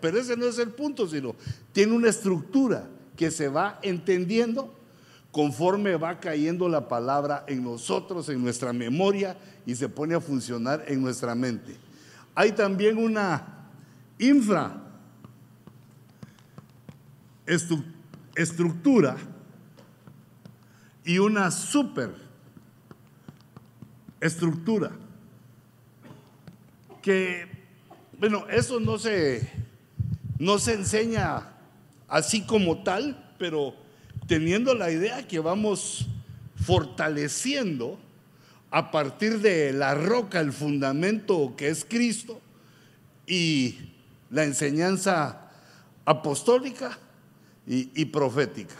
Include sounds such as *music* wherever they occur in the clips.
pero ese no es el punto, sino tiene una estructura que se va entendiendo conforme va cayendo la palabra en nosotros, en nuestra memoria y se pone a funcionar en nuestra mente. Hay también una infra estructura y una super estructura que, bueno, eso no se, no se enseña así como tal, pero teniendo la idea que vamos fortaleciendo a partir de la roca, el fundamento que es Cristo y la enseñanza apostólica y, profética.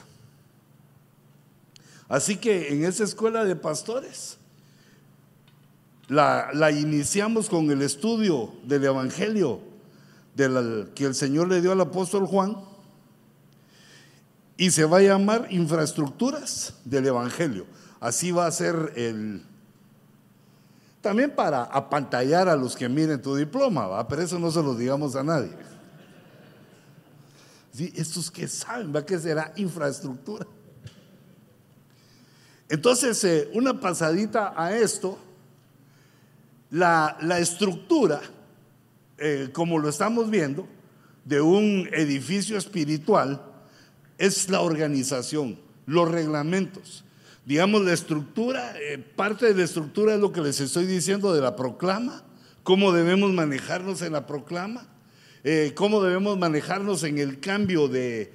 Así que en esa escuela de pastores la, iniciamos con el estudio del Evangelio que el Señor le dio al apóstol Juan y se va a llamar infraestructuras del Evangelio. Así va a ser el... También para apantallar a los que miren tu diploma, ¿va? pero eso no se lo digamos a nadie. ¿Sí? Estos que saben, ¿va? que será infraestructura? Entonces, eh, una pasadita a esto, la, estructura, eh, como lo estamos viendo, de un edificio espiritual, es la organización, los reglamentos. Digamos, la estructura, eh, parte de la estructura es lo que les estoy diciendo de la proclama, cómo debemos manejarnos en la proclama, eh, cómo debemos manejarnos en el cambio de,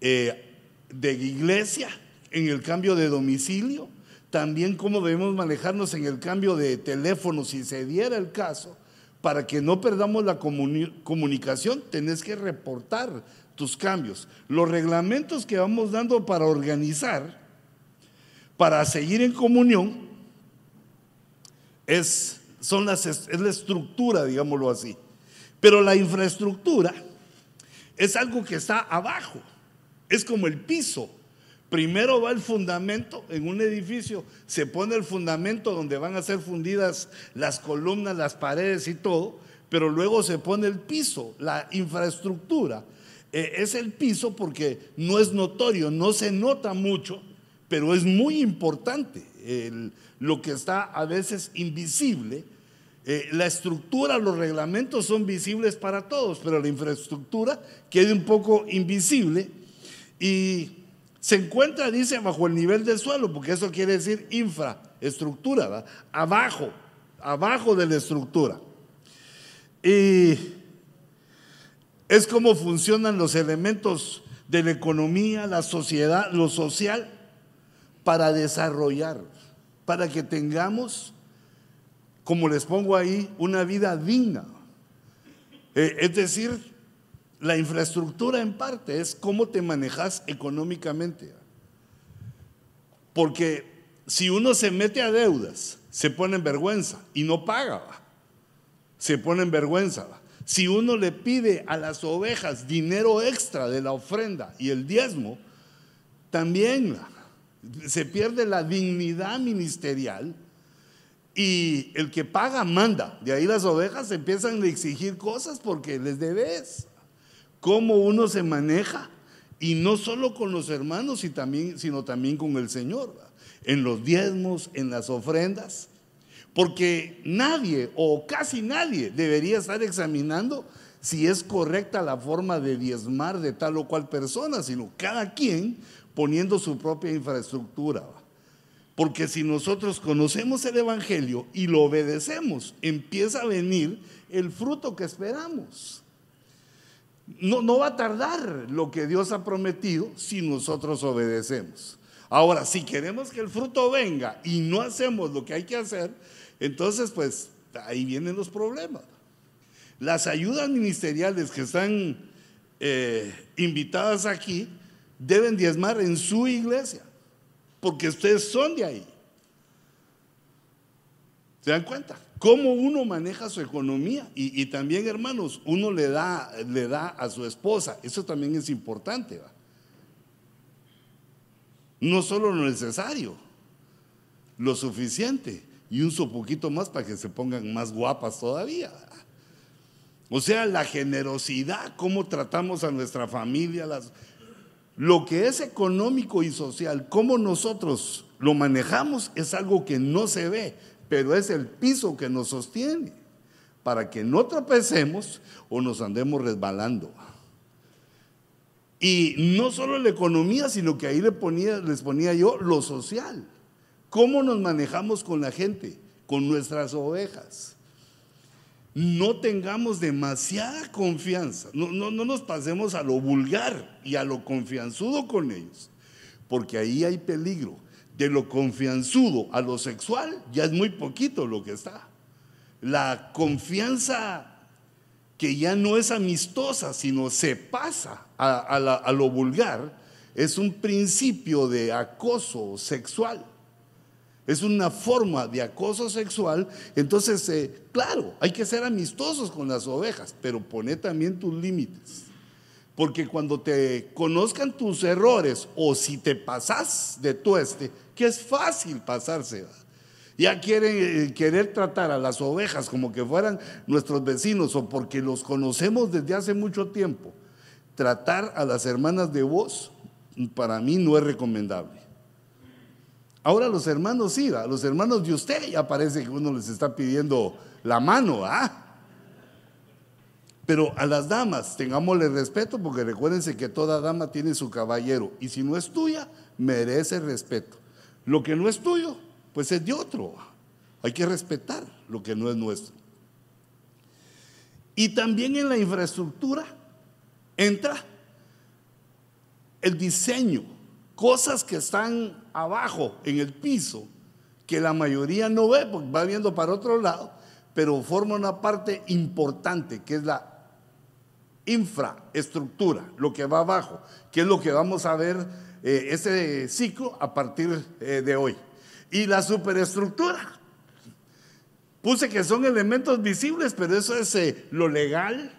de iglesia, en el cambio de domicilio, también cómo debemos manejarnos en el cambio de teléfono si se diera el caso, para que no perdamos la comunicación, tenés que reportar tus cambios. Los reglamentos que vamos dando para organizar, para seguir en comunión, es, son las, es la estructura, digámoslo así. Pero la infraestructura es algo que está abajo, es como el piso. Primero va el fundamento en un edificio, se pone el fundamento donde van a ser fundidas las columnas, las paredes y todo, pero luego se pone el piso, la infraestructura eh, es el piso porque no es notorio, no se nota mucho, pero es muy importante lo que está a veces invisible. Eh, la estructura, los reglamentos son visibles para todos, pero la infraestructura queda un poco invisible y se encuentra, dice, bajo el nivel del suelo, porque eso quiere decir infraestructura, abajo, abajo de la estructura. Y es como funcionan los elementos de la economía, la sociedad, lo social, para desarrollar, para que tengamos, como les pongo ahí, una vida digna. Eh, es decir, la infraestructura en parte es cómo te manejas económicamente. Porque si uno se mete a deudas, se pone en vergüenza y no paga, se pone en vergüenza. Si uno le pide a las ovejas dinero extra de la ofrenda y el diezmo, también se pierde la dignidad ministerial y el que paga manda. De ahí las ovejas empiezan a exigir cosas porque les debes. Cómo uno se maneja y no solo con los hermanos, sino también con el Señor. En los diezmos, en las ofrendas. Porque nadie o casi nadie debería estar examinando si es correcta la forma de diezmar de tal o cual persona, sino cada quien poniendo su propia infraestructura. Porque si nosotros conocemos el Evangelio y lo obedecemos, empieza a venir el fruto que esperamos. No, no va a tardar lo que Dios ha prometido si nosotros obedecemos. Ahora, si queremos que el fruto venga y no hacemos lo que hay que hacer, entonces, pues ahí vienen los problemas. Las ayudas ministeriales que están eh, invitadas aquí deben diezmar en su iglesia, porque ustedes son de ahí. ¿Se dan cuenta? Cómo uno maneja su economía y, también, hermanos, uno le da, le da a su esposa. Eso también es importante. No solo lo necesario, lo suficiente y uso poquito más para que se pongan más guapas todavía. O sea, la generosidad, cómo tratamos a nuestra familia, las, lo que es económico y social, cómo nosotros lo manejamos es algo que no se ve, pero es el piso que nos sostiene para que no tropecemos o nos andemos resbalando. Y no solo la economía, sino que ahí les ponía, les ponía yo lo social. ¿Cómo nos manejamos con la gente, con nuestras ovejas? No tengamos demasiada confianza, no nos pasemos a lo vulgar y a lo confianzudo con ellos, porque ahí hay peligro. De lo confianzudo a lo sexual ya es muy poquito lo que está. La confianza que ya no es amistosa, sino se pasa a, lo vulgar, es un principio de acoso sexual. Es una forma de acoso sexual. Entonces, eh, claro, hay que ser amistosos con las ovejas, pero pone también tus límites. Porque cuando te conozcan tus errores o si te pasas de tueste, que es fácil pasarse, ya quieren eh, querer tratar a las ovejas como que fueran nuestros vecinos o porque los conocemos desde hace mucho tiempo. Tratar a las hermanas de vos para mí no es recomendable. Ahora los hermanos sí, a los hermanos de usted ya parece que uno les está pidiendo la mano, ¿ah? Pero a las damas, tengámosle respeto porque recuérdense que toda dama tiene su caballero y si no es tuya, merece respeto. Lo que no es tuyo, pues es de otro. Hay que respetar lo que no es nuestro. Y también en la infraestructura entra el diseño, cosas que están abajo en el piso, que la mayoría no ve porque va viendo para otro lado, pero forma una parte importante que es la infraestructura, lo que va abajo, que es lo que vamos a ver eh, ese ciclo a partir eh, de hoy. Y la superestructura. Puse que son elementos visibles, pero eso es eh, lo legal,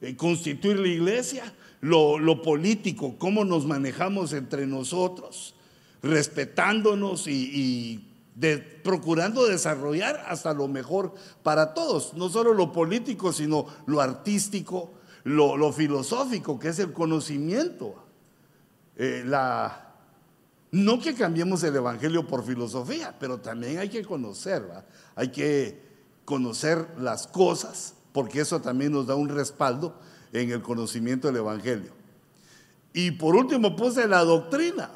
eh, constituir la iglesia, lo, político, cómo nos manejamos entre nosotros, respetándonos y, procurando desarrollar hasta lo mejor para todos, no solo lo político, sino lo artístico, lo, filosófico, que es el conocimiento, eh, la, no que cambiemos el Evangelio por filosofía, pero también hay que conocerla, hay que conocer las cosas, porque eso también nos da un respaldo en el conocimiento del Evangelio. Y por último puse la doctrina.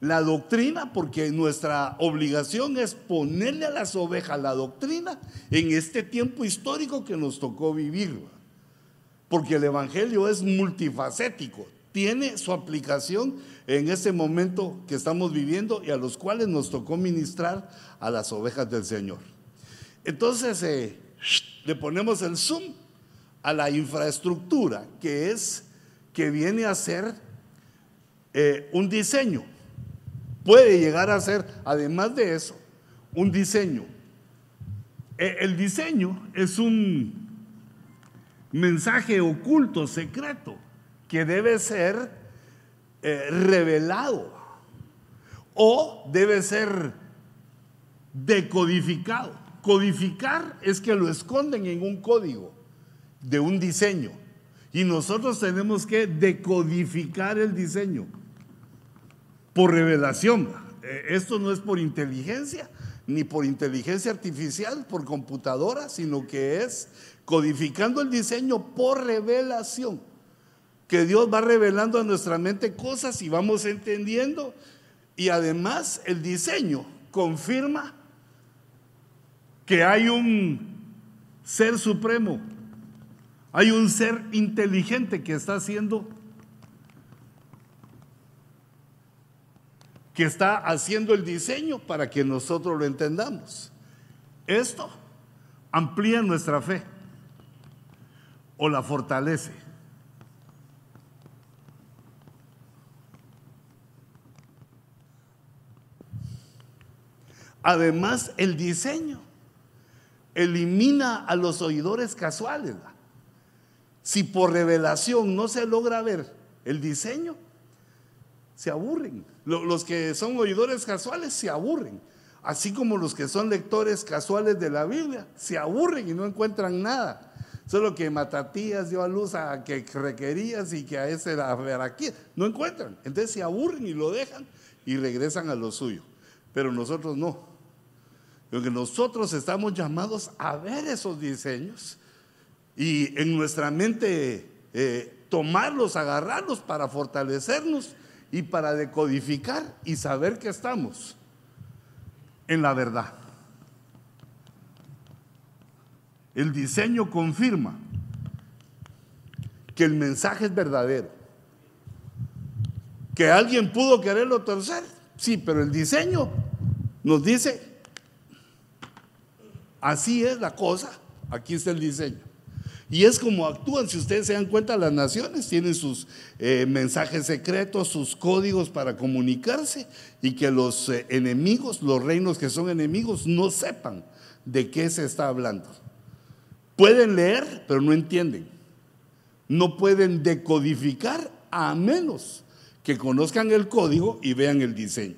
La doctrina, porque nuestra obligación es ponerle a las ovejas la doctrina en este tiempo histórico que nos tocó vivir. Porque el Evangelio es multifacético, tiene su aplicación en este momento que estamos viviendo y a los cuales nos tocó ministrar a las ovejas del Señor. Entonces eh, le ponemos el zoom a la infraestructura que es que viene a ser eh, un diseño. Puede llegar a ser, además de eso, un diseño. E, el diseño es un mensaje oculto, secreto que debe ser eh, revelado o debe ser decodificado. Codificar es que lo esconden en un código de un diseño y nosotros tenemos que decodificar el diseño por revelación. Eh, esto no es por inteligencia, ni por inteligencia artificial, por computadora, sino que es codificando el diseño por revelación que Dios va revelando a nuestra mente cosas y vamos entendiendo. Y además el diseño confirma que hay un ser supremo, hay un ser inteligente que está haciendo que está haciendo el diseño para que nosotros lo entendamos. Esto amplía nuestra fe o la fortalece. Además, el diseño elimina a los oidores casuales. Si por revelación no se logra ver el diseño, se aburren. Los que son oidores casuales se aburren. así como los que son lectores casuales de la Biblia, se aburren y no encuentran nada. Solo que Matatías dio a luz a que requerías y que a ese era aquí. No encuentran. Entonces se aburren y lo dejan y regresan a lo suyo. Pero nosotros no. Porque nosotros estamos llamados a ver esos diseños y en nuestra mente eh, tomarlos, agarrarlos para fortalecernos y para decodificar y saber que estamos en la verdad. El diseño confirma que el mensaje es verdadero. Que alguien pudo quererlo torcer, sí, pero el diseño nos dice, así es la cosa, aquí está el diseño. Y es como actúan, si ustedes se dan cuenta, las naciones tienen sus eh, mensajes secretos, sus códigos para comunicarse y que los eh, enemigos, los reinos que son enemigos, no sepan de qué se está hablando. Pueden leer, pero no entienden. No pueden decodificar a menos que conozcan el código y vean el diseño.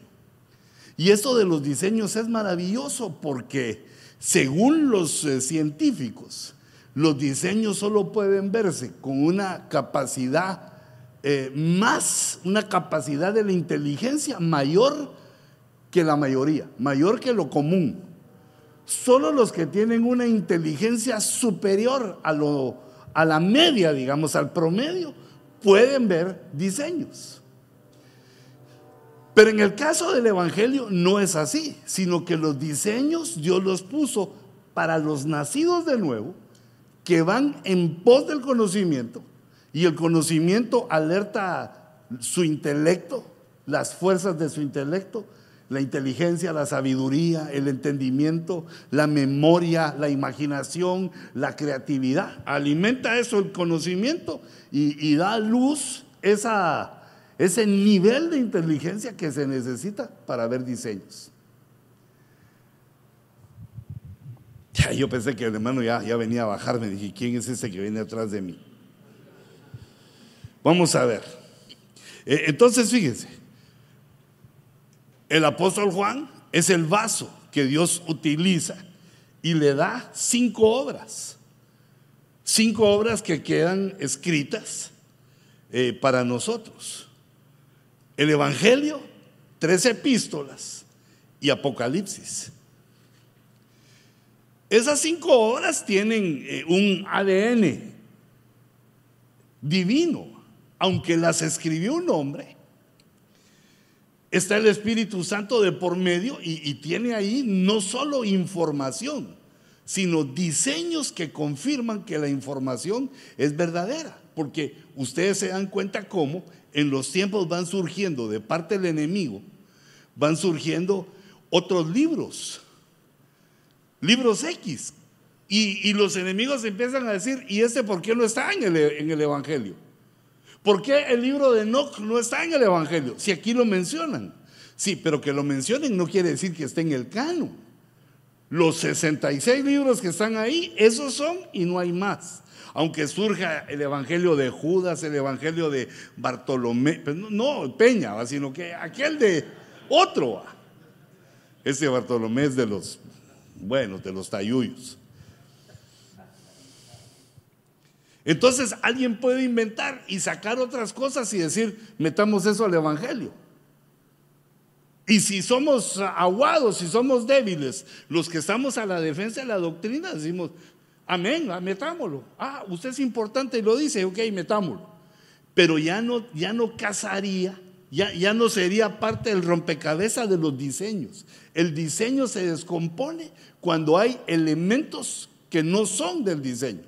Y esto de los diseños es maravilloso porque según los eh, científicos, los diseños solo pueden verse con una capacidad eh, más, una capacidad de la inteligencia mayor que la mayoría, mayor que lo común. Solo los que tienen una inteligencia superior a, lo, a la media, digamos, al promedio, pueden ver diseños. Pero en el caso del Evangelio no es así, sino que los diseños Dios los puso para los nacidos de nuevo, que van en pos del conocimiento, y el conocimiento alerta su intelecto, las fuerzas de su intelecto, la inteligencia, la sabiduría, el entendimiento, la memoria, la imaginación, la creatividad. Alimenta eso el conocimiento y, da luz esa, ese nivel de inteligencia que se necesita para ver diseños. Yo pensé que el hermano ya, venía a bajarme. Dije, ¿quién es ese que viene atrás de mí? Vamos a ver. Eh, entonces, fíjense, el apóstol Juan es el vaso que Dios utiliza y le da cinco obras. Cinco obras que quedan escritas eh, para nosotros. El Evangelio, tres epístolas y Apocalipsis. Esas cinco obras tienen eh, un ADN divino, aunque las escribió un hombre está el Espíritu Santo de por medio y, tiene ahí no solo información, sino diseños que confirman que la información es verdadera. Porque ustedes se dan cuenta cómo en los tiempos van surgiendo de parte del enemigo, van surgiendo otros libros, libros X. Y, los enemigos empiezan a decir, ¿y este por qué no está en el, Evangelio? ¿Por qué el libro de Enoch no está en el Evangelio? Si aquí lo mencionan. Sí, pero que lo mencionen no quiere decir que esté en el cano. Los 66 libros que están ahí, esos son y no hay más. Aunque surja el Evangelio de Judas, el Evangelio de Bartolomé, pues no, Peña, sino que aquel de otro. Ese Bartolomé es de los, bueno, de los tayuyos. Entonces alguien puede inventar y sacar otras cosas y decir, metamos eso al Evangelio. Y si somos aguados, si somos débiles, los que estamos a la defensa de la doctrina, decimos, amén, ah, metámoslo. Ah, usted es importante y lo dice, ok, metámoslo. Pero ya no, ya no casaría, ya, ya no sería parte del rompecabezas de los diseños. El diseño se descompone cuando hay elementos que no son del diseño.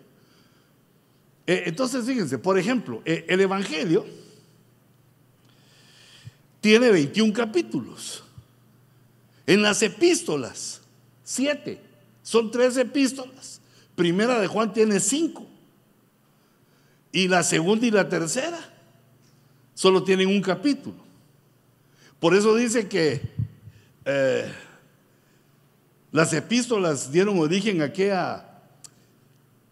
Eh, entonces, fíjense, por ejemplo, eh, el Evangelio tiene 21 capítulos. En las epístolas, 7. Son tres epístolas. Primera de Juan tiene 5. Y la segunda y la tercera solo tienen un capítulo. Por eso dice que eh, las epístolas dieron origen a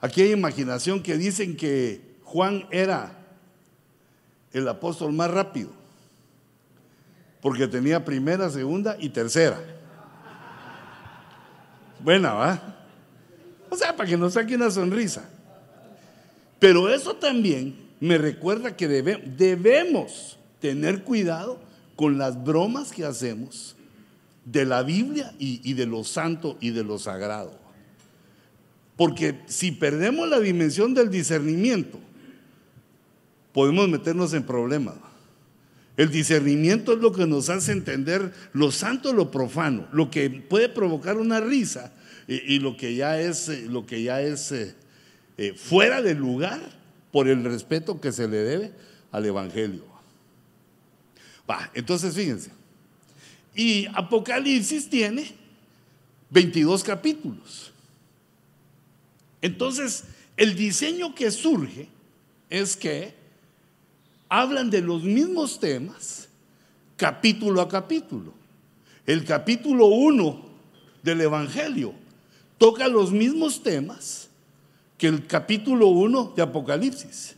aquella imaginación que dicen que Juan era el apóstol más rápido, porque tenía primera, segunda y tercera. Buena, ¿va? O sea, para que nos saque una sonrisa. Pero eso también me recuerda que debemos tener cuidado con las bromas que hacemos de la Biblia y, de lo santo y de lo sagrado. Porque si perdemos la dimensión del discernimiento, podemos meternos en problemas. El discernimiento es lo que nos hace entender lo santo y lo profano, lo que puede provocar una risa y, lo que ya es, eh, lo que ya es eh, eh, fuera de lugar por el respeto que se le debe al Evangelio. Va, entonces fíjense. Y Apocalipsis tiene 22 capítulos. Entonces, el diseño que surge es que hablan de los mismos temas capítulo a capítulo. El capítulo 1 del Evangelio toca los mismos temas que el capítulo 1 de Apocalipsis.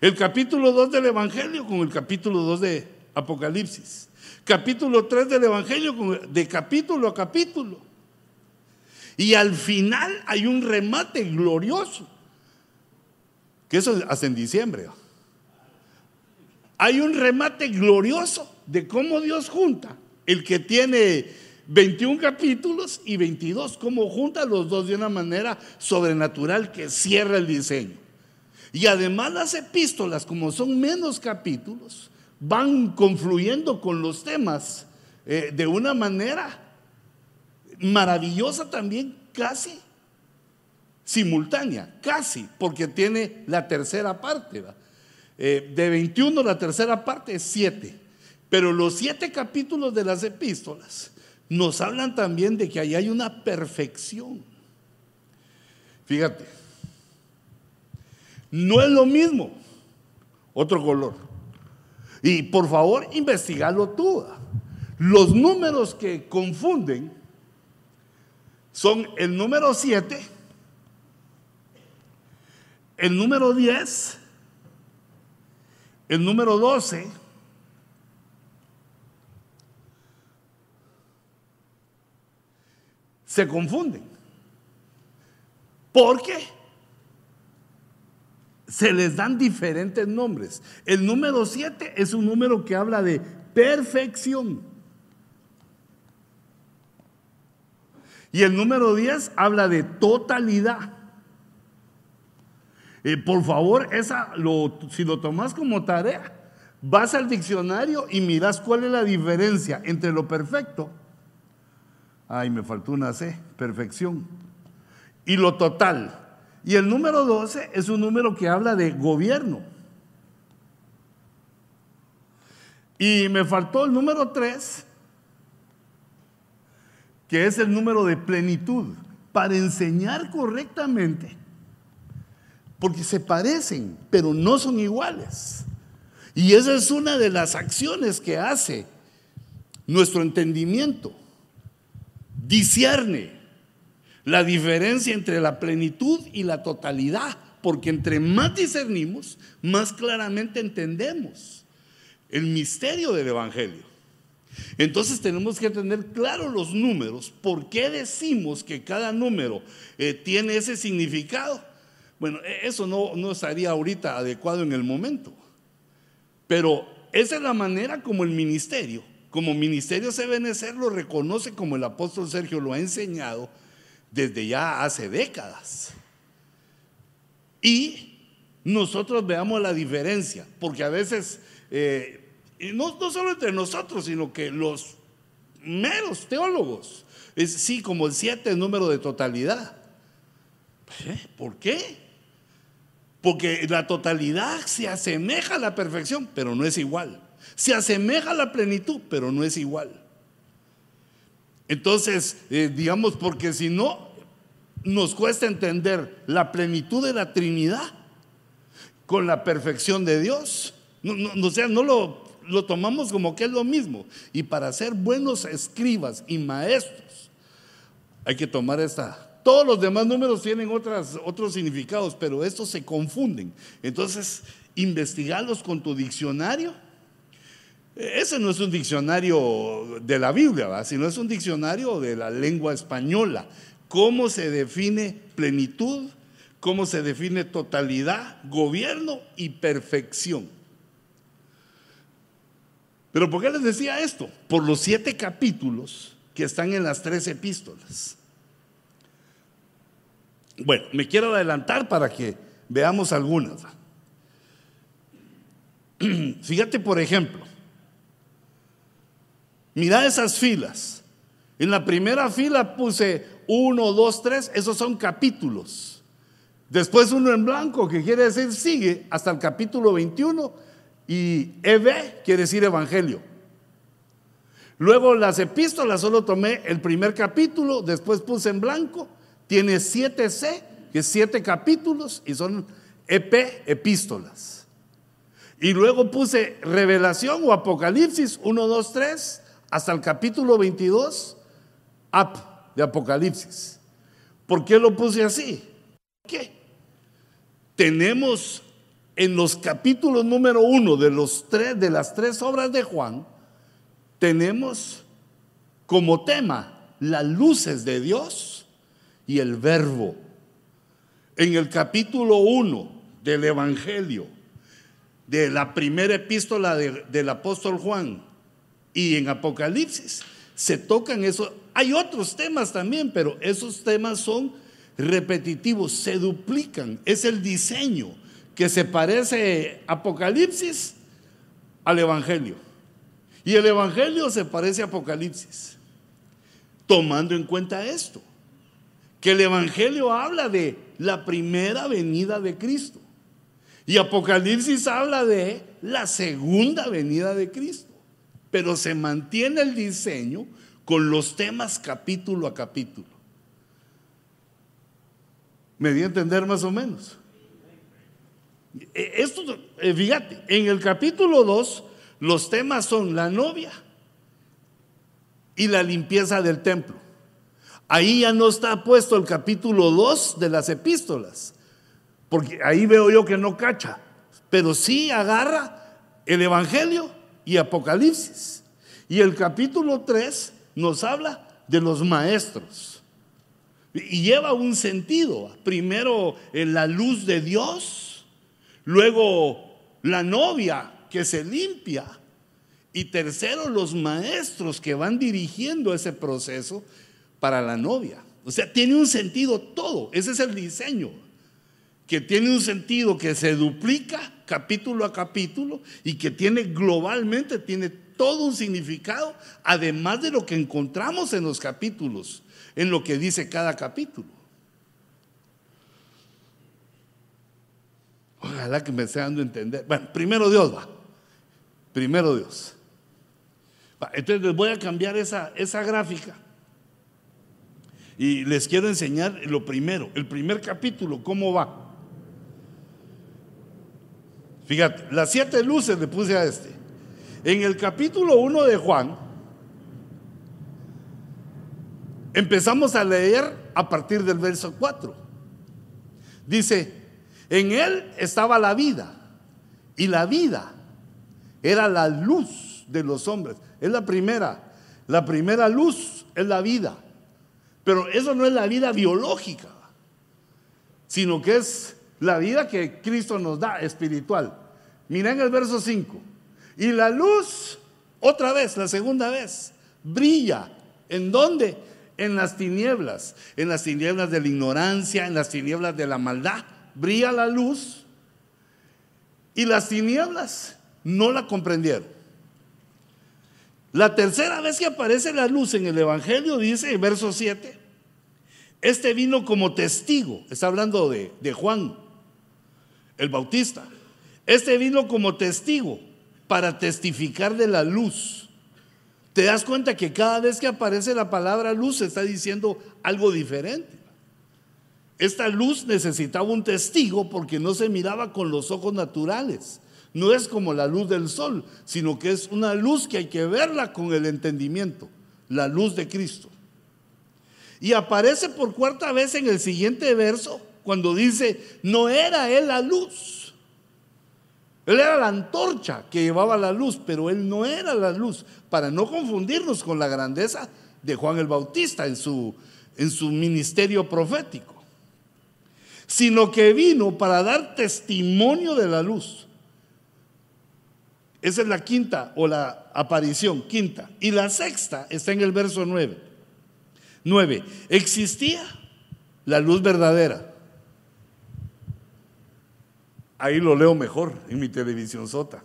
El capítulo 2 del Evangelio con el capítulo 2 de Apocalipsis. Capítulo 3 del Evangelio de capítulo a capítulo. Y al final hay un remate glorioso. Que eso hasta en diciembre. Hay un remate glorioso de cómo Dios junta el que tiene 21 capítulos y 22, cómo junta los dos de una manera sobrenatural que cierra el diseño. Y además las epístolas, como son menos capítulos, van confluyendo con los temas eh, de una manera maravillosa también, casi simultánea, casi, porque tiene la tercera parte. Eh, de 21 la tercera parte es 7. Pero los siete capítulos de las epístolas nos hablan también de que ahí hay una perfección. Fíjate, no es lo mismo, otro color. Y por favor, investigalo tú. Los números que confunden son el número 7, el número 10 el número 12 se confunden. Porque se les dan diferentes nombres. El número 7 es un número que habla de perfección. Y el número 10 habla de totalidad. Eh, por favor, esa lo, si lo tomas como tarea, vas al diccionario y miras cuál es la diferencia entre lo perfecto, ay, me faltó una C, perfección, y lo total. Y el número 12 es un número que habla de gobierno. Y me faltó el número 3, que es el número de plenitud. Para enseñar correctamente porque se parecen, pero no son iguales. Y esa es una de las acciones que hace nuestro entendimiento. Discierne la diferencia entre la plenitud y la totalidad, porque entre más discernimos, más claramente entendemos el misterio del Evangelio. Entonces tenemos que tener claros los números, por qué decimos que cada número eh, tiene ese significado bueno, e-, eso no, no estaría ahorita adecuado en el momento. Pero esa es la manera como el ministerio, como ministerio CBNC lo reconoce como el apóstol Sergio lo ha enseñado desde ya hace décadas. Y nosotros veamos la diferencia, porque a veces, eh, no, no, solo entre nosotros, sino que los meros teólogos, es sí, como el siete número de totalidad. ¿Eh? ¿Por qué? Porque la totalidad se asemeja a la perfección, pero no es igual. Se asemeja a la plenitud, pero no es igual. Entonces, eh, digamos, porque si no, nos cuesta entender la plenitud de la Trinidad con la perfección de Dios. No, o sea, no lo, lo tomamos como que es lo mismo. Y para ser buenos escribas y maestros, hay que tomar esta todos los demás números tienen otras, otros significados, pero estos se confunden. Entonces, investigarlos con tu diccionario. Ese no es un diccionario de la Biblia, sino es un diccionario de la lengua española, cómo se define plenitud, cómo se define totalidad, gobierno y perfección. Pero ¿por qué les decía esto? Por los siete capítulos que están en las tres epístolas. Bueno, me quiero adelantar para que veamos algunas. *clears throat* Fíjate, por ejemplo, mira esas filas. En la primera fila puse uno, dos, tres, esos son capítulos. Después uno en blanco, que quiere decir sigue hasta el capítulo 21, y EV quiere decir evangelio. Luego las epístolas solo tomé el primer capítulo, después puse en blanco, tiene 7C, que es siete capítulos, y son EP, epístolas. Y luego puse revelación o apocalipsis 1, 2, 3, hasta el capítulo 22, up de apocalipsis. ¿Por qué lo puse así? ¿Qué? Tenemos en los capítulos número uno de, los tres, de las tres obras de Juan, tenemos como tema las luces de Dios y el verbo. En el capítulo 1 del Evangelio, de la primera epístola del apóstol Juan y en Apocalipsis, se tocan eso. Hay otros temas también, pero esos temas son repetitivos, se duplican. Es el diseño que se parece Apocalipsis al Evangelio. Y el Evangelio se parece a Apocalipsis, tomando en cuenta esto, que el Evangelio habla de la primera venida de Cristo y Apocalipsis habla de la segunda venida de Cristo, pero se mantiene el diseño con los temas capítulo a capítulo. ¿Me di a entender más o menos? E, esto, eh, fíjate, en el capítulo 2 los temas son la novia y la limpieza del templo. Ahí ya no está puesto el capítulo 2 de las epístolas, porque ahí veo yo que no cacha, pero sí agarra el Evangelio y Apocalipsis. Y el capítulo 3 nos habla de los maestros. Y lleva un sentido. Primero en la luz de Dios, luego la novia que se limpia. Y tercero, los maestros que van dirigiendo ese proceso para la novia. O sea, tiene un sentido todo. Ese es el diseño. Que tiene un sentido que se duplica capítulo a capítulo y que tiene globalmente, tiene todo un significado, además de lo que encontramos en los capítulos, en lo que dice cada capítulo. Ojalá que me esté dando a entender. Bueno, primero Dios va. Primero Dios. Entonces les voy a cambiar esa, esa gráfica. Y les quiero enseñar lo primero, el primer capítulo, cómo va. Fíjate, las siete luces le puse a este. En el capítulo 1 de Juan, empezamos a leer a partir del verso 4. Dice, en él estaba la vida, y la vida era la luz de los hombres. Es la primera. La primera luz es la vida. Pero eso no es la vida biológica, sino que es la vida que Cristo nos da, espiritual. Miren el verso 5. Y la luz, otra vez, la segunda vez, brilla. ¿En dónde? En las tinieblas. En las tinieblas de la ignorancia, en las tinieblas de la maldad. Brilla la luz. Y las tinieblas no la comprendieron. La tercera vez que aparece la luz en el Evangelio dice, en verso 7, este vino como testigo, está hablando de, de Juan, el Bautista, este vino como testigo para testificar de la luz. Te das cuenta que cada vez que aparece la palabra luz está diciendo algo diferente. Esta luz necesitaba un testigo porque no se miraba con los ojos naturales no es como la luz del sol, sino que es una luz que hay que verla con el entendimiento, la luz de Cristo. Y aparece por cuarta vez en el siguiente verso cuando dice, no era él la luz. Él era la antorcha que llevaba la luz, pero él no era la luz, para no confundirnos con la grandeza de Juan el Bautista en su, en su ministerio profético, sino que vino para dar testimonio de la luz. Esa es la quinta o la aparición, quinta. Y la sexta está en el verso 9. 9. Existía la luz verdadera. Ahí lo leo mejor en mi televisión sota.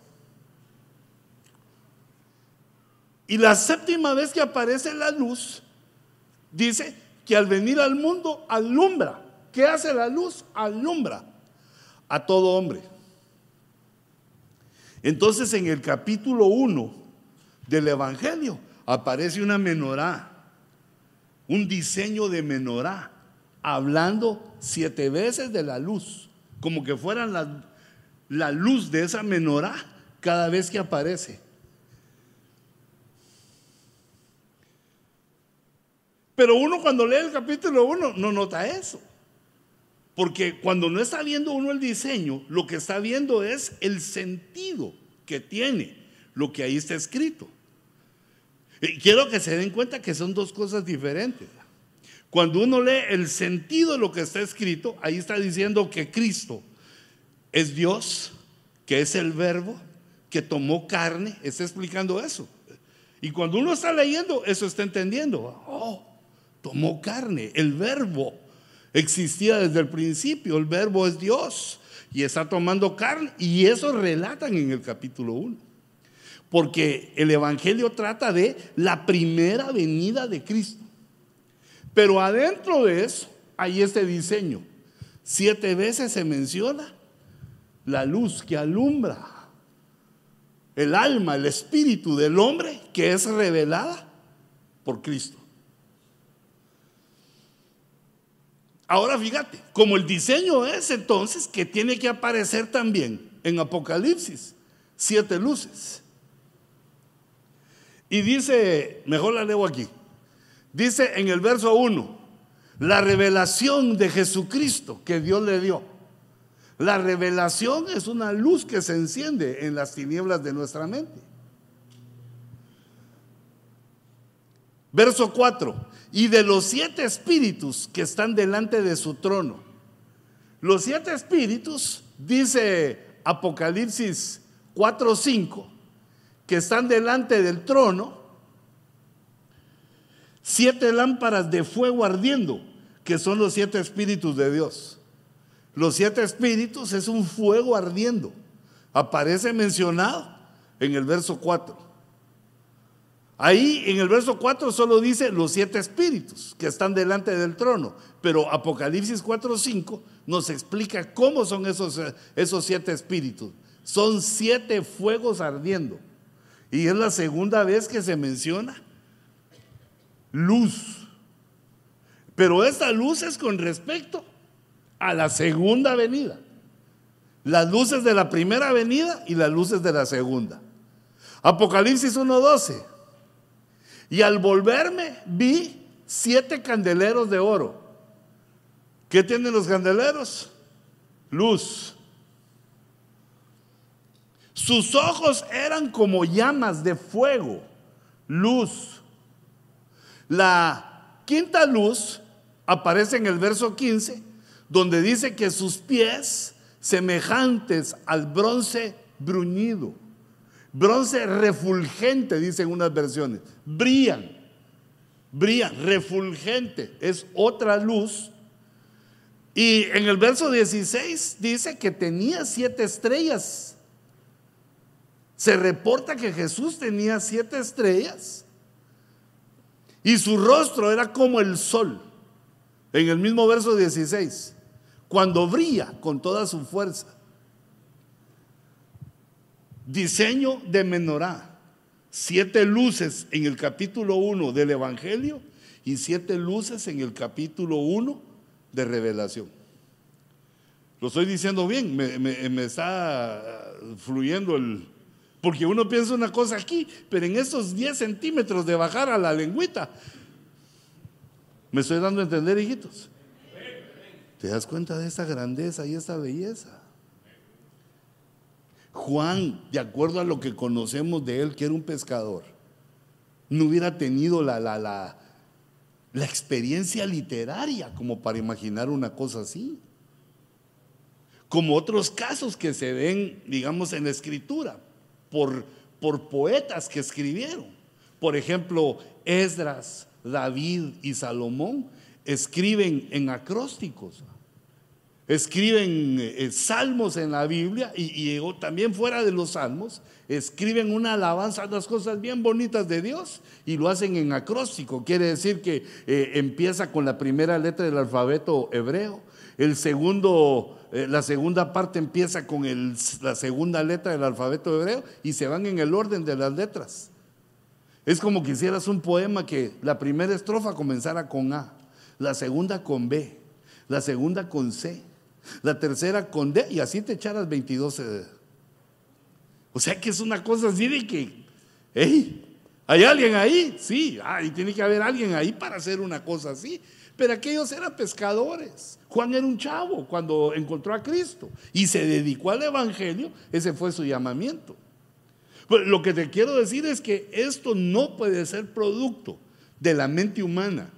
Y la séptima vez que aparece la luz, dice que al venir al mundo alumbra. ¿Qué hace la luz? Alumbra a todo hombre. Entonces en el capítulo 1 del Evangelio aparece una menorá, un diseño de menorá, hablando siete veces de la luz, como que fuera la, la luz de esa menorá cada vez que aparece. Pero uno cuando lee el capítulo 1 no nota eso. Porque cuando no está viendo uno el diseño, lo que está viendo es el sentido que tiene lo que ahí está escrito. Y quiero que se den cuenta que son dos cosas diferentes. Cuando uno lee el sentido de lo que está escrito, ahí está diciendo que Cristo es Dios, que es el verbo, que tomó carne, está explicando eso. Y cuando uno está leyendo, eso está entendiendo. Oh, tomó carne, el verbo existía desde el principio, el verbo es Dios y está tomando carne y eso relatan en el capítulo 1. Porque el Evangelio trata de la primera venida de Cristo. Pero adentro de eso hay este diseño. Siete veces se menciona la luz que alumbra el alma, el espíritu del hombre que es revelada por Cristo. Ahora fíjate, como el diseño es entonces que tiene que aparecer también en Apocalipsis siete luces. Y dice, mejor la leo aquí, dice en el verso 1, la revelación de Jesucristo que Dios le dio. La revelación es una luz que se enciende en las tinieblas de nuestra mente. Verso 4, y de los siete espíritus que están delante de su trono. Los siete espíritus, dice Apocalipsis 4:5, que están delante del trono, siete lámparas de fuego ardiendo, que son los siete espíritus de Dios. Los siete espíritus es un fuego ardiendo. Aparece mencionado en el verso 4. Ahí en el verso 4 solo dice los siete espíritus que están delante del trono, pero Apocalipsis 4.5 nos explica cómo son esos, esos siete espíritus. Son siete fuegos ardiendo. Y es la segunda vez que se menciona luz. Pero esta luz es con respecto a la segunda venida. Las luces de la primera venida y las luces de la segunda. Apocalipsis 1.12 y al volverme vi siete candeleros de oro. ¿Qué tienen los candeleros? Luz. Sus ojos eran como llamas de fuego, luz. La quinta luz aparece en el verso 15, donde dice que sus pies semejantes al bronce bruñido. Bronce refulgente, dicen unas versiones. Brillan, brillan, refulgente. Es otra luz. Y en el verso 16 dice que tenía siete estrellas. Se reporta que Jesús tenía siete estrellas. Y su rostro era como el sol. En el mismo verso 16. Cuando brilla con toda su fuerza. Diseño de menorá. Siete luces en el capítulo 1 del Evangelio y siete luces en el capítulo 1 de Revelación. Lo estoy diciendo bien, me, está fluyendo el... Porque uno piensa una cosa aquí, pero en esos 10 centímetros de bajar a la lengüita, me estoy dando a entender, hijitos. ¿Te das cuenta de esta grandeza y esta belleza? Juan, de acuerdo a lo que conocemos de él, que era un pescador, no hubiera tenido la, la, la experiencia literaria como para imaginar una cosa así. Como otros casos que se ven, digamos, en la escritura, por, por poetas que escribieron. Por ejemplo, Esdras, David y Salomón escriben en acrósticos escriben eh, salmos en la Biblia y, también fuera de los salmos, escriben una alabanza, las cosas bien bonitas de Dios y lo hacen en acróstico. Quiere decir que eh, empieza con la primera letra del alfabeto hebreo, el segundo, eh, la segunda parte empieza con la segunda letra del alfabeto hebreo y se van en el orden de las letras. Es como que hicieras un poema que la primera estrofa comenzara con A, la segunda con B, la segunda con C la tercera con D y así te echaras 22. Eh. O sea que es una cosa así de que, hey, ¿hay alguien ahí? Sí, y tiene que haber alguien ahí para hacer una cosa así. Pero aquellos eran pescadores. Juan era un chavo cuando encontró a Cristo y se dedicó al Evangelio, ese fue su llamamiento. Pues lo que te quiero decir es que esto no puede ser producto de la mente humana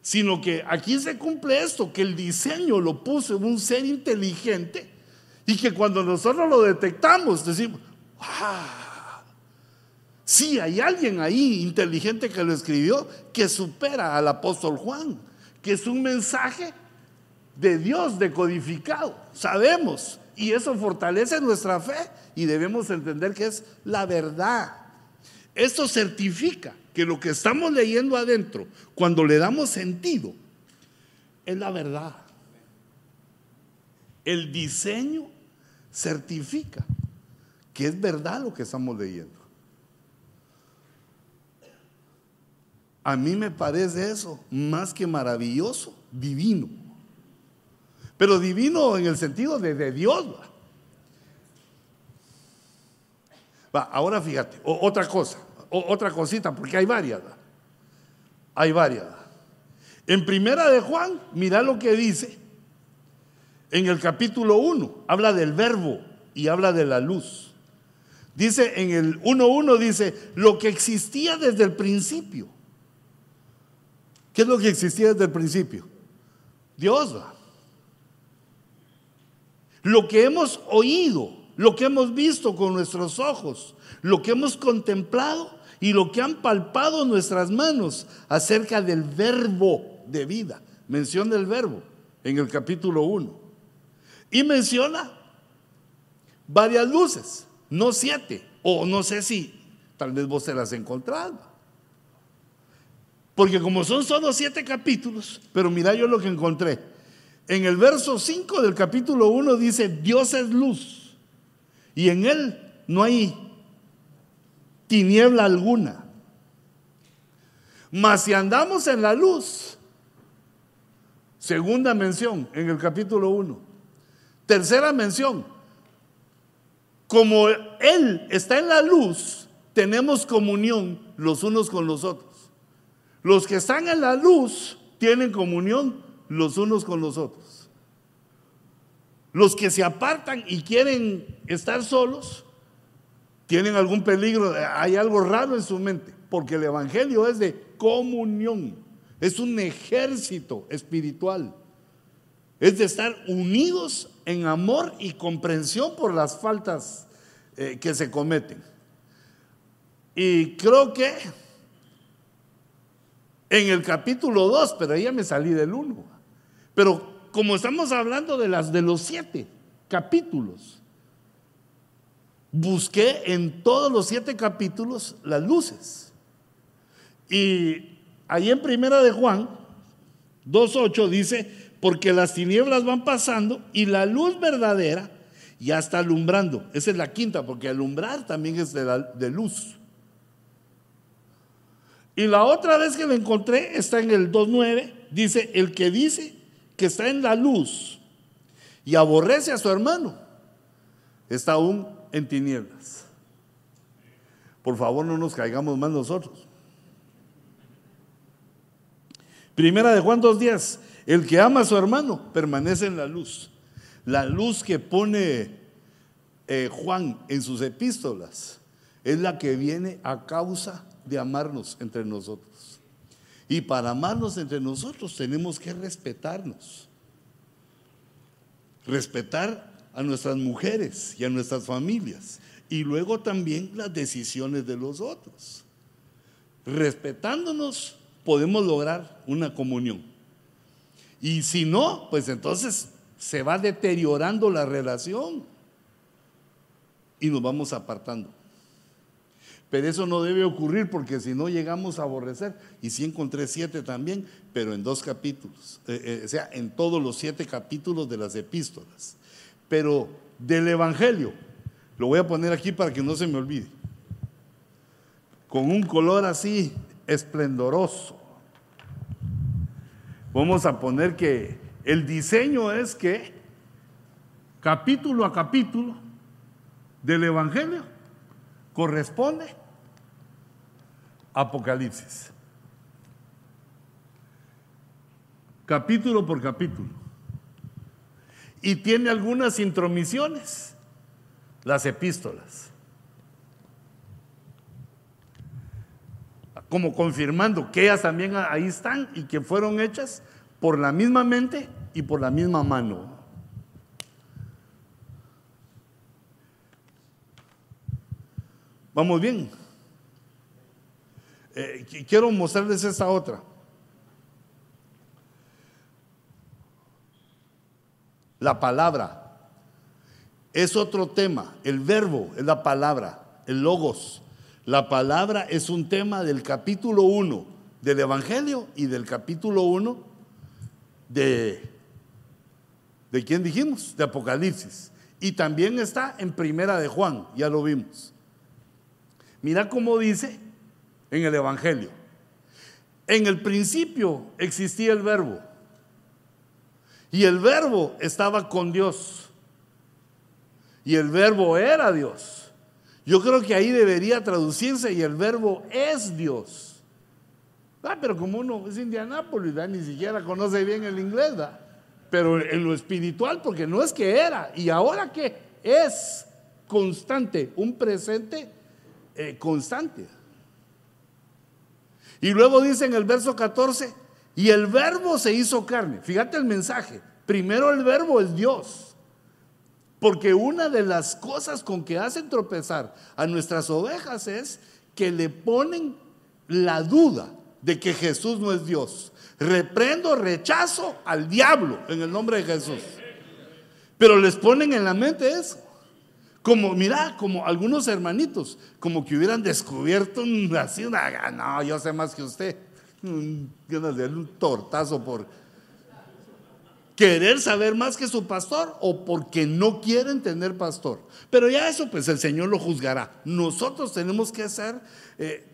sino que aquí se cumple esto, que el diseño lo puso un ser inteligente y que cuando nosotros lo detectamos decimos, ¡ah! Sí, hay alguien ahí inteligente que lo escribió que supera al apóstol Juan, que es un mensaje de Dios decodificado, sabemos, y eso fortalece nuestra fe y debemos entender que es la verdad. Esto certifica que lo que estamos leyendo adentro, cuando le damos sentido, es la verdad. El diseño certifica que es verdad lo que estamos leyendo. A mí me parece eso más que maravilloso, divino. Pero divino en el sentido de, de Dios. Va, ahora fíjate, otra cosa otra cosita, porque hay varias. Hay varias. En primera de Juan, mira lo que dice. En el capítulo 1, habla del verbo y habla de la luz. Dice en el 1.1, dice, lo que existía desde el principio. ¿Qué es lo que existía desde el principio? Dios. Lo que hemos oído, lo que hemos visto con nuestros ojos, lo que hemos contemplado y lo que han palpado nuestras manos acerca del verbo de vida. Menciona el verbo en el capítulo 1. Y menciona varias luces, no siete, o no sé si tal vez vos te las encontrado. Porque como son solo siete capítulos, pero mira yo lo que encontré. En el verso 5 del capítulo 1 dice, Dios es luz. Y en él no hay tiniebla alguna. Mas si andamos en la luz, segunda mención en el capítulo 1. Tercera mención, como Él está en la luz, tenemos comunión los unos con los otros. Los que están en la luz tienen comunión los unos con los otros. Los que se apartan y quieren estar solos, tienen algún peligro, hay algo raro en su mente, porque el Evangelio es de comunión, es un ejército espiritual, es de estar unidos en amor y comprensión por las faltas eh, que se cometen. Y creo que en el capítulo 2, pero ya me salí del 1, pero como estamos hablando de las de los siete capítulos, busqué en todos los siete capítulos las luces. Y ahí en primera de Juan 2.8 dice, porque las tinieblas van pasando y la luz verdadera ya está alumbrando. Esa es la quinta, porque alumbrar también es de, de luz. Y la otra vez que lo encontré está en el 2.9, dice, el que dice que está en la luz y aborrece a su hermano, está aún en tinieblas. Por favor, no nos caigamos más nosotros. Primera de Juan 2.10, el que ama a su hermano permanece en la luz. La luz que pone eh, Juan en sus epístolas es la que viene a causa de amarnos entre nosotros. Y para amarnos entre nosotros tenemos que respetarnos. Respetar a nuestras mujeres y a nuestras familias. Y luego también las decisiones de los otros. Respetándonos podemos lograr una comunión. Y si no, pues entonces se va deteriorando la relación y nos vamos apartando. Pero eso no debe ocurrir porque si no llegamos a aborrecer. Y sí encontré siete también, pero en dos capítulos. Eh, eh, o sea, en todos los siete capítulos de las epístolas. Pero del Evangelio, lo voy a poner aquí para que no se me olvide. Con un color así esplendoroso. Vamos a poner que el diseño es que capítulo a capítulo del Evangelio corresponde Apocalipsis. Capítulo por capítulo. Y tiene algunas intromisiones, las epístolas. Como confirmando que ellas también ahí están y que fueron hechas por la misma mente y por la misma mano. Vamos bien. Eh, quiero mostrarles esta otra. La palabra es otro tema. El verbo es la palabra, el logos. La palabra es un tema del capítulo 1 del Evangelio y del capítulo 1 de, ¿de quién dijimos? De Apocalipsis. Y también está en Primera de Juan, ya lo vimos. Mira cómo dice en el Evangelio. En el principio existía el verbo. Y el verbo estaba con Dios. Y el verbo era Dios. Yo creo que ahí debería traducirse y el verbo es Dios. Ah, pero como uno es Indianápolis, ni siquiera conoce bien el inglés, pero en lo espiritual, porque no es que era, y ahora que es constante, un presente eh, constante. Y luego dice en el verso 14, y el verbo se hizo carne. Fíjate el mensaje. Primero el verbo es Dios. Porque una de las cosas con que hacen tropezar a nuestras ovejas es que le ponen la duda de que Jesús no es Dios. Reprendo, rechazo al diablo en el nombre de Jesús. Pero les ponen en la mente eso. Como, mira, como algunos hermanitos, como que hubieran descubierto así una, no, yo sé más que usted. Ganas de un tortazo por querer saber más que su pastor o porque no quieren tener pastor. Pero ya eso, pues el Señor lo juzgará. Nosotros tenemos que ser eh,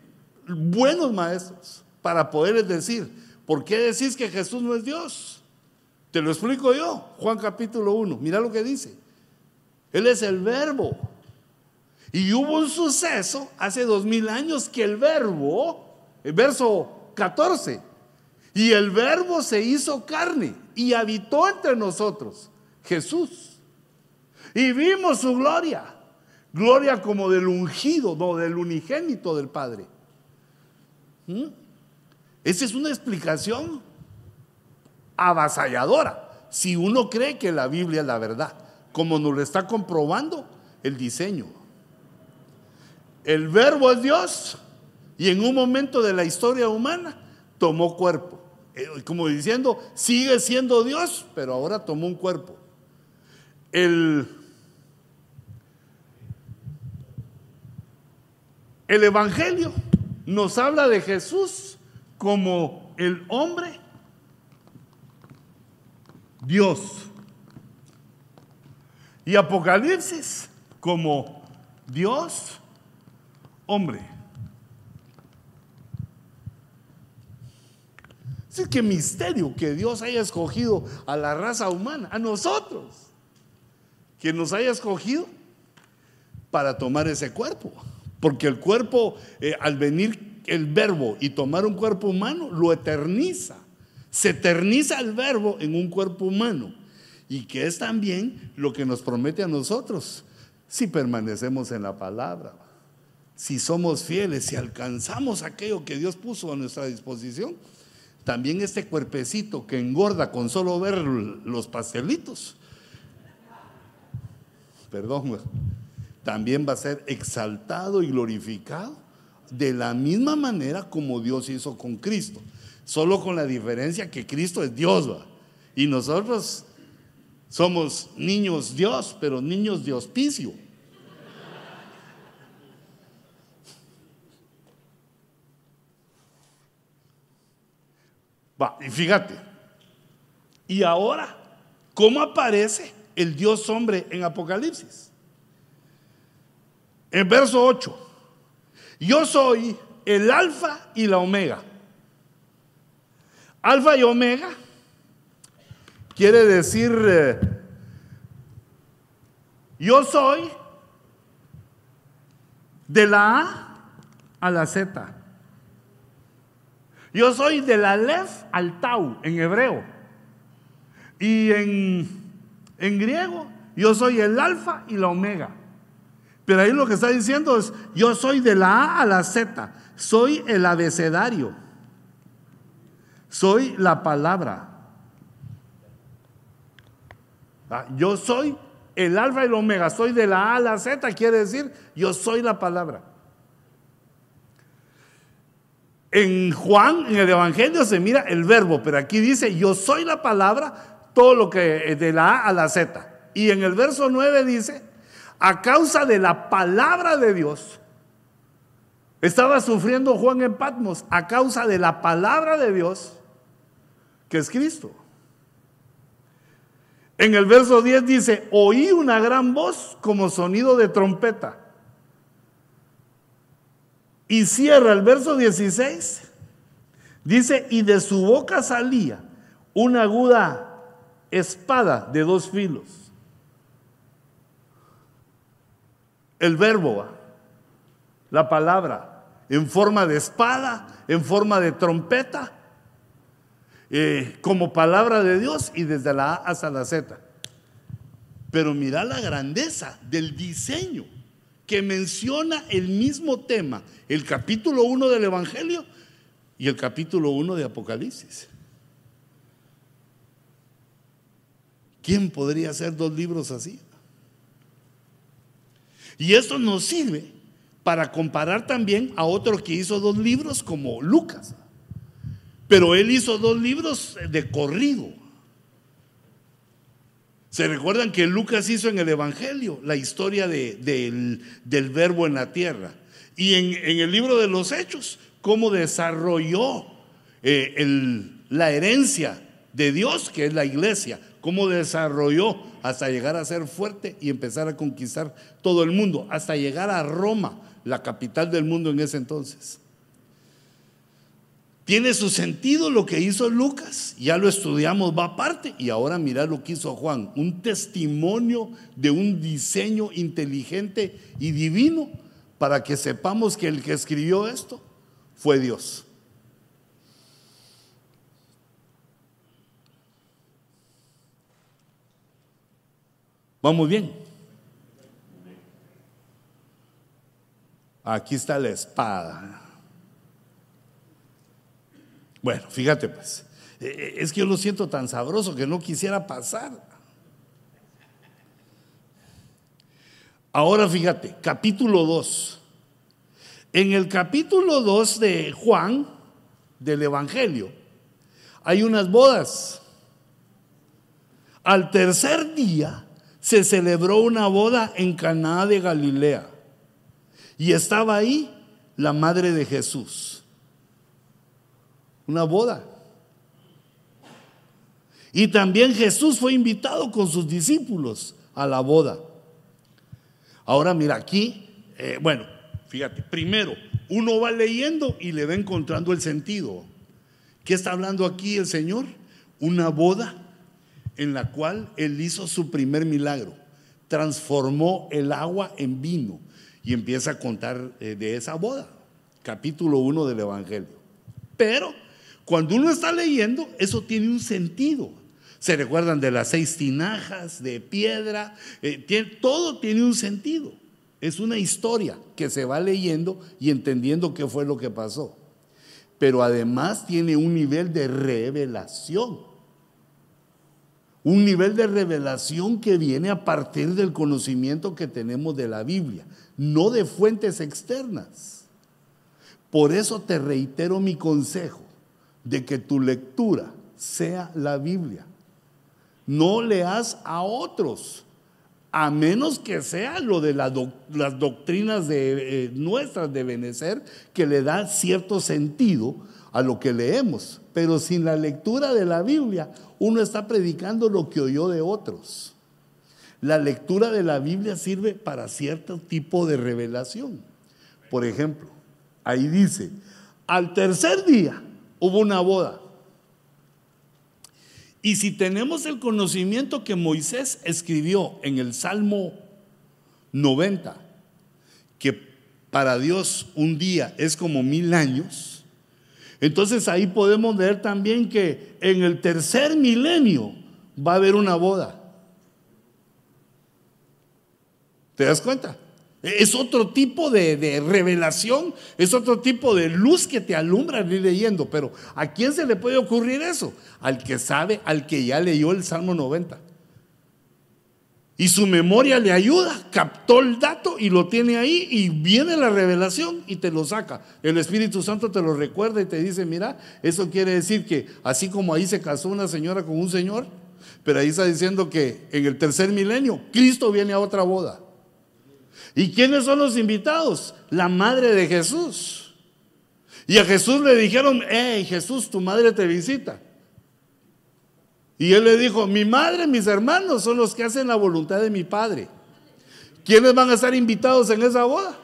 buenos maestros para poderles decir, ¿por qué decís que Jesús no es Dios? Te lo explico yo, Juan capítulo 1, mira lo que dice. Él es el verbo. Y hubo un suceso hace dos mil años que el verbo, el verso 14, y el verbo se hizo carne y habitó entre nosotros, Jesús. Y vimos su gloria, gloria como del ungido, no del unigénito del Padre. ¿Mm? Esa es una explicación avasalladora, si uno cree que la Biblia es la verdad como nos lo está comprobando el diseño. El verbo es Dios y en un momento de la historia humana tomó cuerpo. Eh, como diciendo, sigue siendo Dios, pero ahora tomó un cuerpo. El, el Evangelio nos habla de Jesús como el hombre Dios. Y Apocalipsis como Dios, hombre. Es que misterio que Dios haya escogido a la raza humana, a nosotros, que nos haya escogido para tomar ese cuerpo. Porque el cuerpo, eh, al venir el verbo y tomar un cuerpo humano, lo eterniza. Se eterniza el verbo en un cuerpo humano y que es también lo que nos promete a nosotros si permanecemos en la palabra, si somos fieles, si alcanzamos aquello que Dios puso a nuestra disposición, también este cuerpecito que engorda con solo ver los pastelitos, perdón, también va a ser exaltado y glorificado de la misma manera como Dios hizo con Cristo. Solo con la diferencia que Cristo es Dios, ¿va? Y nosotros somos niños Dios, pero niños de hospicio. Va, y fíjate, y ahora, ¿cómo aparece el Dios hombre en Apocalipsis? En verso 8, yo soy el alfa y la omega. Alfa y omega quiere decir, eh, yo soy de la A a la Z. Yo soy de la Aleph al Tau en hebreo. Y en, en griego, yo soy el alfa y la omega. Pero ahí lo que está diciendo es, yo soy de la A a la Z. Soy el abecedario. Soy la palabra. Yo soy el alfa y el omega. Soy de la A a la Z. Quiere decir, yo soy la palabra. En Juan, en el Evangelio, se mira el verbo, pero aquí dice, yo soy la palabra, todo lo que de la A a la Z. Y en el verso 9 dice, a causa de la palabra de Dios, estaba sufriendo Juan en Patmos, a causa de la palabra de Dios, que es Cristo. En el verso 10 dice, oí una gran voz como sonido de trompeta y cierra el verso 16. Dice, y de su boca salía una aguda espada de dos filos. El verbo, la palabra, en forma de espada, en forma de trompeta, eh, como palabra de Dios y desde la A hasta la Z. Pero mira la grandeza del diseño que menciona el mismo tema, el capítulo 1 del Evangelio y el capítulo 1 de Apocalipsis. ¿Quién podría hacer dos libros así? Y esto nos sirve para comparar también a otro que hizo dos libros como Lucas. Pero él hizo dos libros de corrido. ¿Se recuerdan que Lucas hizo en el Evangelio la historia del, verbo en la tierra? Y en, el libro de los Hechos, cómo desarrolló eh, la herencia de Dios, que es la iglesia, cómo desarrolló hasta llegar a ser fuerte y empezar a conquistar todo el mundo, hasta llegar a Roma, la capital del mundo en ese entonces. Tiene su sentido lo que hizo Lucas, ya lo estudiamos, va aparte, y ahora mira lo que hizo Juan, un testimonio de un diseño inteligente y divino para que sepamos que el que escribió esto fue Dios. Vamos bien. Aquí está la espada. Bueno, fíjate pues, eh, eh, es que yo lo siento tan sabroso que no quisiera pasar. Ahora fíjate, capítulo 2. En el capítulo 2 de Juan, del Evangelio, hay unas bodas. Al tercer día se celebró una boda en Caná de Galilea y estaba ahí la madre de Jesús una boda. Y también Jesús fue invitado con sus discípulos a la boda. Ahora mira aquí, eh, bueno, fíjate, primero uno va leyendo y le va encontrando el sentido. ¿Qué está hablando aquí el Señor? Una boda en la cual Él hizo su primer milagro. Transformó el agua en vino y empieza a contar eh, de esa boda. Capítulo 1 del Evangelio. Pero cuando uno está leyendo, eso tiene un sentido. Se recuerdan de las seis tinajas de piedra, eh, todo tiene un sentido. Es una historia que se va leyendo y entendiendo qué fue lo que pasó. pero además tiene un nivel de revelación. Un nivel de revelación que viene a partir del conocimiento que tenemos de la Biblia, no de fuentes externas. Por eso te reitero mi consejo de que tu lectura sea la Biblia. No leas a otros, a menos que sea lo de las doctrinas de, eh, nuestras de Benecer, que le da cierto sentido a lo que leemos. Pero sin la lectura de la Biblia, uno está predicando lo que oyó de otros. La lectura de la Biblia sirve para cierto tipo de revelación. Por ejemplo, ahí dice, al tercer día hubo una boda. Y si tenemos el conocimiento que Moisés escribió en el Salmo 90, que para Dios un día es como mil años, entonces ahí podemos ver también que en el tercer milenio va a haber una boda. ¿Te das cuenta? Es otro tipo de, revelación, es otro tipo de luz que te alumbra ir leyendo. Pero ¿a quién se le puede ocurrir eso? Al que sabe, al que ya leyó el Salmo 90. Y su memoria le ayuda, captó el dato y lo tiene ahí y viene la revelación y te lo saca. El Espíritu Santo te lo recuerda y te dice, mira, eso quiere decir que así como ahí se casó una señora con un señor, pero ahí está diciendo que en el tercer milenio Cristo viene a otra boda. ¿Y quiénes son los invitados? La madre de Jesús. Y a Jesús le dijeron, hey Jesús, tu madre te visita. Y él le dijo, mi madre, mis hermanos son los que hacen la voluntad de mi padre. ¿Quiénes van a estar invitados en esa boda?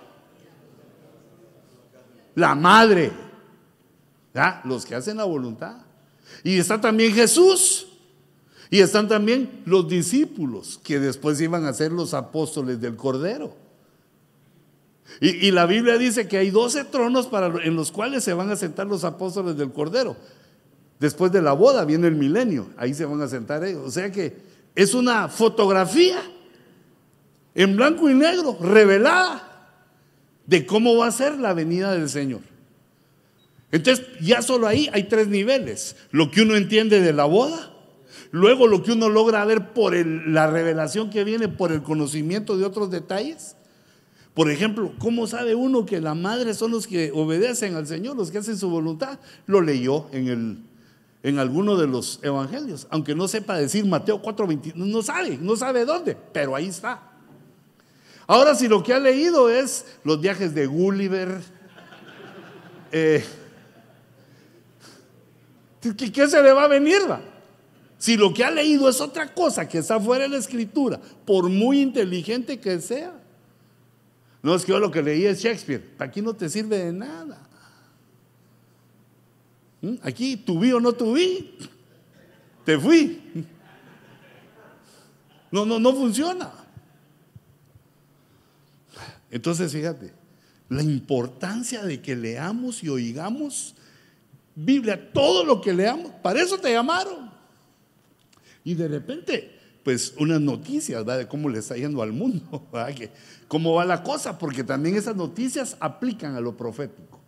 La madre. ¿Ya? Los que hacen la voluntad. Y está también Jesús. Y están también los discípulos que después iban a ser los apóstoles del Cordero. Y, la Biblia dice que hay 12 tronos para, en los cuales se van a sentar los apóstoles del Cordero. Después de la boda viene el milenio, ahí se van a sentar ellos. O sea que es una fotografía en blanco y negro, revelada, de cómo va a ser la venida del Señor. Entonces, ya solo ahí hay tres niveles. Lo que uno entiende de la boda, luego lo que uno logra ver por la revelación que viene, por el conocimiento de otros detalles, por ejemplo, ¿cómo sabe uno que la madre son los que obedecen al Señor, los que hacen su voluntad? Lo leyó en, el, en alguno de los evangelios, aunque no sepa decir Mateo 4:20, no sabe, no sabe dónde, pero ahí está. Ahora, si lo que ha leído es los viajes de Gulliver, eh, ¿qué, se le va a venir? Si lo que ha leído es otra cosa que está fuera de la escritura, por muy inteligente que sea, no es que yo lo que leí es Shakespeare. Aquí no te sirve de nada. ¿Mm? Aquí tuví o no tuví. Te fui. No, no, no funciona. Entonces, fíjate, la importancia de que leamos y oigamos Biblia, todo lo que leamos, para eso te llamaron. Y de repente pues unas noticias de cómo le está yendo al mundo, *laughs* Que, cómo va la cosa, porque también esas noticias aplican a lo profético.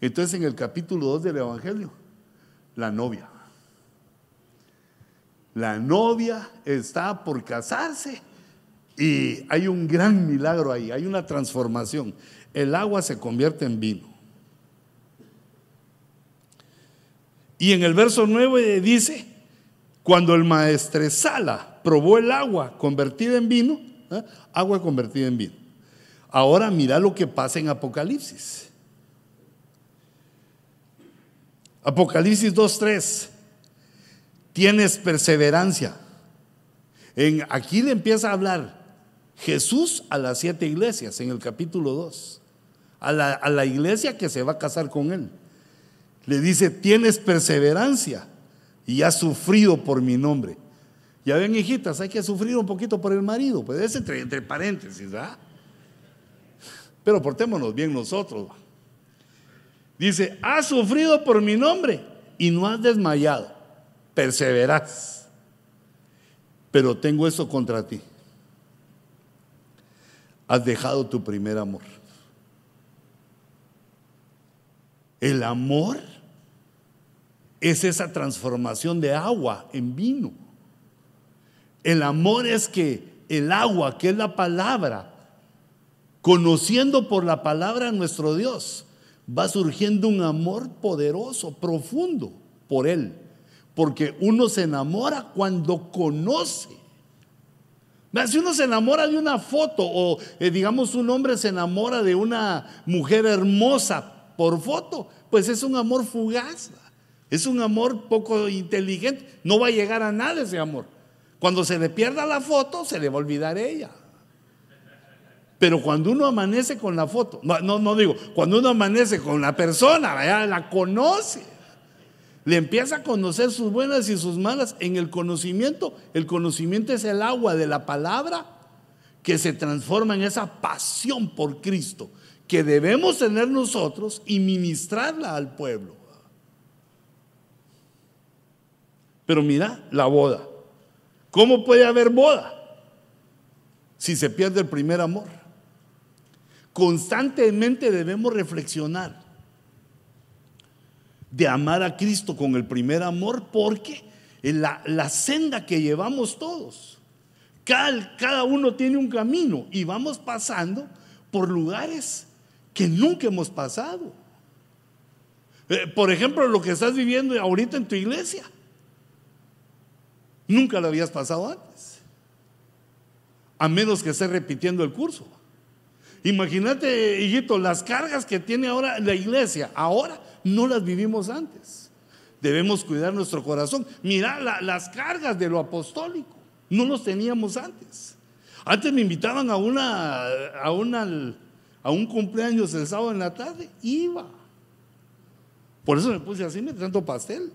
Entonces en el capítulo 2 del Evangelio, la novia. La novia está por casarse y hay un gran milagro ahí, hay una transformación. El agua se convierte en vino. Y en el verso 9 dice, cuando el maestresala probó el agua convertida en vino, ¿eh? agua convertida en vino. Ahora mira lo que pasa en Apocalipsis. Apocalipsis 2.3. Tienes perseverancia. En, aquí le empieza a hablar Jesús a las siete iglesias en el capítulo 2. A la, a la iglesia que se va a casar con él. Le dice, tienes perseverancia y has sufrido por mi nombre. Ya ven, hijitas, hay que sufrir un poquito por el marido, pues es entre, entre paréntesis, ¿verdad? Pero portémonos bien nosotros. Dice, has sufrido por mi nombre y no has desmayado, perseverás. Pero tengo eso contra ti. Has dejado tu primer amor. El amor es esa transformación de agua en vino. El amor es que el agua, que es la palabra, conociendo por la palabra a nuestro Dios, va surgiendo un amor poderoso, profundo por Él. Porque uno se enamora cuando conoce. Si uno se enamora de una foto o eh, digamos un hombre se enamora de una mujer hermosa por foto, pues es un amor fugaz. Es un amor poco inteligente. No va a llegar a nada ese amor. Cuando se le pierda la foto, se le va a olvidar ella. Pero cuando uno amanece con la foto, no, no, digo, cuando uno amanece con la persona, ya la conoce. Le empieza a conocer sus buenas y sus malas. En el conocimiento, el conocimiento es el agua de la palabra que se transforma en esa pasión por Cristo que debemos tener nosotros y ministrarla al pueblo. Pero mira, la boda. ¿Cómo puede haber boda si se pierde el primer amor? Constantemente debemos reflexionar de amar a Cristo con el primer amor porque la, la senda que llevamos todos, cada, cada uno tiene un camino y vamos pasando por lugares que nunca hemos pasado. Eh, por ejemplo, lo que estás viviendo ahorita en tu iglesia. Nunca lo habías pasado antes. A menos que estés repitiendo el curso. Imagínate, hijito, las cargas que tiene ahora la iglesia, ahora no las vivimos antes. Debemos cuidar nuestro corazón. Mira las cargas de lo apostólico, no los teníamos antes. Antes me invitaban a una, a una, a un cumpleaños el sábado en la tarde, iba. Por eso me puse así, me tanto pastel.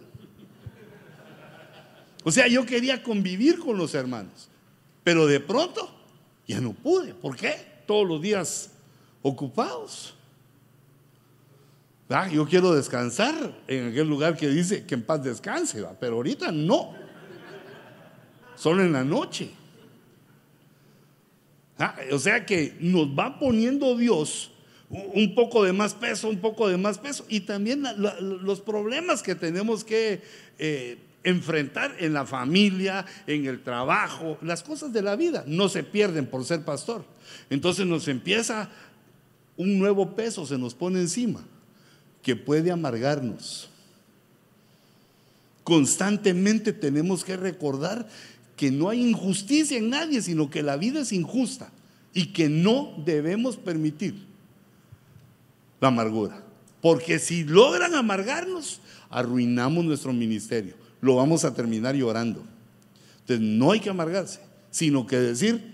O sea, yo quería convivir con los hermanos, pero de pronto ya no pude. ¿Por qué? Todos los días ocupados. Ah, yo quiero descansar en aquel lugar que dice que en paz descanse, pero ahorita no. Solo en la noche. Ah, o sea que nos va poniendo Dios un poco de más peso, un poco de más peso. Y también los problemas que tenemos que eh, enfrentar en la familia, en el trabajo, las cosas de la vida no se pierden por ser pastor. Entonces nos empieza un nuevo peso, se nos pone encima, que puede amargarnos. Constantemente tenemos que recordar que no hay injusticia en nadie, sino que la vida es injusta y que no debemos permitir la amargura. Porque si logran amargarnos, arruinamos nuestro ministerio lo vamos a terminar llorando. Entonces no hay que amargarse, sino que decir,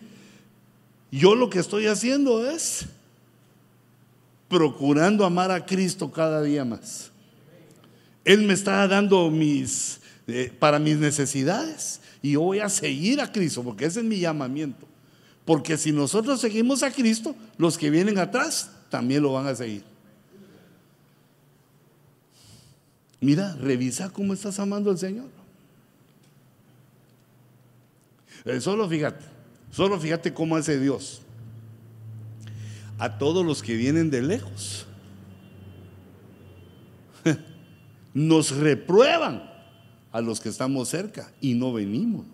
yo lo que estoy haciendo es procurando amar a Cristo cada día más. Él me está dando mis, eh, para mis necesidades y yo voy a seguir a Cristo porque ese es mi llamamiento. Porque si nosotros seguimos a Cristo, los que vienen atrás también lo van a seguir. Mira, revisa cómo estás amando al Señor. Eh, solo fíjate, solo fíjate cómo hace Dios. A todos los que vienen de lejos. *laughs* Nos reprueban a los que estamos cerca y no venimos.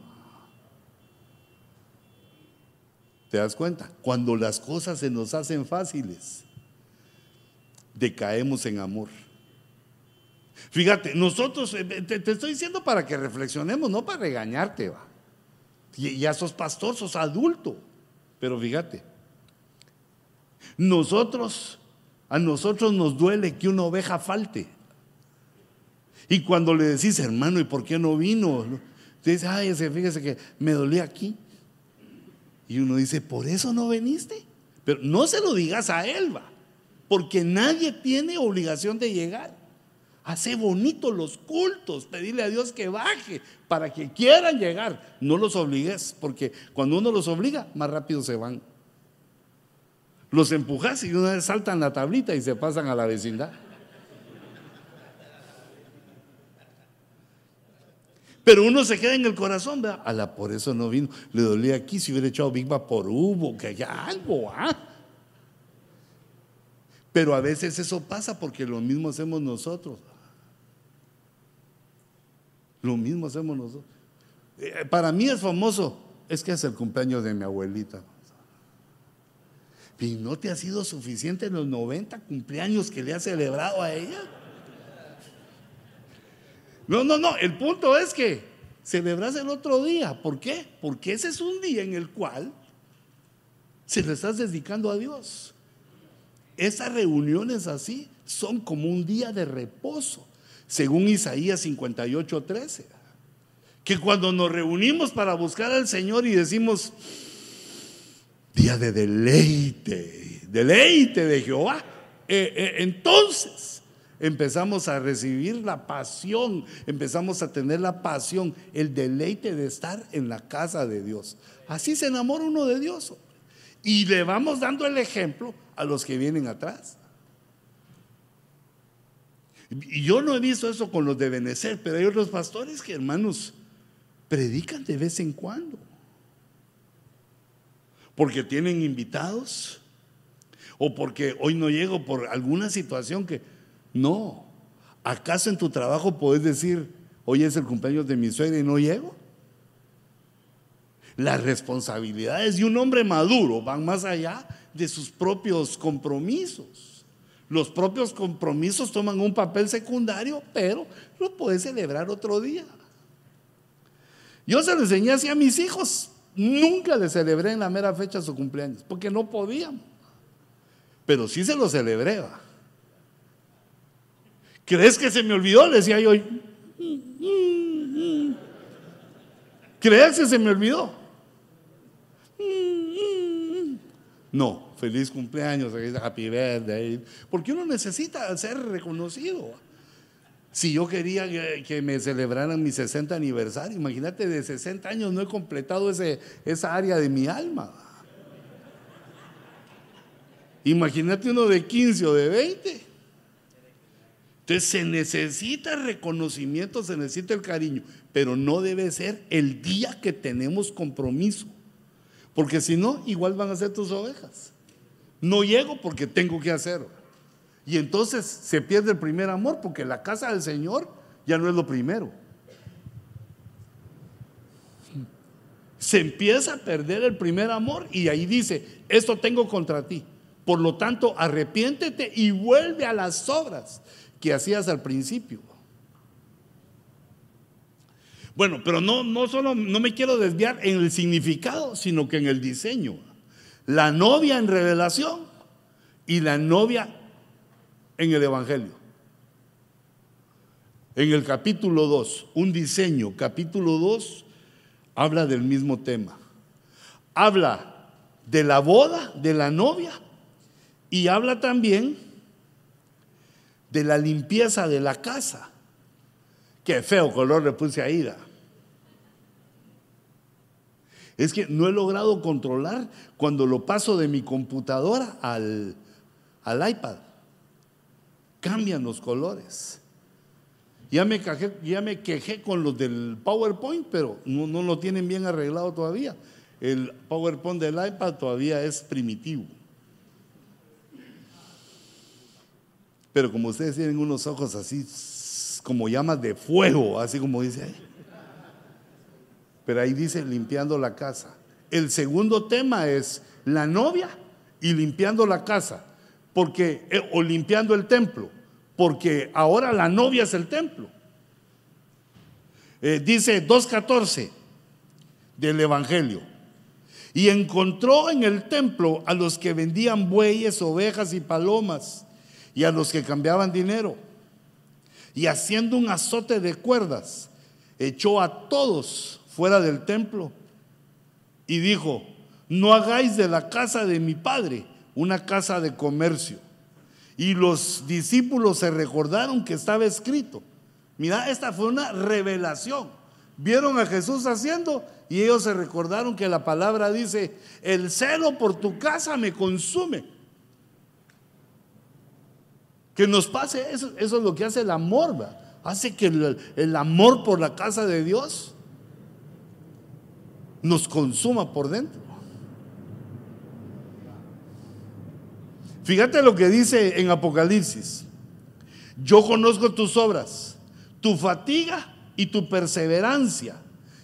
¿Te das cuenta? Cuando las cosas se nos hacen fáciles, decaemos en amor. Fíjate, nosotros, eh, te, estoy diciendo para que reflexionemos, no para regañarte, va. Ya sos pastor, sos adulto. Pero fíjate, nosotros, a nosotros nos duele que una oveja falte. Y cuando le decís, hermano, ¿y por qué no vino? Te dice, ay, fíjese que me dolía aquí. Y uno dice, ¿por eso no veniste? Pero no se lo digas a él, va. Porque nadie tiene obligación de llegar. Hace bonitos los cultos, pedirle a Dios que baje para que quieran llegar. No los obligues, porque cuando uno los obliga, más rápido se van. Los empujas y una vez saltan la tablita y se pasan a la vecindad. Pero uno se queda en el corazón, ¿verdad? la por eso no vino. Le dolía aquí si hubiera echado Big por hubo, que haya algo, ¿ah? Pero a veces eso pasa porque lo mismo hacemos nosotros. Lo mismo hacemos nosotros. Eh, para mí es famoso, es que es el cumpleaños de mi abuelita. ¿Y no te ha sido suficiente los 90 cumpleaños que le ha celebrado a ella? No, no, no, el punto es que celebras el otro día. ¿Por qué? Porque ese es un día en el cual se le estás dedicando a Dios. Esas reuniones así son como un día de reposo, según Isaías 58, 13. Que cuando nos reunimos para buscar al Señor y decimos, día de deleite, deleite de Jehová, eh, eh, entonces empezamos a recibir la pasión, empezamos a tener la pasión, el deleite de estar en la casa de Dios. Así se enamora uno de Dios. Y le vamos dando el ejemplo a los que vienen atrás. Y yo no he visto eso con los de Benecer, pero hay otros pastores que, hermanos, predican de vez en cuando. Porque tienen invitados o porque hoy no llego por alguna situación que no. ¿Acaso en tu trabajo puedes decir, hoy es el cumpleaños de mi suegra y no llego? Las responsabilidades de un hombre maduro van más allá de sus propios compromisos. Los propios compromisos toman un papel secundario, pero lo puedes celebrar otro día. Yo se lo enseñé así a mis hijos. Nunca le celebré en la mera fecha su cumpleaños, porque no podían. Pero sí se lo celebré. ¿Crees que se me olvidó? Le decía yo. ¿Crees que se me olvidó? No, feliz cumpleaños, happy birthday. Porque uno necesita ser reconocido. Si yo quería que, me celebraran mi 60 aniversario, imagínate, de 60 años no he completado ese, esa área de mi alma. Imagínate uno de 15 o de 20. Entonces se necesita reconocimiento, se necesita el cariño, pero no debe ser el día que tenemos compromiso, porque si no, igual van a ser tus ovejas. No llego porque tengo que hacerlo. Y entonces se pierde el primer amor porque la casa del Señor ya no es lo primero. Se empieza a perder el primer amor y ahí dice, esto tengo contra ti. Por lo tanto, arrepiéntete y vuelve a las obras que hacías al principio. Bueno, pero no, no solo, no me quiero desviar en el significado, sino que en el diseño. La novia en revelación y la novia en el Evangelio. En el capítulo 2, un diseño, capítulo 2, habla del mismo tema. Habla de la boda de la novia y habla también de la limpieza de la casa. Qué feo color le puse a Ida. Es que no he logrado controlar cuando lo paso de mi computadora al, iPad cambian los colores. Ya me, quejé, con los del PowerPoint, pero no, no lo tienen bien arreglado todavía. El PowerPoint del iPad todavía es primitivo. Pero como ustedes tienen unos ojos así, como llamas de fuego, así como dice. Pero ahí dice limpiando la casa. El segundo tema es la novia y limpiando la casa porque, eh, o limpiando el templo, porque ahora la novia es el templo. Eh, dice 2.14 del Evangelio. Y encontró en el templo a los que vendían bueyes, ovejas y palomas, y a los que cambiaban dinero. Y haciendo un azote de cuerdas, echó a todos fuera del templo y dijo, no hagáis de la casa de mi padre una casa de comercio. Y los discípulos se recordaron que estaba escrito. Mira, esta fue una revelación. Vieron a Jesús haciendo y ellos se recordaron que la palabra dice, el celo por tu casa me consume. Que nos pase eso, es lo que hace el amor, hace que el amor por la casa de Dios nos consuma por dentro. Fíjate lo que dice en Apocalipsis. Yo conozco tus obras, tu fatiga y tu perseverancia,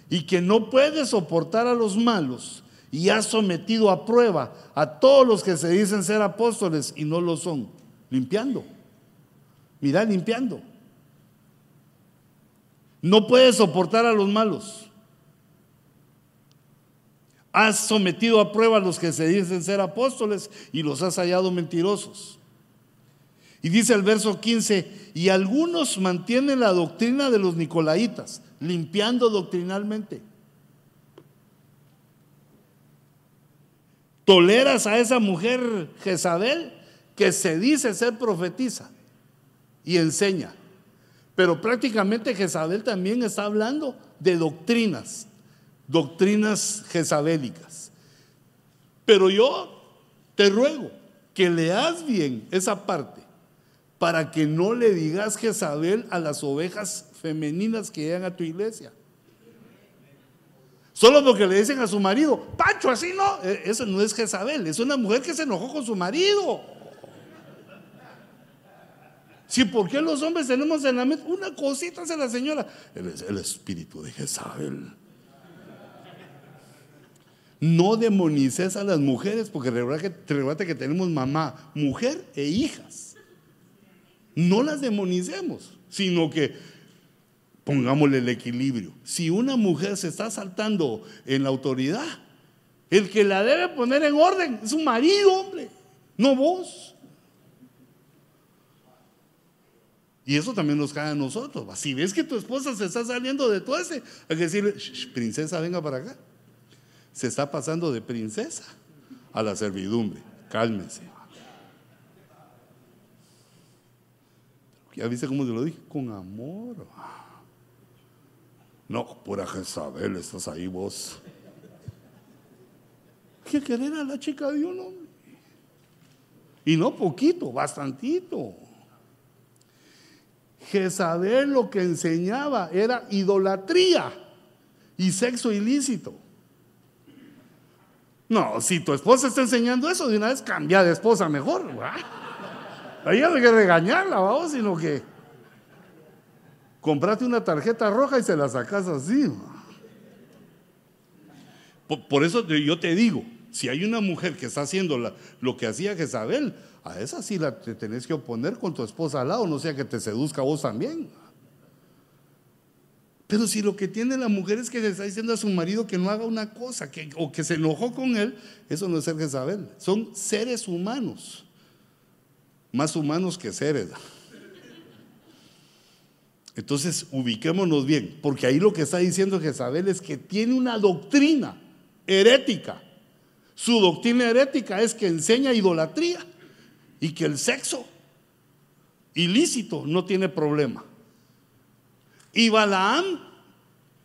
y que no puedes soportar a los malos, y has sometido a prueba a todos los que se dicen ser apóstoles y no lo son, limpiando. Mira, limpiando. No puedes soportar a los malos. Has sometido a prueba a los que se dicen ser apóstoles y los has hallado mentirosos. Y dice el verso 15, y algunos mantienen la doctrina de los nicolaitas, limpiando doctrinalmente. Toleras a esa mujer Jezabel que se dice ser profetiza y enseña. Pero prácticamente Jezabel también está hablando de doctrinas, doctrinas jezabélicas. Pero yo te ruego que leas bien esa parte para que no le digas Jezabel a las ovejas femeninas que llegan a tu iglesia. Solo porque le dicen a su marido, Pancho, así no. E, eso no es Jezabel, es una mujer que se enojó con su marido. Si, ¿por qué los hombres tenemos en la mente una cosita hace la señora? El, el espíritu de Jezabel. No demonices a las mujeres, porque recuerda que tenemos mamá, mujer e hijas. No las demonicemos, sino que pongámosle el equilibrio. Si una mujer se está saltando en la autoridad, el que la debe poner en orden es su marido, hombre, no vos. Y eso también nos cae a nosotros. Si ves que tu esposa se está saliendo de todo ese, hay que decirle, princesa, venga para acá. Se está pasando de princesa a la servidumbre. Cálmese. ¿Ya viste cómo te lo dije? Con amor. No, pura Jezabel, estás ahí vos. ¿Qué querer a la chica de un hombre? Y no poquito, bastantito. Jezabel lo que enseñaba era idolatría y sexo ilícito. No, si tu esposa está enseñando eso, de una vez cambia de esposa mejor. Ahí no hay que regañarla, vamos, sino que comprate una tarjeta roja y se la sacas así. Por, eso yo te digo, si hay una mujer que está haciendo lo que hacía Jezabel, a esa sí la te tenés que oponer con tu esposa al lado, no sea que te seduzca vos también. Pero si lo que tiene la mujer es que le está diciendo a su marido que no haga una cosa que, o que se enojó con él, eso no es ser Jezabel. Son seres humanos, más humanos que seres. Entonces, ubiquémonos bien, porque ahí lo que está diciendo Jezabel es que tiene una doctrina herética. Su doctrina herética es que enseña idolatría y que el sexo ilícito no tiene problema. Y Balaam,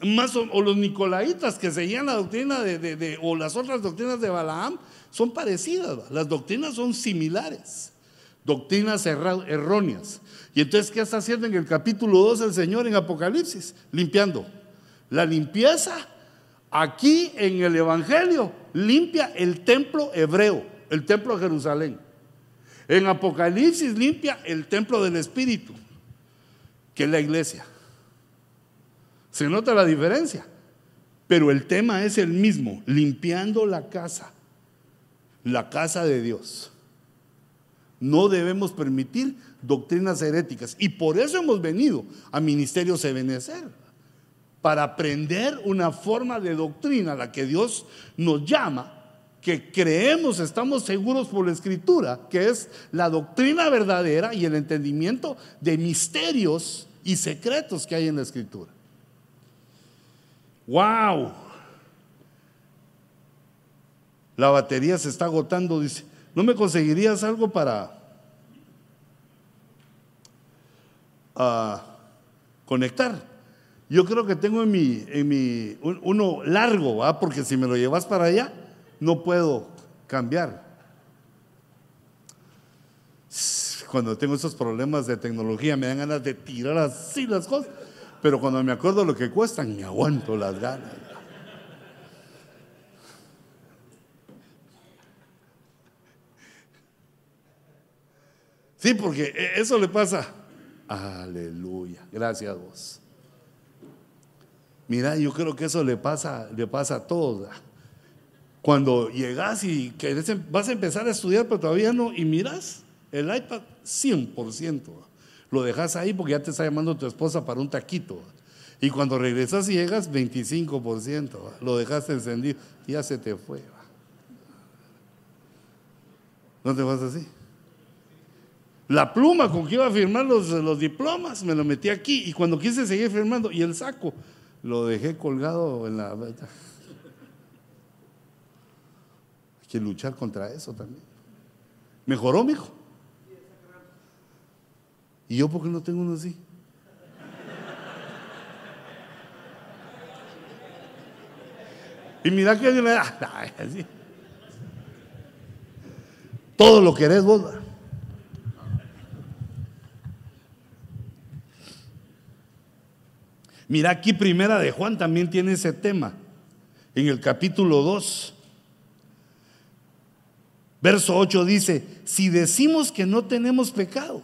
más o, los nicolaitas que seguían la doctrina de, o las otras doctrinas de Balaam, son parecidas, las doctrinas son similares, doctrinas erróneas. Y entonces, ¿qué está haciendo en el capítulo 2 el Señor en Apocalipsis? Limpiando. La limpieza aquí en el Evangelio limpia el templo hebreo, el templo de Jerusalén. En Apocalipsis limpia el templo del Espíritu, que es la iglesia. Se nota la diferencia, pero el tema es el mismo, limpiando la casa, la casa de Dios. No debemos permitir doctrinas heréticas y por eso hemos venido a Ministerio Ebenezer, para aprender una forma de doctrina a la que Dios nos llama que creemos, estamos seguros por la escritura, que es la doctrina verdadera y el entendimiento de misterios y secretos que hay en la escritura. ¡Wow! La batería se está agotando, dice. ¿No me conseguirías algo para uh, conectar? Yo creo que tengo en mi, en mi uno largo, porque si me lo llevas para allá, no puedo cambiar. Cuando tengo esos problemas de tecnología me dan ganas de tirar así las cosas, pero cuando me acuerdo lo que cuestan, me aguanto las ganas. Sí, porque e, eso le pasa. Aleluya. Gracias a vos. Mira, yo creo que eso le pasa, le pasa a todos. Cuando llegas y em, vas a empezar a estudiar, pero todavía no, y miras el iPad 100%. Lo dejas ahí porque ya te está llamando tu esposa para un taquito. Y cuando regresas y llegas, 25%. Lo dejaste encendido, ya se te fue. ¿No te vas así? La pluma con que iba a firmar los, los diplomas, me lo metí aquí. Y cuando quise seguir firmando, y el saco, lo dejé colgado en la... Hay que luchar contra eso también. ¿Mejoró, mijo? ¿Y yo por qué no tengo uno así? Y mira que le da. *laughs* Todo lo querés vos. Mira aquí primera de Juan también tiene ese tema. En el capítulo 2. Verso 8 dice, si decimos que no tenemos pecado,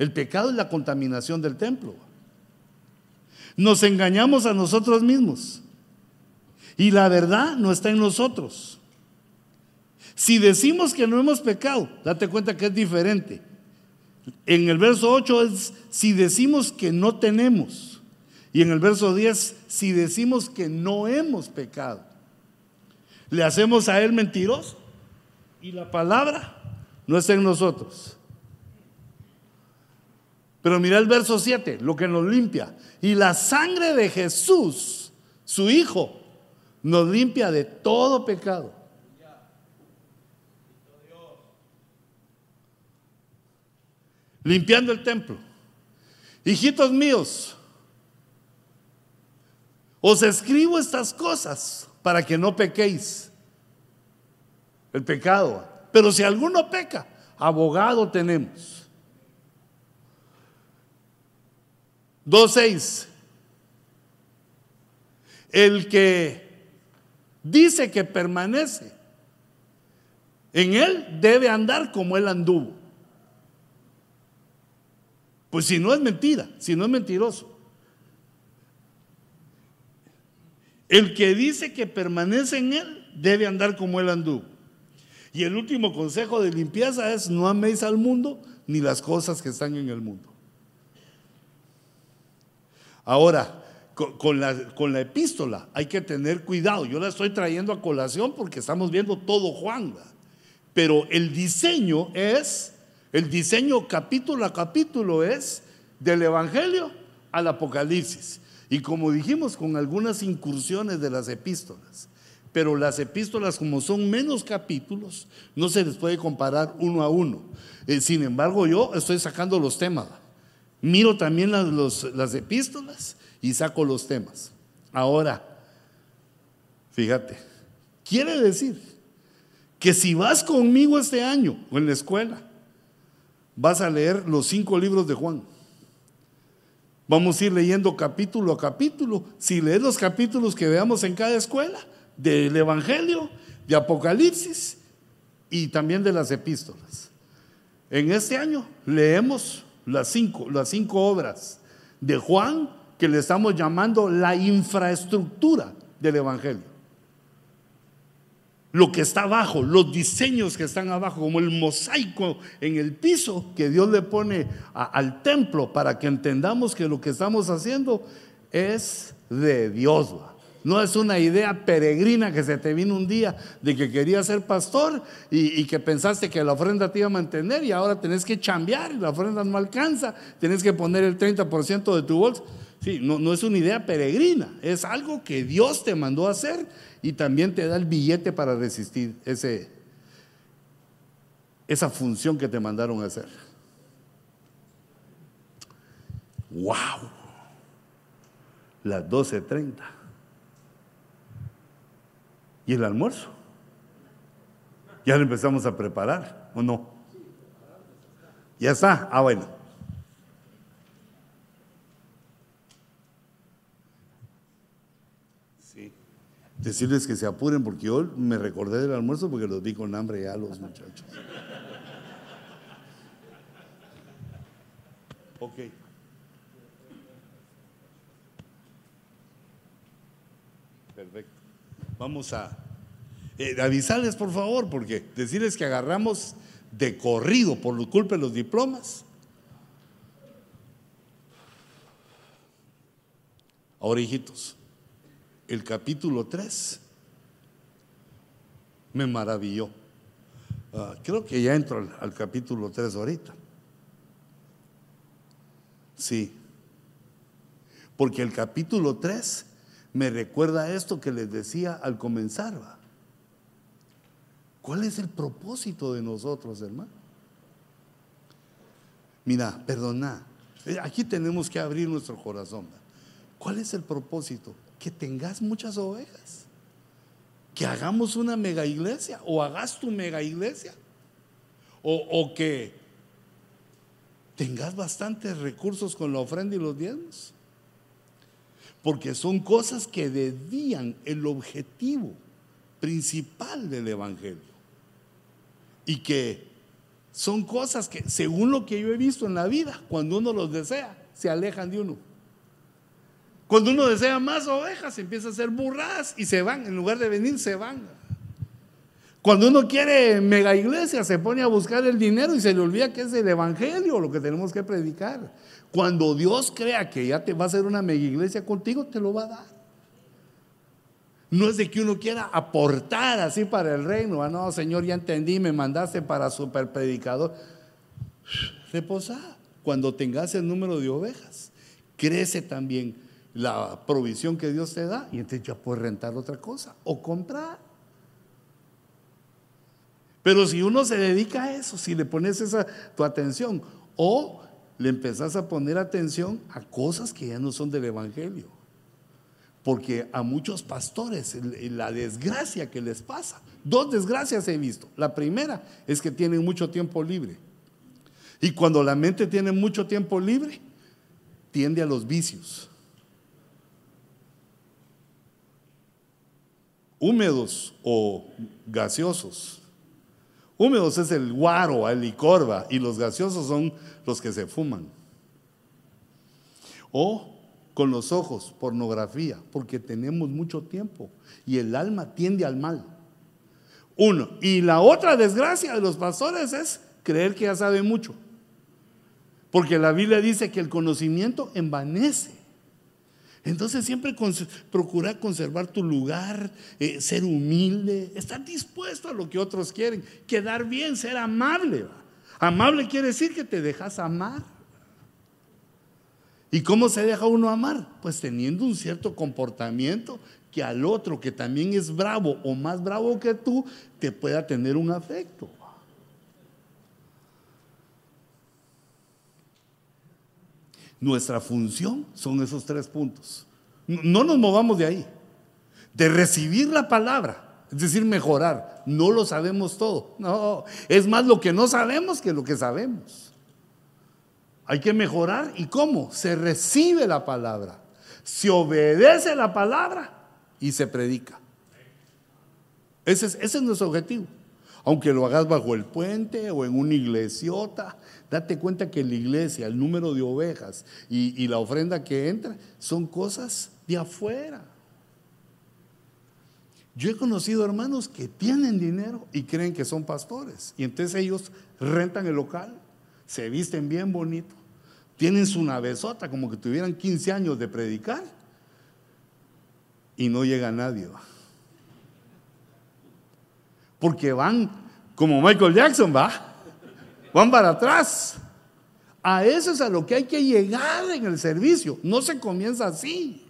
el pecado es la contaminación del templo. Nos engañamos a nosotros mismos y la verdad no está en nosotros. Si decimos que no hemos pecado, date cuenta que es diferente. En el verso 8 es si decimos que no tenemos. Y en el verso 10, si decimos que no hemos pecado. Le hacemos a él mentiroso. Y la palabra no está en nosotros. Pero mira el verso 7, lo que nos limpia. Y la sangre de Jesús, su Hijo, nos limpia de todo pecado. Limpiando el templo. Hijitos míos, os escribo estas cosas para que no pequéis. El pecado. Pero si alguno peca, abogado tenemos. 2.6. El que dice que permanece en él, debe andar como él anduvo. Pues si no es mentira, si no es mentiroso. El que dice que permanece en él, debe andar como él anduvo. Y el último consejo de limpieza es no améis al mundo ni las cosas que están en el mundo. Ahora, con, la, con la epístola hay que tener cuidado. Yo la estoy trayendo a colación porque estamos viendo todo Juan. Pero el diseño es, el diseño capítulo a capítulo es del Evangelio al Apocalipsis. Y como dijimos, con algunas incursiones de las epístolas. Pero las epístolas, como son menos capítulos, no se les puede comparar uno a uno. Eh, sin embargo, yo estoy sacando los temas. Miro también las, las epístolas y saco los temas. Ahora, fíjate, quiere decir que si vas conmigo este año o en la escuela, vas a leer los cinco libros de Juan. Vamos a ir leyendo capítulo a capítulo. Si lees los capítulos que veamos en cada escuela, del Evangelio, de Apocalipsis y también de las epístolas. En este año leemos las cinco, las cinco obras de Juan que le estamos llamando la infraestructura del Evangelio. Lo que está abajo, los diseños que están abajo, como el mosaico en el piso que Dios le pone al templo para que entendamos que lo que estamos haciendo es de Dios. No es una idea peregrina que se te vino un día de que querías ser pastor y, que pensaste que la ofrenda te iba a mantener y ahora tenés que chambear y la ofrenda no alcanza, tenés que poner el 30% de tu bolsa. Sí, no, no es una idea peregrina, es algo que Dios te mandó a hacer y también te da el billete para resistir ese, esa función que te mandaron a hacer. ¡Wow! Las 12.30. ¿Y el almuerzo? Ya lo empezamos a preparar, ¿o no? Ya está. Ah, bueno. Decirles que se apuren porque yo me recordé del almuerzo porque los vi con hambre ya los muchachos. Ok. Perfecto. Vamos a eh, avisarles, por favor, porque decirles que agarramos de corrido por culpa de los diplomas. Ahora, hijitos, el capítulo 3 me maravilló. Ah, creo que ya entro al, al capítulo 3 ahorita. Sí. Porque el capítulo 3 me recuerda esto que les decía al comenzar. ¿va? ¿Cuál es el propósito de nosotros, hermano? Mira, perdona. Eh, aquí tenemos que abrir nuestro corazón. ¿Cuál es el propósito? Que tengas muchas ovejas. Que hagamos una mega iglesia o hagas tu mega iglesia. O, o que tengas bastantes recursos con la ofrenda y los diezmos. Porque son cosas que desvían el objetivo principal del Evangelio. Y que son cosas que, según lo que yo he visto en la vida, cuando uno los desea, se alejan de uno. Cuando uno desea más ovejas, empieza a hacer burradas y se van. En lugar de venir, se van. Cuando uno quiere mega iglesia, se pone a buscar el dinero y se le olvida que es el evangelio lo que tenemos que predicar. Cuando Dios crea que ya te va a hacer una mega iglesia contigo, te lo va a dar. No es de que uno quiera aportar así para el reino. Ah, no, Señor, ya entendí, me mandaste para super predicador. Reposa. Cuando tengas el número de ovejas, crece también la provisión que Dios te da y entonces ya puedes rentar otra cosa o comprar. Pero si uno se dedica a eso, si le pones esa tu atención o le empezás a poner atención a cosas que ya no son del evangelio. Porque a muchos pastores la desgracia que les pasa, dos desgracias he visto. La primera es que tienen mucho tiempo libre. Y cuando la mente tiene mucho tiempo libre, tiende a los vicios. Húmedos o gaseosos Húmedos es el guaro, el licorba, y los gaseosos son los que se fuman. O con los ojos, pornografía, porque tenemos mucho tiempo y el alma tiende al mal. Uno. Y la otra desgracia de los pastores es creer que ya sabe mucho. Porque la Biblia dice que el conocimiento envanece. Entonces siempre procura conservar tu lugar, eh, ser humilde, estar dispuesto a lo que otros quieren, quedar bien, ser amable. Amable quiere decir que te dejas amar. ¿Y cómo se deja uno amar? Pues teniendo un cierto comportamiento que al otro que también es bravo o más bravo que tú, te pueda tener un afecto. Nuestra función son esos tres puntos. No nos movamos de ahí. De recibir la palabra, es decir, mejorar. No lo sabemos todo. No, es más lo que no sabemos que lo que sabemos. Hay que mejorar. ¿Y cómo? Se recibe la palabra. Se obedece la palabra y se predica. Ese es, ese es nuestro objetivo. Aunque lo hagas bajo el puente o en una iglesiota, date cuenta que la iglesia, el número de ovejas y, la ofrenda que entra son cosas de afuera. Yo he conocido hermanos que tienen dinero y creen que son pastores. Y entonces ellos rentan el local, se visten bien bonito, tienen su navezota como que tuvieran 15 años de predicar y no llega nadie. Porque van como Michael Jackson, va. Van para atrás. A eso es a lo que hay que llegar en el servicio. No se comienza así.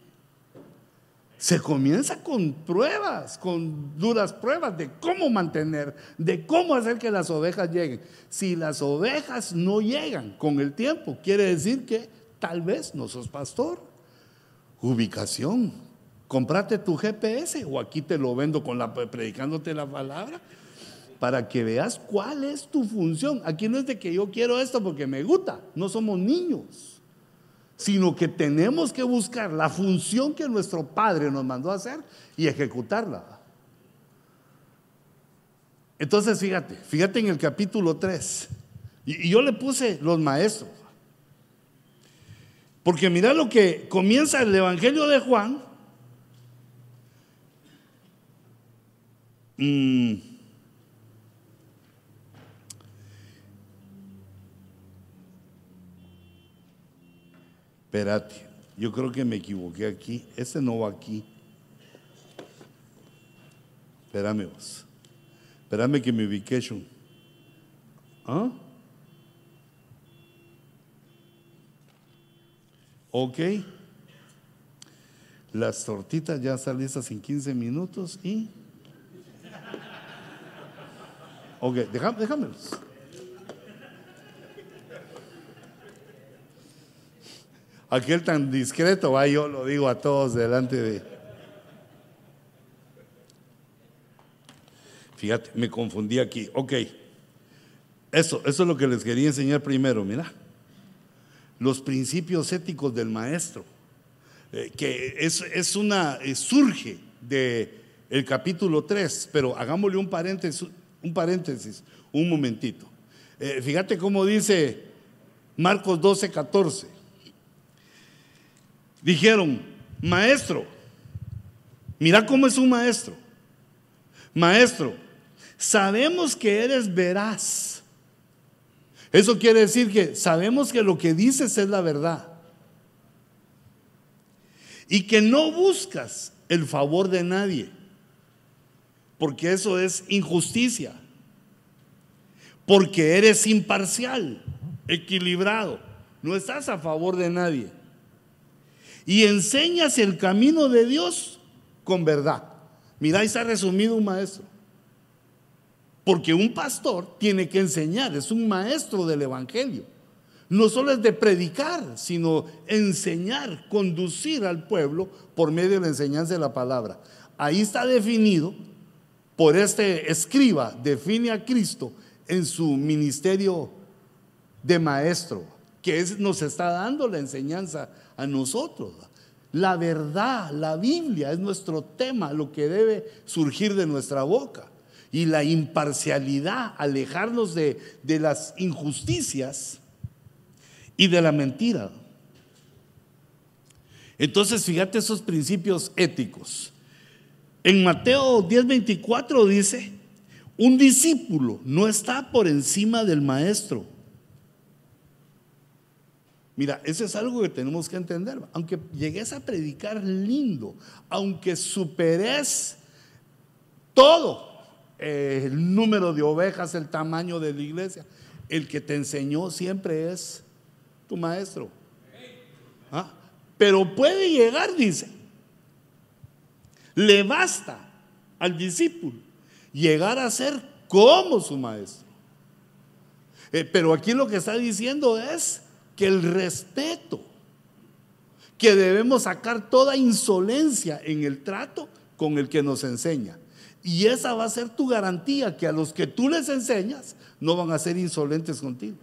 Se comienza con pruebas, con duras pruebas de cómo mantener, de cómo hacer que las ovejas lleguen. Si las ovejas no llegan con el tiempo, quiere decir que tal vez no sos pastor. Ubicación. Comprate tu GPS o aquí te lo vendo con la predicándote la palabra para que veas cuál es tu función. Aquí no es de que yo quiero esto porque me gusta, no somos niños, sino que tenemos que buscar la función que nuestro Padre nos mandó a hacer y ejecutarla. Entonces, fíjate, fíjate en el capítulo 3, y, yo le puse los maestros. Porque mira lo que comienza el Evangelio de Juan. Mm. Espérate, yo creo que me equivoqué aquí. Este no va aquí. Espérame vos. Espérame que me ubication. ¿Ah? Ok. Las tortitas ya están listas en 15 minutos y... Ok, déjamelos. Aquel tan discreto, va, yo lo digo a todos delante de... Fíjate, me confundí aquí. Ok, eso, eso es lo que les quería enseñar primero, mira los principios éticos del maestro, eh, que es, una, eh, surge del el capítulo 3, pero hagámosle un paréntesis, un, paréntesis, un momentito. Eh, fíjate cómo dice Marcos 12, 14. Dijeron, maestro, mira cómo es un maestro. Maestro, sabemos que eres veraz eso quiere decir que sabemos que lo que dices es la verdad. Y que no buscas el favor de nadie. Porque eso es injusticia. Porque eres imparcial, equilibrado. No estás a favor de nadie. Y enseñas el camino de Dios con verdad. Mira, ahí está resumido un maestro. Porque un pastor tiene que enseñar, es un maestro del Evangelio. No solo es de predicar, sino enseñar, conducir al pueblo por medio de la enseñanza de la palabra. Ahí está definido por este escriba, define a Cristo en su ministerio de maestro, que nos está dando la enseñanza a nosotros. La verdad, la Biblia es nuestro tema, lo que debe surgir de nuestra boca y la imparcialidad, alejarnos de, las injusticias y de la mentira. Entonces, fíjate esos principios éticos. En Mateo 10:24 dice, un discípulo no está por encima del maestro. Mira, eso es algo que tenemos que entender. Aunque llegues a predicar lindo, aunque superes todo, el número de ovejas, el tamaño de la iglesia. El que te enseñó siempre es tu maestro. ¿Ah? Pero puede llegar, dice. Le basta al discípulo llegar a ser como su maestro. Eh, pero aquí lo que está diciendo es que el respeto, que debemos sacar toda insolencia en el trato con el que nos enseña. Y esa va a ser tu garantía que a los que tú les enseñas no van a ser insolentes contigo.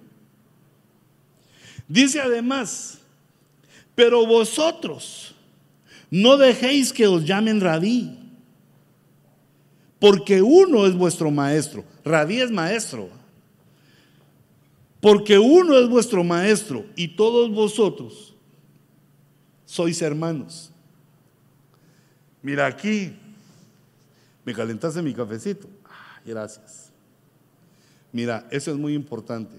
Dice además, pero vosotros no dejéis que os llamen rabí, porque uno es vuestro maestro. Rabí es maestro. Porque uno es vuestro maestro y todos vosotros sois hermanos. Mira aquí, ¿Me calentaste mi cafecito? Gracias. Mira, eso es muy importante.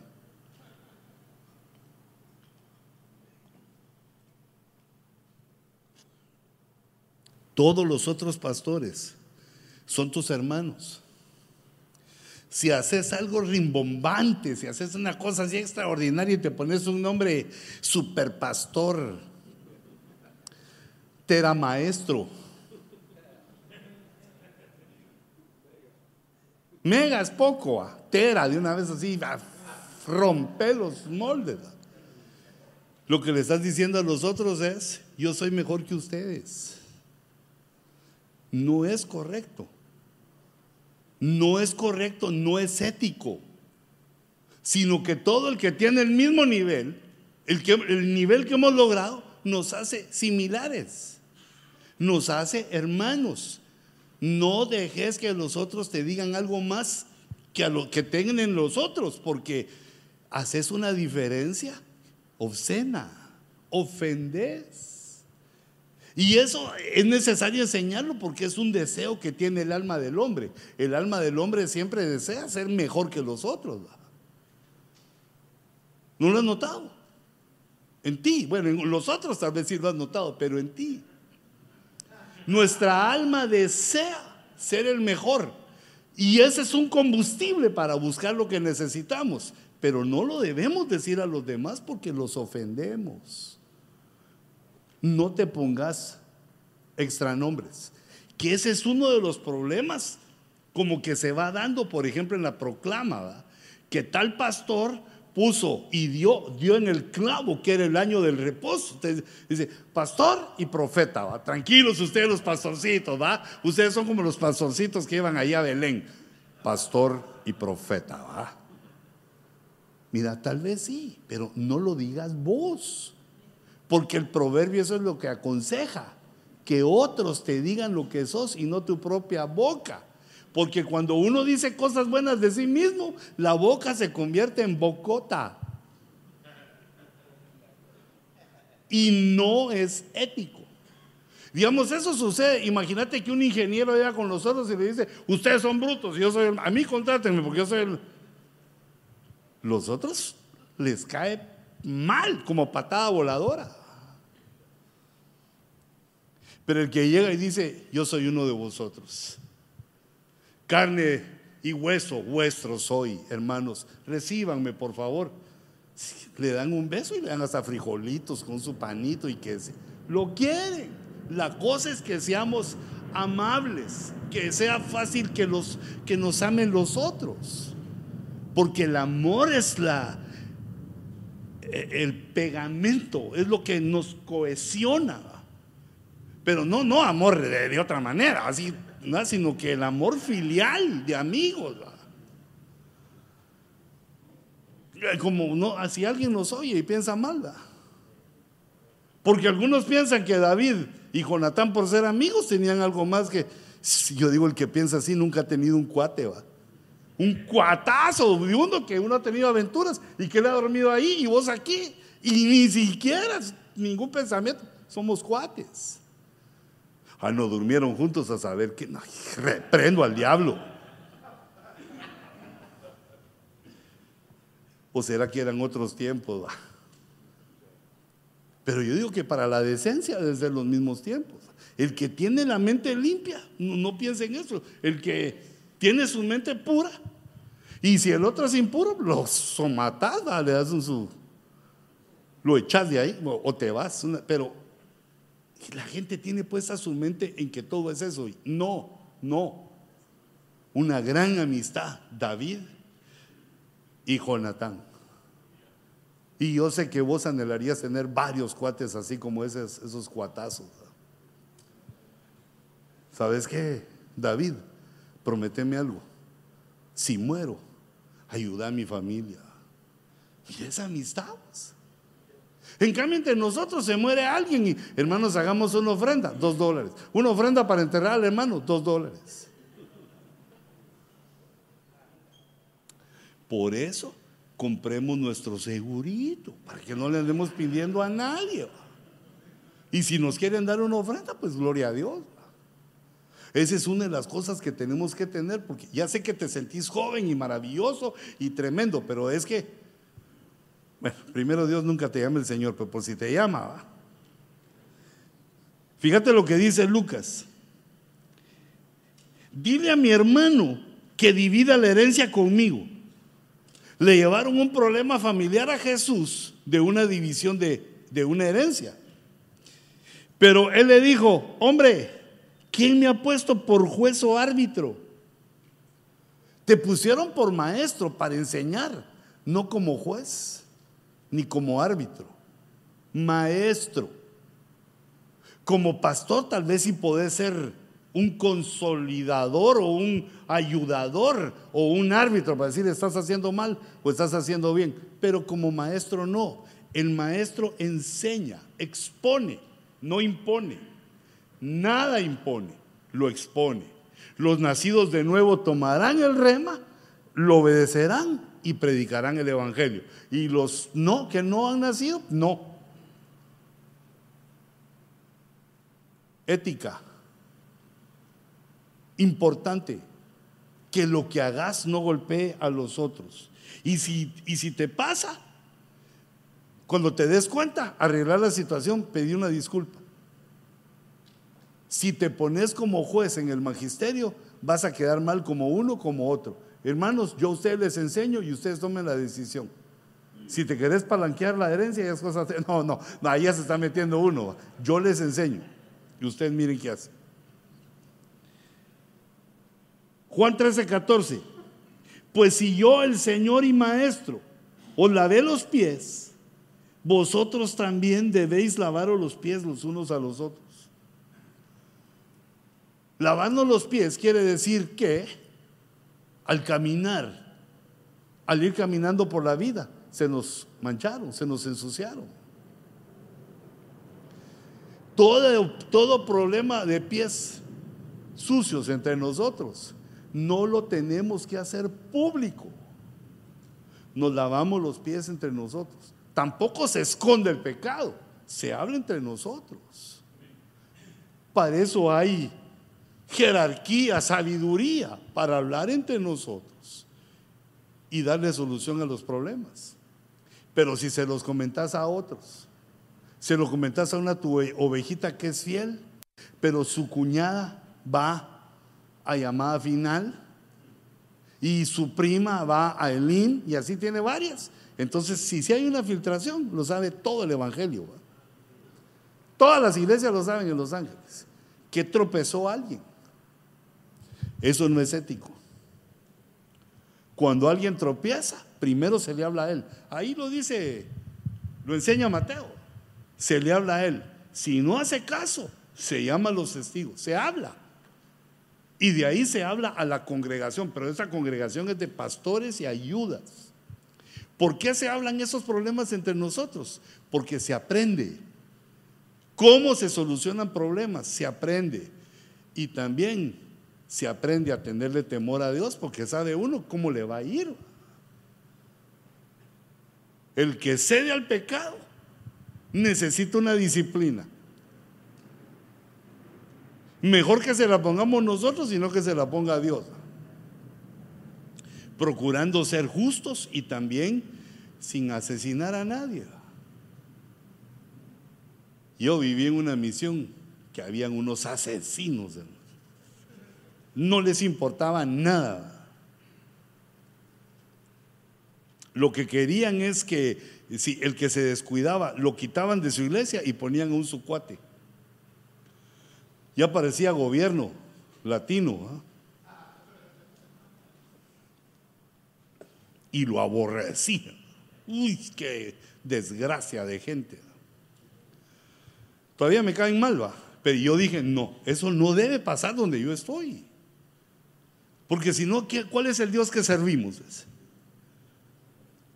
Todos los otros pastores son tus hermanos. Si haces algo rimbombante, si haces una cosa así extraordinaria y te pones un nombre super pastor, tera maestro, Mega es poco, ah, tera de una vez así, a romper los moldes. Lo que le estás diciendo a los otros es, yo soy mejor que ustedes. No es correcto. No es correcto, no es ético. Sino que todo el que tiene el mismo nivel, el, que, el nivel que hemos logrado, nos hace similares. Nos hace hermanos. No dejes que los otros te digan algo más que a lo que tengan en los otros, porque haces una diferencia obscena. ofendes. Y eso es necesario enseñarlo porque es un deseo que tiene el alma del hombre. El alma del hombre siempre desea ser mejor que los otros. ¿No lo has notado? En ti. Bueno, en los otros tal vez sí lo has notado, pero en ti. Nuestra alma desea ser el mejor. Y ese es un combustible para buscar lo que necesitamos. Pero no lo debemos decir a los demás porque los ofendemos. No te pongas extranombres. Que ese es uno de los problemas como que se va dando, por ejemplo, en la proclama, que tal pastor puso y dio, dio en el clavo que era el año del reposo. dice, pastor y profeta, ¿va? tranquilos ustedes los pastorcitos, ¿va? Ustedes son como los pastorcitos que iban allá a Belén, pastor y profeta, ¿va? Mira, tal vez sí, pero no lo digas vos, porque el proverbio eso es lo que aconseja, que otros te digan lo que sos y no tu propia boca. Porque cuando uno dice cosas buenas de sí mismo, la boca se convierte en bocota. Y no es ético. Digamos, eso sucede. Imagínate que un ingeniero llega con los otros y le dice, ustedes son brutos, yo soy el... A mí contrátenme porque yo soy el... Los otros les cae mal, como patada voladora. Pero el que llega y dice, yo soy uno de vosotros carne y hueso vuestro soy, hermanos. Recíbanme, por favor. Le dan un beso y le dan hasta frijolitos con su panito y que lo quieren. La cosa es que seamos amables, que sea fácil que los que nos amen los otros. Porque el amor es la e, el pegamento, es lo que nos cohesiona. Pero no no amor de, de otra manera, así sino que el amor filial de amigos. Como no, si alguien nos oye y piensa mal, porque algunos piensan que David y Jonatán por ser amigos tenían algo más que, yo digo el que piensa así nunca ha tenido un cuate, va. Un cuatazo de uno que uno ha tenido aventuras y que le ha dormido ahí y vos aquí y ni siquiera ningún pensamiento, somos cuates. Ah, no durmieron juntos a saber que no, reprendo al diablo. ¿O será que eran otros tiempos? Pero yo digo que para la decencia desde los mismos tiempos. El que tiene la mente limpia, no, piense en eso. El que tiene su mente pura. Y si el otro es impuro, lo somatás, le das un su. Lo echas de ahí o te vas. Pero la gente tiene puesta su mente en que todo es eso. No, no. Una gran amistad, David y Jonatán. Y yo sé que vos anhelarías tener varios cuates así como esos, esos cuatazos. ¿Sabes qué? David, prometeme algo. Si muero, ayuda a mi familia. Y esa amistad. En cambio, entre nosotros se muere alguien y, hermanos, hagamos una ofrenda, dos dólares. Una ofrenda para enterrar al hermano, dos dólares. Por eso compremos nuestro segurito, para que no le andemos pidiendo a nadie. Y si nos quieren dar una ofrenda, pues gloria a Dios. Esa es una de las cosas que tenemos que tener, porque ya sé que te sentís joven y maravilloso y tremendo, pero es que bueno, primero Dios nunca te llama el Señor, pero por si te llama. Fíjate lo que dice Lucas. Dile a mi hermano que divida la herencia conmigo. Le llevaron un problema familiar a Jesús de una división de, de una herencia. Pero él le dijo, hombre, ¿quién me ha puesto por juez o árbitro? Te pusieron por maestro para enseñar, no como juez ni como árbitro, maestro. Como pastor tal vez sí podés ser un consolidador o un ayudador o un árbitro para decir estás haciendo mal o estás haciendo bien, pero como maestro no. El maestro enseña, expone, no impone. Nada impone, lo expone. Los nacidos de nuevo tomarán el rema, lo obedecerán y predicarán el Evangelio. Y los no, que no han nacido, no. ética. Importante que lo que hagas no golpee a los otros. Y si, y si te pasa, cuando te des cuenta, arreglar la situación, pedir una disculpa. Si te pones como juez en el magisterio, vas a quedar mal como uno como otro. Hermanos, yo a ustedes les enseño y ustedes tomen la decisión. Si te querés palanquear la herencia, ya es cosa. *laughs* No, no, no, ahí ya se está metiendo uno. Yo les enseño y ustedes miren qué hacen. Juan 13, 14. Pues si yo, el Señor y Maestro, os lavé los pies, vosotros también debéis lavaros los pies los unos a los otros. Lavando los pies quiere decir que al caminar, al ir caminando por la vida, se nos mancharon, se nos ensuciaron. Todo, todo problema de pies sucios entre nosotros no lo tenemos que hacer público. Nos lavamos los pies entre nosotros. Tampoco se esconde el pecado, se habla entre nosotros. Para eso hay jerarquía, sabiduría, para hablar entre nosotros y darle solución a los problemas. Pero si se los comentas a otros, se lo comentas a una tu ovejita que es fiel, pero su cuñada va a llamada final y su prima va a Elín y así tiene varias. Entonces, si, si hay una filtración, lo sabe todo el Evangelio. Todas las iglesias lo saben en Los Ángeles. Que tropezó alguien. Eso no es ético. Cuando alguien tropieza, primero se le habla a él. Ahí lo dice, lo enseña Mateo. Se le habla a él. Si no hace caso, se llama a los testigos. Se habla. Y de ahí se habla a la congregación, pero esa congregación es de pastores y ayudas. ¿Por qué se hablan esos problemas entre nosotros? Porque se aprende. ¿Cómo se solucionan problemas? Se aprende. Y también se aprende a tenerle temor a Dios porque sabe uno cómo le va a ir. El que cede al pecado necesita una disciplina. Mejor que se la pongamos nosotros, sino que se la ponga Dios. Procurando ser justos y también sin asesinar a nadie. Yo viví en una misión que habían unos asesinos. No les importaba nada. Lo que querían es que si el que se descuidaba lo quitaban de su iglesia y ponían un su cuate ya parecía gobierno latino. ¿ah? Y lo aborrecía. Uy, qué desgracia de gente. Todavía me caen mal, va. Pero yo dije, no, eso no debe pasar donde yo estoy. Porque si no, ¿cuál es el Dios que servimos?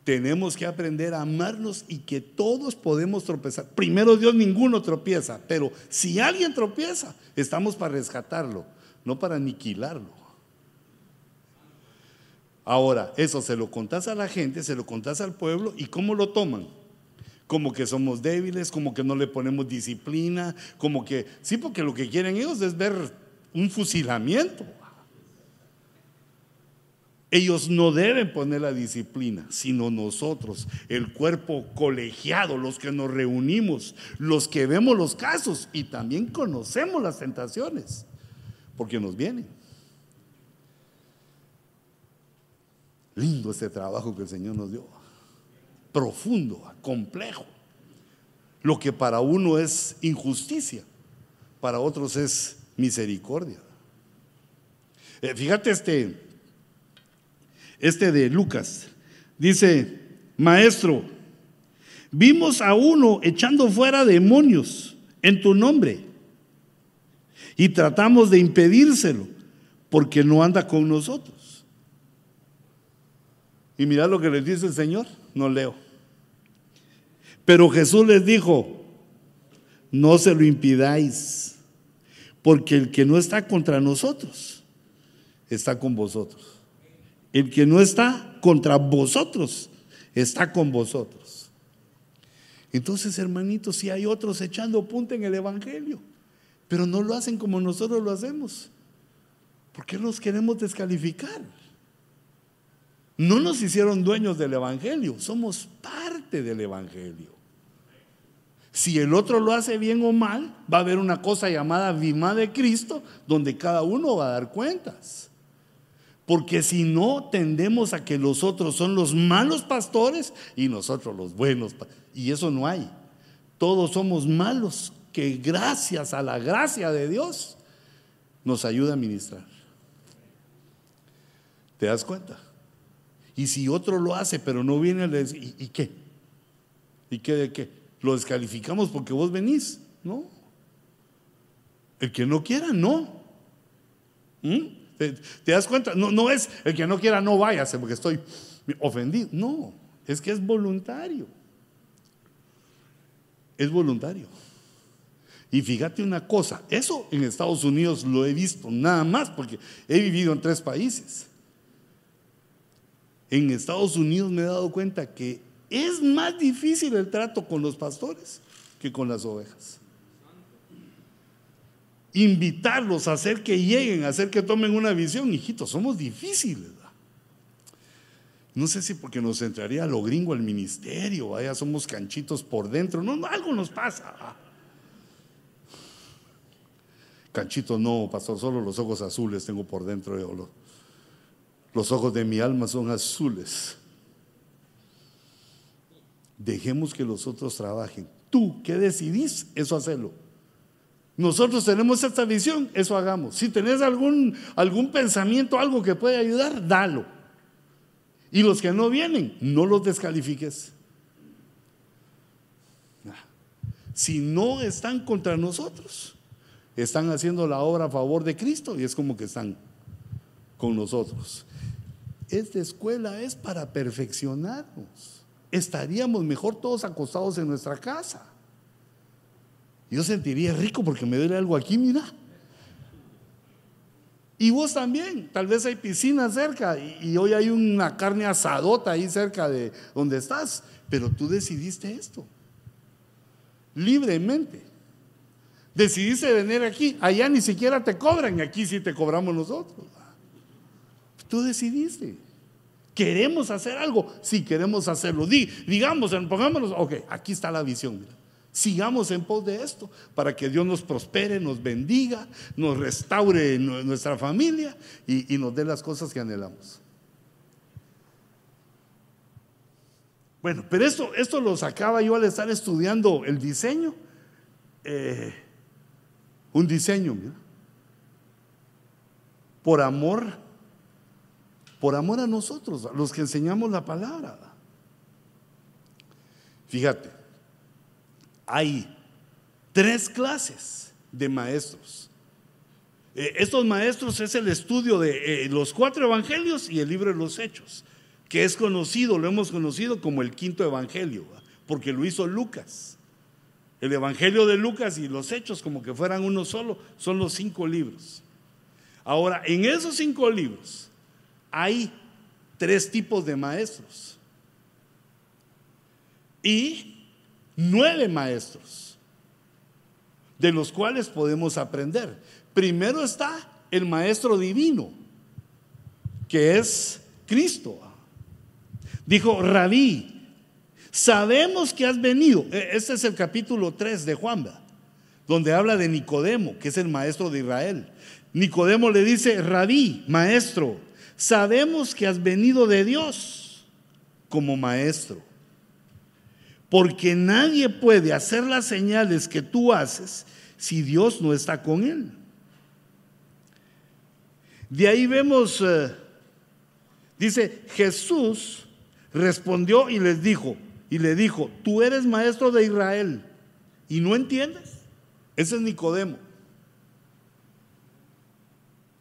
Tenemos que aprender a amarnos y que todos podemos tropezar. Primero Dios ninguno tropieza, pero si alguien tropieza, estamos para rescatarlo, no para aniquilarlo. Ahora, eso se lo contás a la gente, se lo contás al pueblo y ¿cómo lo toman? Como que somos débiles, como que no le ponemos disciplina, como que, sí, porque lo que quieren ellos es ver un fusilamiento. Ellos no deben poner la disciplina, sino nosotros, el cuerpo colegiado, los que nos reunimos, los que vemos los casos y también conocemos las tentaciones, porque nos vienen. Lindo este trabajo que el Señor nos dio, profundo, complejo. Lo que para uno es injusticia, para otros es misericordia. Eh, fíjate este este de Lucas. Dice, maestro, vimos a uno echando fuera demonios en tu nombre y tratamos de impedírselo porque no anda con nosotros. Y mirad lo que les dice el Señor, no leo. Pero Jesús les dijo, no se lo impidáis, porque el que no está contra nosotros, está con vosotros. El que no está contra vosotros, está con vosotros. Entonces, hermanitos, si hay otros echando punta en el Evangelio, pero no lo hacen como nosotros lo hacemos. ¿Por qué los queremos descalificar? No nos hicieron dueños del Evangelio, somos parte del Evangelio. Si el otro lo hace bien o mal, va a haber una cosa llamada Vima de Cristo, donde cada uno va a dar cuentas. Porque si no, tendemos a que los otros son los malos pastores y nosotros los buenos. Y eso no hay. Todos somos malos, que gracias a la gracia de Dios nos ayuda a ministrar. ¿Te das cuenta? Y si otro lo hace, pero no viene, le dice, ¿y, qué? ¿Y qué de qué? Lo descalificamos porque vos venís, ¿no? El que no quiera, no. ¿Mm? ¿Te, das cuenta? No, no es el que no quiera, no váyase porque estoy ofendido. No, es que es voluntario. Es voluntario. Y fíjate una cosa, eso en Estados Unidos lo he visto nada más porque he vivido en tres países en Estados Unidos me he dado cuenta que es más difícil el trato con los pastores que con las ovejas. Invitarlos a hacer que lleguen, a hacer que tomen una visión, hijitos, somos difíciles. No sé si porque nos entraría lo gringo al ministerio, vaya, somos canchitos por dentro, no, algo nos pasa. Canchito no, pastor, solo los ojos azules tengo por dentro. Yo, los ojos de mi alma son azules. Dejemos que los otros trabajen. Tú, ¿qué decidís? Eso hacerlo. Nosotros tenemos esta visión, eso hagamos. Si tenés algún, algún pensamiento, algo que puede ayudar, dalo. Y los que no vienen, no los descalifiques. Si no están contra nosotros, están haciendo la obra a favor de Cristo y es como que están con nosotros esta escuela es para perfeccionarnos. Estaríamos mejor todos acostados en nuestra casa. Yo sentiría rico porque me duele algo aquí, mira. Y vos también, tal vez hay piscina cerca y, hoy hay una carne asadota ahí cerca de donde estás, pero tú decidiste esto, libremente. Decidiste venir aquí, allá ni siquiera te cobran, aquí sí te cobramos nosotros. Tú decidiste. ¿Queremos hacer algo? Sí, queremos hacerlo. digamos, pongámonos, ok, aquí está la visión. Sigamos en pos de esto para que Dios nos prospere, nos bendiga, nos restaure nuestra familia y, nos dé las cosas que anhelamos. Bueno, pero esto, esto lo sacaba yo al estar estudiando el diseño. Eh, un diseño, mira. Por amor por amor a nosotros, a los que enseñamos la palabra. Fíjate, hay tres clases de maestros. Eh, estos maestros es el estudio de eh, los cuatro evangelios y el libro de los hechos, que es conocido, lo hemos conocido como el quinto evangelio, porque lo hizo Lucas. El evangelio de Lucas y los hechos, como que fueran uno solo, son los cinco libros. Ahora, en esos cinco libros, hay tres tipos de maestros y nueve maestros de los cuales podemos aprender. Primero está el maestro divino, que es Cristo. Dijo, rabí, sabemos que has venido. E, este es el capítulo 3 de Juan, donde habla de Nicodemo, que es el maestro de Israel. Nicodemo le dice, rabí, maestro, sabemos que has venido de Dios como maestro, porque nadie puede hacer las señales que tú haces si Dios no está con él. De ahí vemos, eh, dice, Jesús respondió y les dijo, y le dijo, tú eres maestro de Israel y no entiendes. Ese es Nicodemo.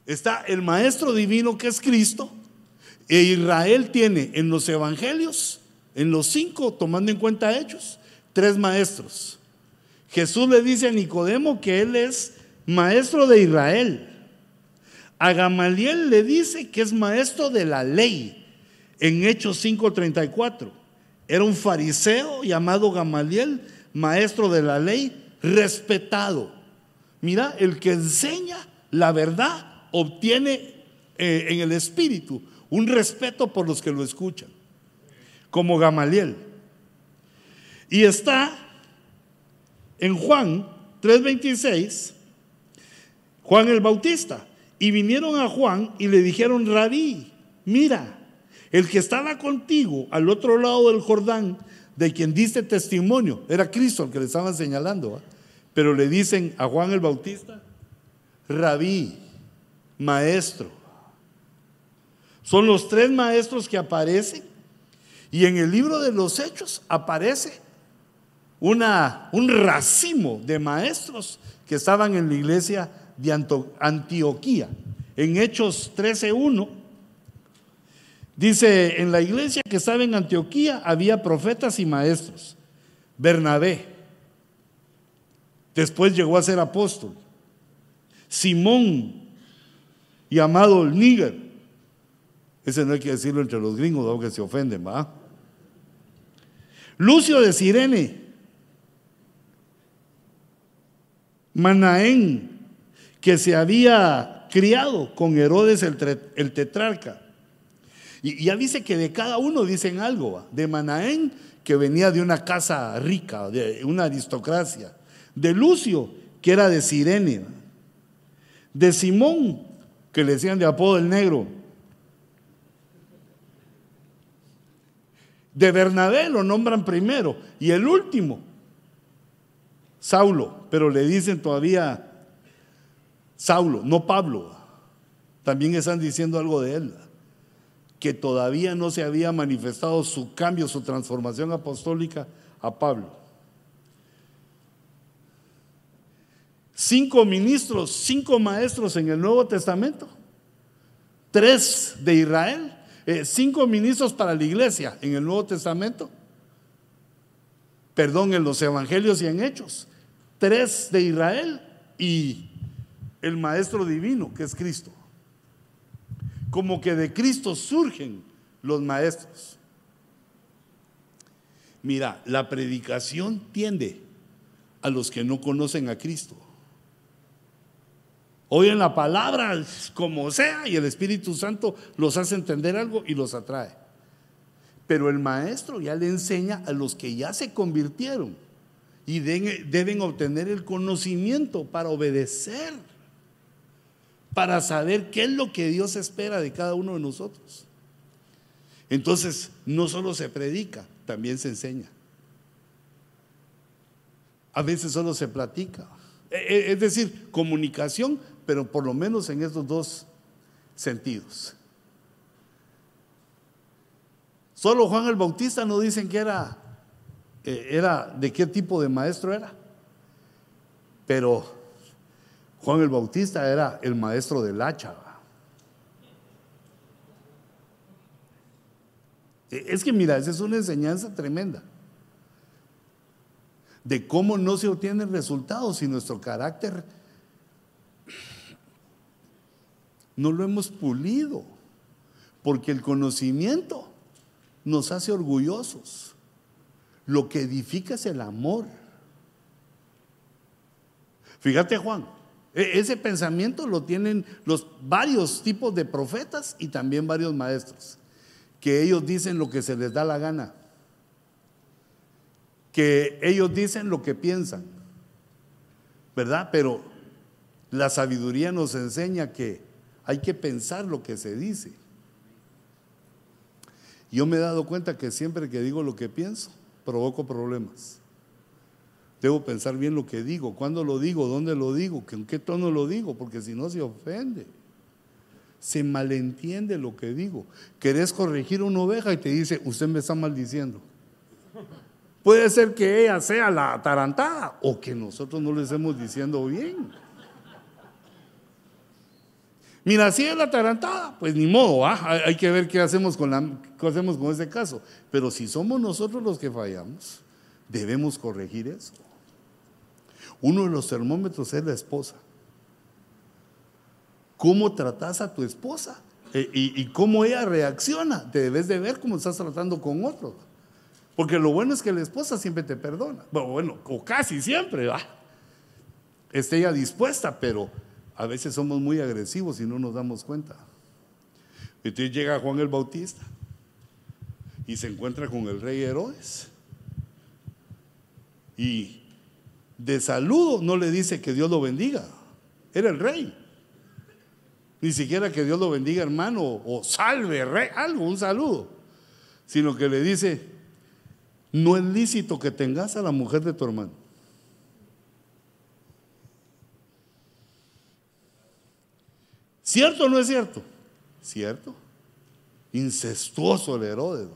Está el Maestro Divino que es Cristo. E Israel tiene en los evangelios, en los cinco, tomando en cuenta hechos, tres maestros. Jesús le dice a Nicodemo que él es maestro de Israel. A Gamaliel le dice que es maestro de la ley en Hechos 5:34. Era un fariseo llamado Gamaliel, maestro de la ley, respetado Mira, el que enseña la verdad obtiene eh, en el espíritu un respeto por los que lo escuchan, como Gamaliel. Y está en Juan 3:26, Juan el Bautista. Y vinieron a Juan y le dijeron, rabí, mira, el que estaba contigo al otro lado del Jordán, de quien diste testimonio, era Cristo el que le estaban señalando, pero le dicen a Juan el Bautista, rabí, maestro. Son los tres maestros que aparecen y en el libro de los hechos aparece una, un racimo de maestros que estaban en la iglesia de Antioquía. En Hechos 13.1 dice, en la iglesia que estaba en Antioquía había profetas y maestros. Bernabé, después llegó a ser apóstol. Simón, llamado el Níger. Ese no hay que decirlo entre los gringos, aunque se ofenden, ¿va? Lucio de Sirene, Manaén, que se había criado con Herodes el, tetrarca. Y ya dice que de cada uno dicen algo. De Manaén, que venía de una casa rica, de una aristocracia. De Lucio, que era de Sirene. De Simón, que le decían de apodo el negro. De Bernabé lo nombran primero. Y el último, Saulo, pero le dicen todavía Saulo, no Pablo. También están diciendo algo de él, que todavía no se había manifestado su cambio, su transformación apostólica a Pablo. Cinco ministros, cinco maestros en el Nuevo Testamento, tres de Israel, eh, cinco ministros para la iglesia en el Nuevo Testamento, perdón, en los evangelios y en hechos, tres de Israel y el Maestro Divino, que es Cristo. Como que de Cristo surgen los maestros. Mira, la predicación tiende a los que no conocen a Cristo. Oyen la palabra como sea y el Espíritu Santo los hace entender algo y los atrae. Pero el maestro ya le enseña a los que ya se convirtieron y deben obtener el conocimiento para obedecer para saber qué es lo que Dios espera de cada uno de nosotros. Entonces, no solo se predica, también se enseña. A veces solo se platica. E, e, es decir, comunicación, pero por lo menos en estos dos sentidos. Solo Juan el Bautista no dicen que era, eh, era de qué tipo de maestro era, pero Juan el Bautista era el maestro del hacha. E, es que mira, esa es una enseñanza tremenda de cómo no se obtienen resultados si nuestro carácter no lo hemos pulido, porque el conocimiento nos hace orgullosos. Lo que edifica es el amor. Fíjate Juan, e-, ese pensamiento lo tienen los varios tipos de profetas y también varios maestros, que ellos dicen lo que se les da la gana, que ellos dicen lo que piensan, ¿verdad? Pero la sabiduría nos enseña que hay que pensar lo que se dice. Yo me he dado cuenta que siempre que digo lo que pienso, provoco problemas. Debo pensar bien lo que digo, cuándo lo digo, dónde lo digo, en qué tono lo digo, porque si no se ofende. Se malentiende lo que digo. Querés corregir una oveja y te dice, usted me está maldiciendo. Puede ser que ella sea la atarantada o que nosotros no le estemos diciendo bien. Mira, si es la atarantada, pues ni modo, hay que ver qué hacemos, con la, qué hacemos con ese caso. Pero si somos nosotros los que fallamos, debemos corregir eso. Uno de los termómetros es la esposa. ¿Cómo tratas a tu esposa? E, y, cómo ella reacciona. Te debes de ver cómo estás tratando con otros. Porque lo bueno es que la esposa siempre te perdona. Bueno, bueno o casi siempre, ¿va? esté ella dispuesta, pero a veces somos muy agresivos y no nos damos cuenta. Entonces llega Juan el Bautista y se encuentra con el rey Herodes. Y de saludo no le dice que Dios lo bendiga. Era el rey. Ni siquiera que Dios lo bendiga, hermano, o salve, rey, algo, un saludo. Sino que le dice, no es lícito que tengas a la mujer de tu hermano. ¿Cierto o no es cierto? ¿Cierto? Incestuoso el Herodes.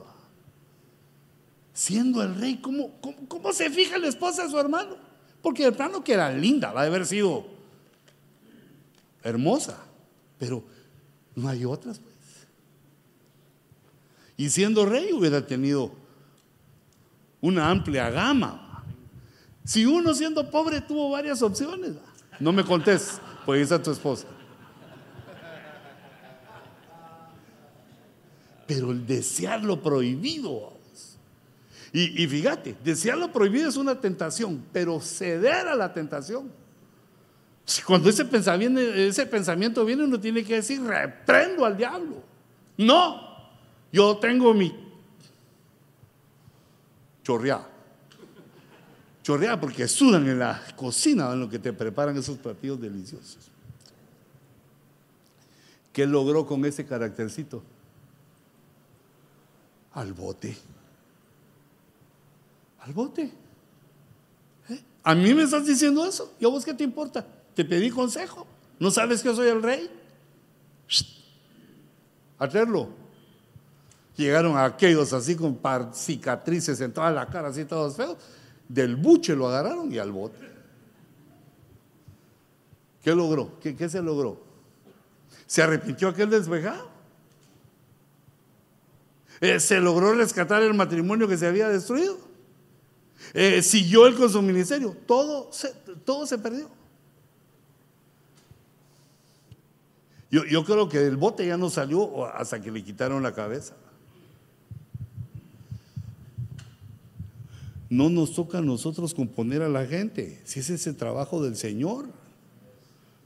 Siendo el rey, ¿cómo, cómo, se fija la esposa de su hermano? Porque el plano que era linda, va a haber sido hermosa, pero no hay otras, pues. Y siendo rey hubiera tenido una amplia gama. Si uno siendo pobre tuvo varias opciones, no me contés, pues esa tu esposa. Pero el desear lo prohibido. Y, y fíjate, desear lo prohibido es una tentación, pero ceder a la tentación. Cuando ese pensamiento, viene, uno tiene que decir, reprendo al diablo. No, yo tengo mi chorreada. Chorreada porque sudan en la cocina en lo que te preparan esos platillos deliciosos. ¿Qué logró con ese caractercito? Al bote. Al bote. ¿Eh? ¿A mí me estás diciendo eso? ¿Y a vos qué te importa? Te pedí consejo. ¿No sabes que soy el rey? A traerlo. Llegaron aquellos así con cicatrices en toda la cara, así todos feos. Del buche lo agarraron y al bote. ¿Qué logró? ¿Qué, se logró? ¿Se arrepintió aquel desvejado? Eh, ¿Se logró rescatar el matrimonio que se había destruido? Eh, ¿Siguió él con su ministerio? Todo se, todo se perdió. Yo, yo creo que el bote ya no salió hasta que le quitaron la cabeza. No nos toca a nosotros componer a la gente, si es ese trabajo del Señor.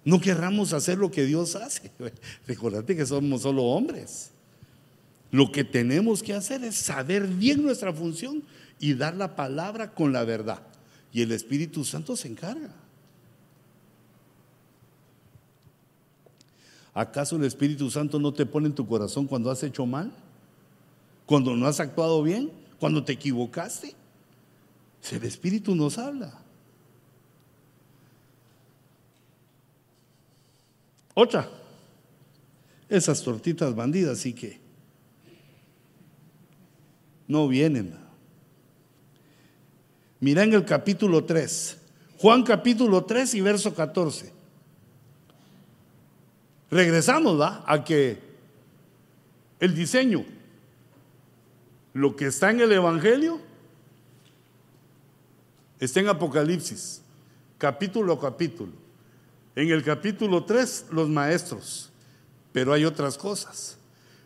No querramos hacer lo que Dios hace. *laughs* Recordate que somos solo hombres. Lo que tenemos que hacer es saber bien nuestra función y dar la palabra con la verdad. Y el Espíritu Santo se encarga. ¿Acaso el Espíritu Santo no te pone en tu corazón cuando has hecho mal? ¿Cuando no has actuado bien? ¿Cuando te equivocaste? El Espíritu nos habla. Otra, esas tortitas bandidas sí que no vienen. Mira en el capítulo 3, Juan capítulo 3 y verso 14. Regresamos ¿va? a que el diseño, lo que está en el Evangelio, Está en Apocalipsis, capítulo a capítulo. En el capítulo 3, los maestros. Pero hay otras cosas.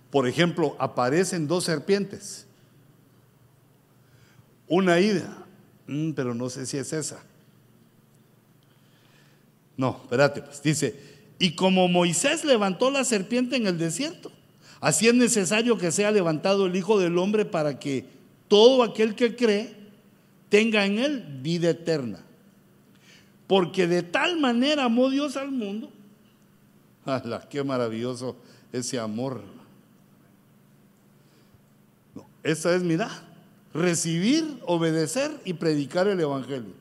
Por ejemplo, aparecen dos serpientes. Una ida, mm, pero no sé si es esa. No, espérate, pues dice, y como Moisés levantó la serpiente en el desierto, así es necesario que sea levantado el Hijo del Hombre para que todo aquel que cree tenga en él vida eterna. Porque de tal manera amó Dios al mundo. ¡Hala, qué maravilloso ese amor! esa es, mira, recibir, obedecer y predicar el Evangelio.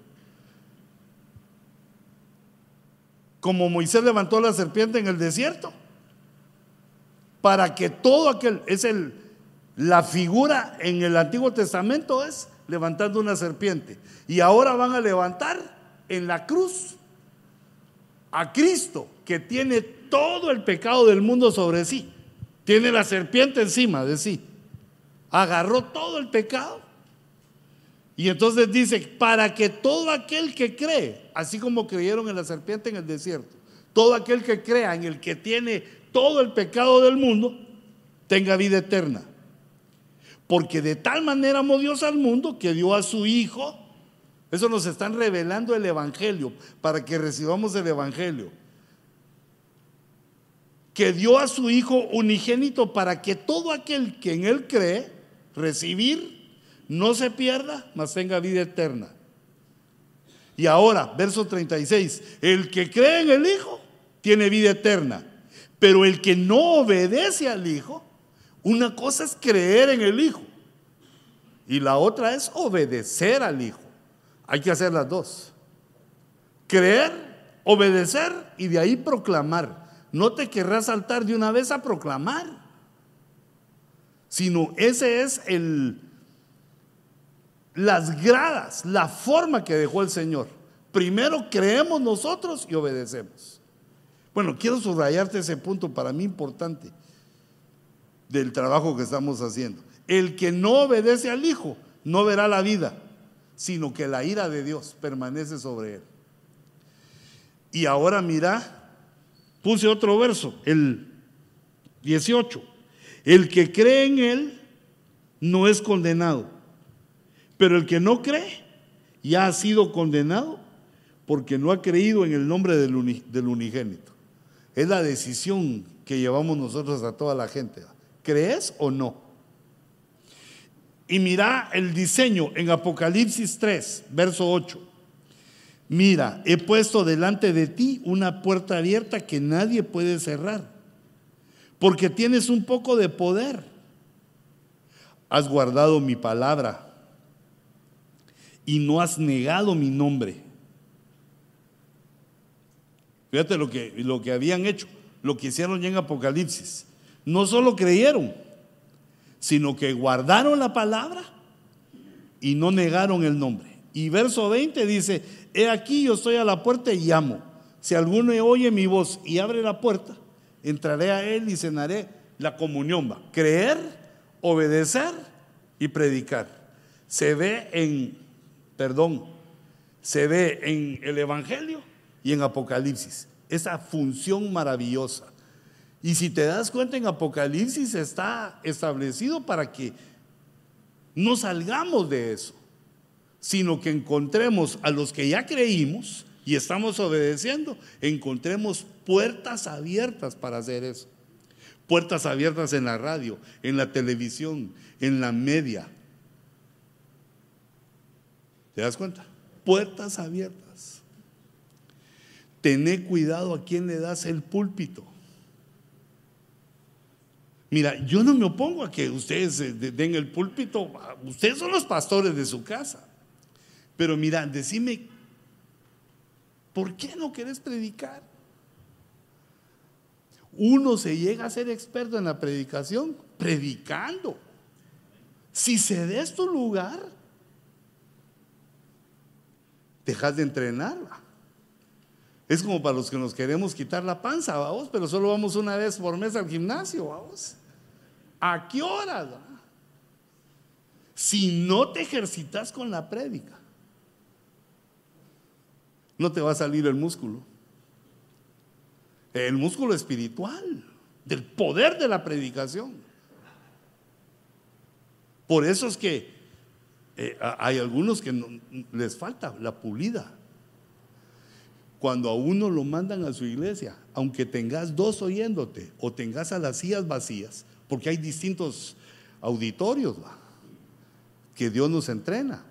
Como Moisés levantó la serpiente en el desierto, para que todo aquel, es el, la figura en el Antiguo Testamento es levantando una serpiente. Y ahora van a levantar en la cruz a Cristo, que tiene todo el pecado del mundo sobre sí. Tiene la serpiente encima de sí. Agarró todo el pecado. Y entonces dice, para que todo aquel que cree, así como creyeron en la serpiente en el desierto, todo aquel que crea en el que tiene todo el pecado del mundo, tenga vida eterna. Porque de tal manera amó Dios al mundo que dio a su Hijo Eso nos están revelando el Evangelio para que recibamos el Evangelio. Que dio a su Hijo unigénito para que todo aquel que en Él cree, recibir, no se pierda, mas tenga vida eterna. Y ahora, verso 36, el que cree en el Hijo tiene vida eterna, pero el que no obedece al Hijo, una cosa es creer en el Hijo y la otra es obedecer al Hijo. Hay que hacer las dos. Creer, obedecer y de ahí proclamar. No te querrás saltar de una vez a proclamar, sino ese es el las gradas, la forma que dejó el Señor. Primero creemos nosotros y obedecemos. Bueno, quiero subrayarte ese punto para mí importante del trabajo que estamos haciendo. El que no obedece al Hijo no verá la vida, sino que la ira de Dios permanece sobre él. Y ahora mira, puse otro verso, el 18. El que cree en Él no es condenado pero el que no cree ya ha sido condenado porque no ha creído en el nombre del, unigénito. Es la decisión que llevamos nosotros a toda la gente. ¿Crees o no? Y mira el diseño en Apocalipsis 3, verso 8. Mira, he puesto delante de ti una puerta abierta que nadie puede cerrar, porque tienes un poco de poder. Has guardado mi palabra y no has negado mi nombre. Fíjate lo que, lo que habían hecho, lo que hicieron ya en Apocalipsis. No solo creyeron, sino que guardaron la palabra y no negaron el nombre. Y verso 20 dice, he aquí yo estoy a la puerta y llamo. Si alguno oye mi voz y abre la puerta, entraré a él y cenaré la comunión. Va. Creer, obedecer y predicar. Se ve en perdón, se ve en el Evangelio y en Apocalipsis. Esa función maravillosa. Y si te das cuenta en Apocalipsis está establecido para que no salgamos de eso, sino que encontremos a los que ya creímos y estamos obedeciendo, encontremos puertas abiertas para hacer eso. Puertas abiertas en la radio, en la televisión, en la media, ¿Te das cuenta? Puertas abiertas. Tené cuidado a quién le das el púlpito. Mira, yo no me opongo a que ustedes eh, den el púlpito. Ustedes son los pastores de su casa. Pero mira, decime, ¿por qué no querés predicar? Uno se llega a ser experto en la predicación predicando. Si se des tu lugar, dejas de entrenarla. Es como para los que nos queremos quitar la panza, vamos, pero solo vamos una vez por mes al gimnasio, vamos. ¿A qué hora? Si no te ejercitas con la prédica, no te va a salir el músculo. El músculo espiritual, del poder de la predicación. Por eso es que eh, hay algunos que les falta la pulida. Cuando a uno lo mandan a su iglesia, aunque tengas dos oyéndote o tengas a las sillas vacías, porque hay distintos auditorios que Dios nos entrena.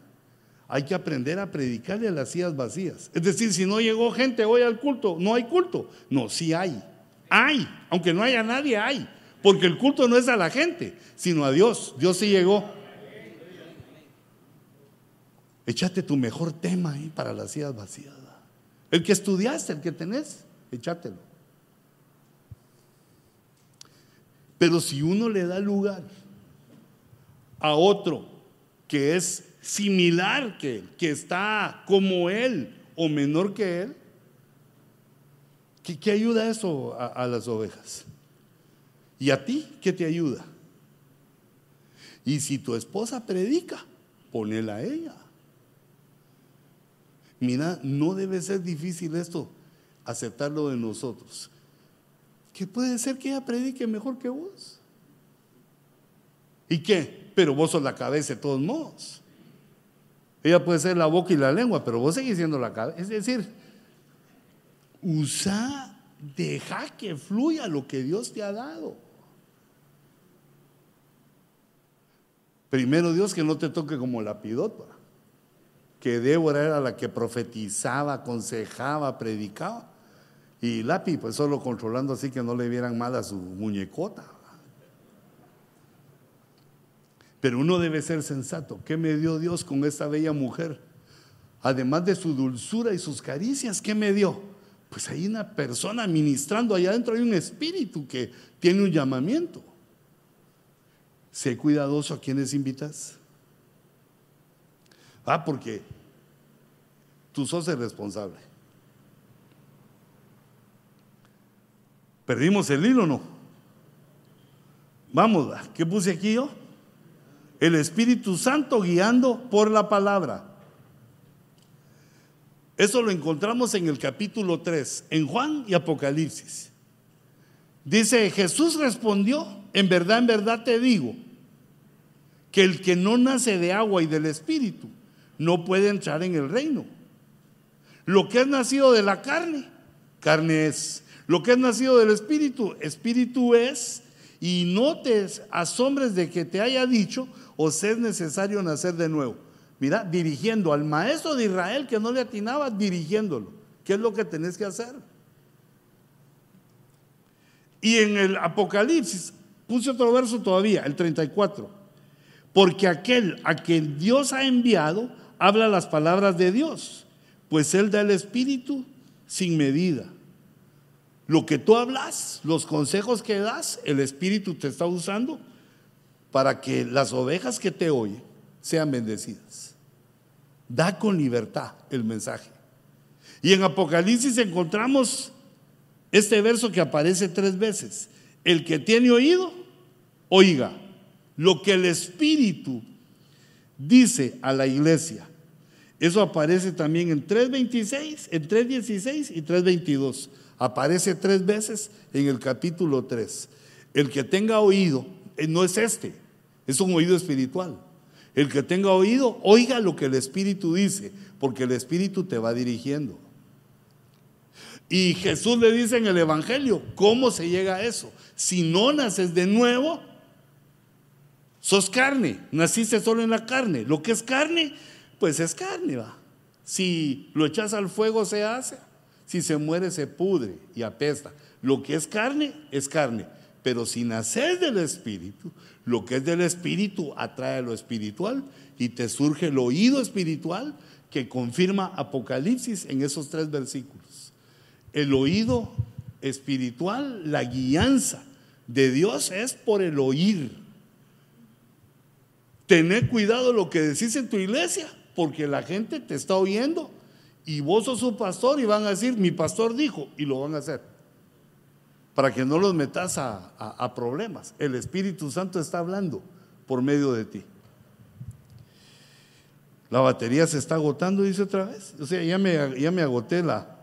Hay que aprender a predicarle a las sillas vacías. Es decir, si no llegó gente hoy al culto, no hay culto. No, sí hay. Hay. Aunque no haya nadie, hay. Porque el culto no es a la gente, sino a Dios. Dios sí llegó. Échate tu mejor tema ahí para las sillas vacías. El que estudiaste, el que tenés, échatelo. Pero si uno le da lugar a otro que es similar que él, que está como él o menor que él, ¿qué, ayuda eso a, a las ovejas? ¿Y a ti qué te ayuda? Y si tu esposa predica, ponela a ella. Mira, no debe ser difícil esto, aceptarlo de nosotros. Que puede ser que ella predique mejor que vos. ¿Y qué? Pero vos sos la cabeza de todos modos. Ella puede ser la boca y la lengua, pero vos seguís siendo la cabeza. Es decir, usa, deja que fluya lo que Dios te ha dado. Primero Dios que no te toque como la pidota, que Débora era la que profetizaba, aconsejaba, predicaba. Y Lapi, pues solo controlando así que no le vieran mal a su muñecota. Pero uno debe ser sensato. ¿Qué me dio Dios con esta bella mujer? Además de su dulzura y sus caricias, ¿qué me dio? Pues hay una persona ministrando allá adentro, hay un espíritu que tiene un llamamiento. Sé cuidadoso a quienes invitas. Ah, porque tú sos el responsable. ¿Perdimos el hilo o no? Vamos, ¿qué puse aquí yo? El Espíritu Santo guiando por la palabra. Eso lo encontramos en el capítulo 3, en Juan y Apocalipsis. Dice, Jesús respondió, en verdad, en verdad te digo, que el que no nace de agua y del Espíritu no puede entrar en el reino. Lo que es nacido de la carne, carne es. Lo que es nacido del Espíritu, Espíritu es. Y no te asombres de que te haya dicho, os es necesario nacer de nuevo. Mira, dirigiendo al maestro de Israel que no le atinaba, dirigiéndolo. ¿Qué es lo que tenés que hacer? Y en el Apocalipsis, puse otro verso todavía, el 34. Porque aquel a quien Dios ha enviado habla las palabras de Dios, pues Él da el Espíritu sin medida. Lo que tú hablas, los consejos que das, el Espíritu te está usando para que las ovejas que te oyen sean bendecidas. Da con libertad el mensaje. Y en Apocalipsis encontramos este verso que aparece tres veces. El que tiene oído, oiga lo que el Espíritu dice a la iglesia. Eso aparece también en 3.26, en 3.16 y 3.22. Aparece tres veces en el capítulo 3. El que tenga oído, eh, no es este, es un oído espiritual. El que tenga oído, oiga lo que el Espíritu dice, porque el Espíritu te va dirigiendo. Y Jesús le dice en el Evangelio, ¿cómo se llega a eso? Si no naces de nuevo, sos carne, naciste solo en la carne. Lo que es carne, pues es carne, va. Si lo echas al fuego se hace, si se muere se pudre y apesta. Lo que es carne, es carne. Pero si naces del Espíritu, lo que es del Espíritu atrae a lo espiritual y te surge el oído espiritual que confirma Apocalipsis en esos tres versículos. El oído espiritual, la guianza de Dios es por el oír. Tener cuidado lo que decís en tu iglesia, porque la gente te está oyendo y vos sos su pastor y van a decir, mi pastor dijo, y lo van a hacer para que no los metas a, problemas. El Espíritu Santo está hablando por medio de ti. La batería se está agotando, dice otra vez. O sea, ya me, ya me agoté la...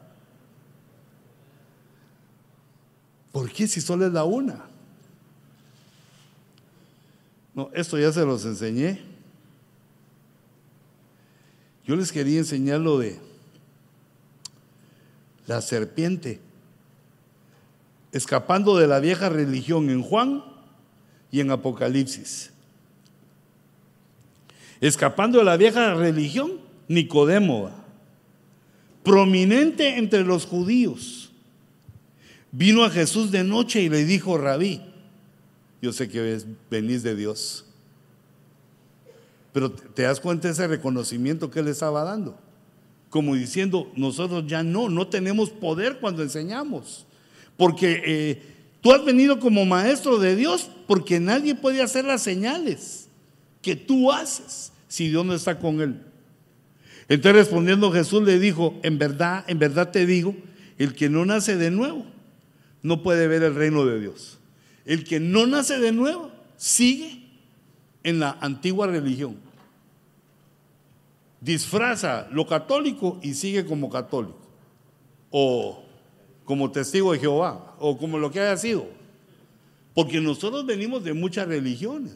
¿Por qué si solo es la una? No, esto ya se los enseñé. Yo les quería enseñar lo de la serpiente escapando de la vieja religión en Juan y en Apocalipsis. Escapando de la vieja religión, Nicodemo, prominente entre los judíos, vino a Jesús de noche y le dijo, rabí, yo sé que venís de Dios, pero te das cuenta de ese reconocimiento que él estaba dando, como diciendo, nosotros ya no, no tenemos poder cuando enseñamos. Porque eh, tú has venido como maestro de Dios porque nadie puede hacer las señales que tú haces si Dios no está con él. Entonces respondiendo Jesús le dijo, en verdad, en verdad te digo, el que no nace de nuevo no puede ver el reino de Dios. El que no nace de nuevo sigue en la antigua religión. Disfraza lo católico y sigue como católico. O como testigo de Jehová o como lo que haya sido. Porque nosotros venimos de muchas religiones.